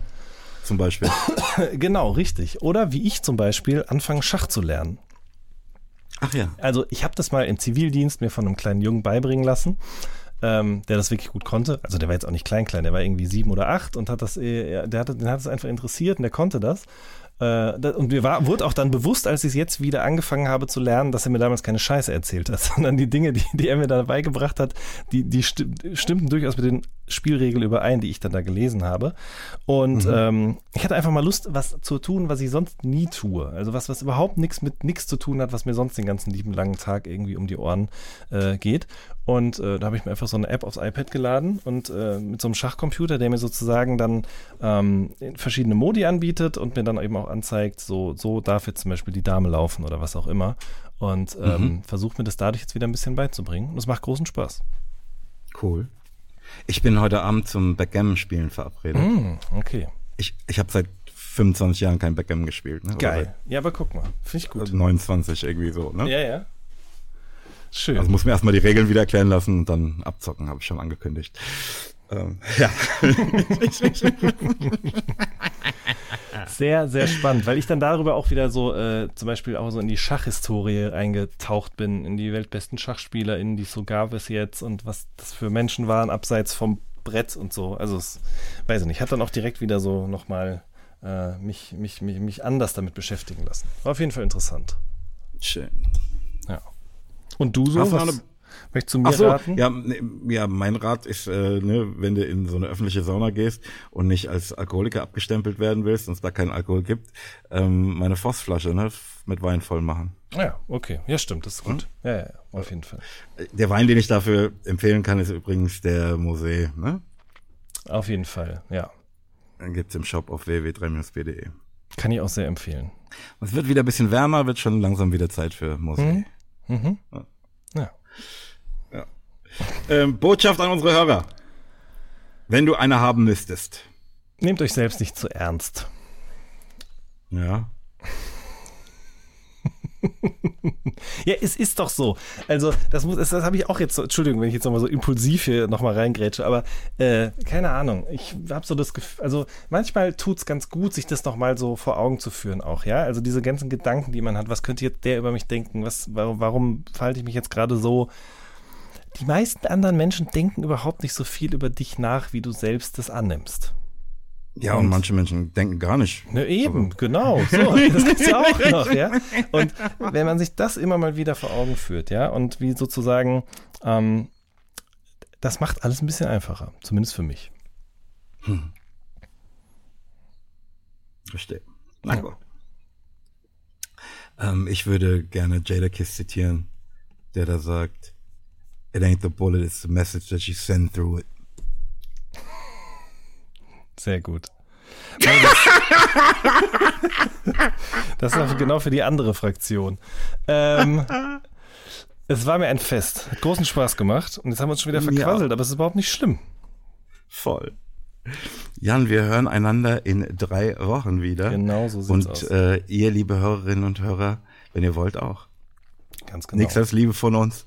zum Beispiel. genau, richtig. Oder wie ich zum Beispiel anfangen, Schach zu lernen. Ach ja. Also ich habe das mal im Zivildienst mir von einem kleinen Jungen beibringen lassen, ähm, der das wirklich gut konnte. Also der war jetzt auch nicht klein, klein, der war irgendwie sieben oder acht und hat das, äh, der hat, den hat es einfach interessiert und der konnte das. Äh, und mir war, wurde auch dann bewusst, als ich es jetzt wieder angefangen habe zu lernen, dass er mir damals keine Scheiße erzählt hat, sondern die Dinge, die, die er mir dabei gebracht hat, die, die stimmten durchaus mit den Spielregeln überein, die ich dann da gelesen habe. Und mhm. ähm, ich hatte einfach mal Lust, was zu tun, was ich sonst nie tue. Also was, was überhaupt nichts mit nichts zu tun hat, was mir sonst den ganzen lieben langen Tag irgendwie um die Ohren äh, geht. Und äh, da habe ich mir einfach so eine App aufs iPad geladen und äh, mit so einem Schachcomputer, der mir sozusagen dann ähm, verschiedene Modi anbietet und mir dann eben auch anzeigt, so, so darf jetzt zum Beispiel die Dame laufen oder was auch immer. Und ähm, mhm. versucht mir das dadurch jetzt wieder ein bisschen beizubringen. Und es macht großen Spaß. Cool. Ich bin heute Abend zum Backgammon-Spielen verabredet. Mm, okay. Ich, ich habe seit 25 Jahren kein Backgammon gespielt. Ne? Geil. Ja, aber guck mal. Finde ich gut. 29 irgendwie so, ne? Ja, ja. Schön. Also muss mir erstmal die Regeln wieder erklären lassen und dann abzocken, habe ich schon angekündigt. Ähm, ja. sehr, sehr spannend, weil ich dann darüber auch wieder so äh, zum Beispiel auch so in die Schachhistorie eingetaucht bin, in die weltbesten Schachspieler, in die es so gab es jetzt und was das für Menschen waren, abseits vom Brett und so. Also es, weiß ich nicht, hat dann auch direkt wieder so nochmal äh, mich, mich, mich, mich anders damit beschäftigen lassen. War auf jeden Fall interessant. Schön. Ja. Und du so? Hast was? Möchtest du mir so, raten? Ja, ne, ja, mein Rat ist, äh, ne, wenn du in so eine öffentliche Sauna gehst und nicht als Alkoholiker abgestempelt werden willst und es da keinen Alkohol gibt, ähm, meine Vossflasche ne, mit Wein voll machen. Ja, okay. Ja, stimmt, das ist gut. Hm? Ja, ja, auf jeden Fall. Der Wein, den ich dafür empfehlen kann, ist übrigens der Mosé, ne? Auf jeden Fall, ja. Dann gibt's im Shop auf www.3-bde. Kann ich auch sehr empfehlen. Es wird wieder ein bisschen wärmer, wird schon langsam wieder Zeit für Mosé. Mhm. Mhm. Ja. ja. Ähm, Botschaft an unsere Hörer. Wenn du eine haben müsstest. Nehmt euch selbst nicht zu ernst. Ja. ja, es ist doch so. Also, das muss, das, das habe ich auch jetzt, so, Entschuldigung, wenn ich jetzt nochmal so impulsiv hier nochmal reingrätsche, aber äh, keine Ahnung. Ich habe so das Gefühl, also manchmal tut es ganz gut, sich das nochmal so vor Augen zu führen auch, ja. Also diese ganzen Gedanken, die man hat, was könnte jetzt der über mich denken, was, warum, warum verhalte ich mich jetzt gerade so? Die meisten anderen Menschen denken überhaupt nicht so viel über dich nach, wie du selbst das annimmst. Ja, und, und manche Menschen denken gar nicht. Ne, eben, also. genau. So, das gibt's ja auch noch, ja. Und wenn man sich das immer mal wieder vor Augen führt, ja, und wie sozusagen, ähm, das macht alles ein bisschen einfacher, zumindest für mich. Hm. Verstehe. Na gut. Ähm, ich würde gerne Jada Kiss zitieren, der da sagt, It ain't the bullet, it's the message that you send through it. Sehr gut. Das war genau für die andere Fraktion. Ähm, es war mir ein Fest. Hat großen Spaß gemacht. Und jetzt haben wir uns schon wieder verquasselt, ja. aber es ist überhaupt nicht schlimm. Voll. Jan, wir hören einander in drei Wochen wieder. Genau so sieht's und, aus. Und äh, ihr, liebe Hörerinnen und Hörer, wenn ihr wollt, auch. Ganz genau. Nichts als Liebe von uns.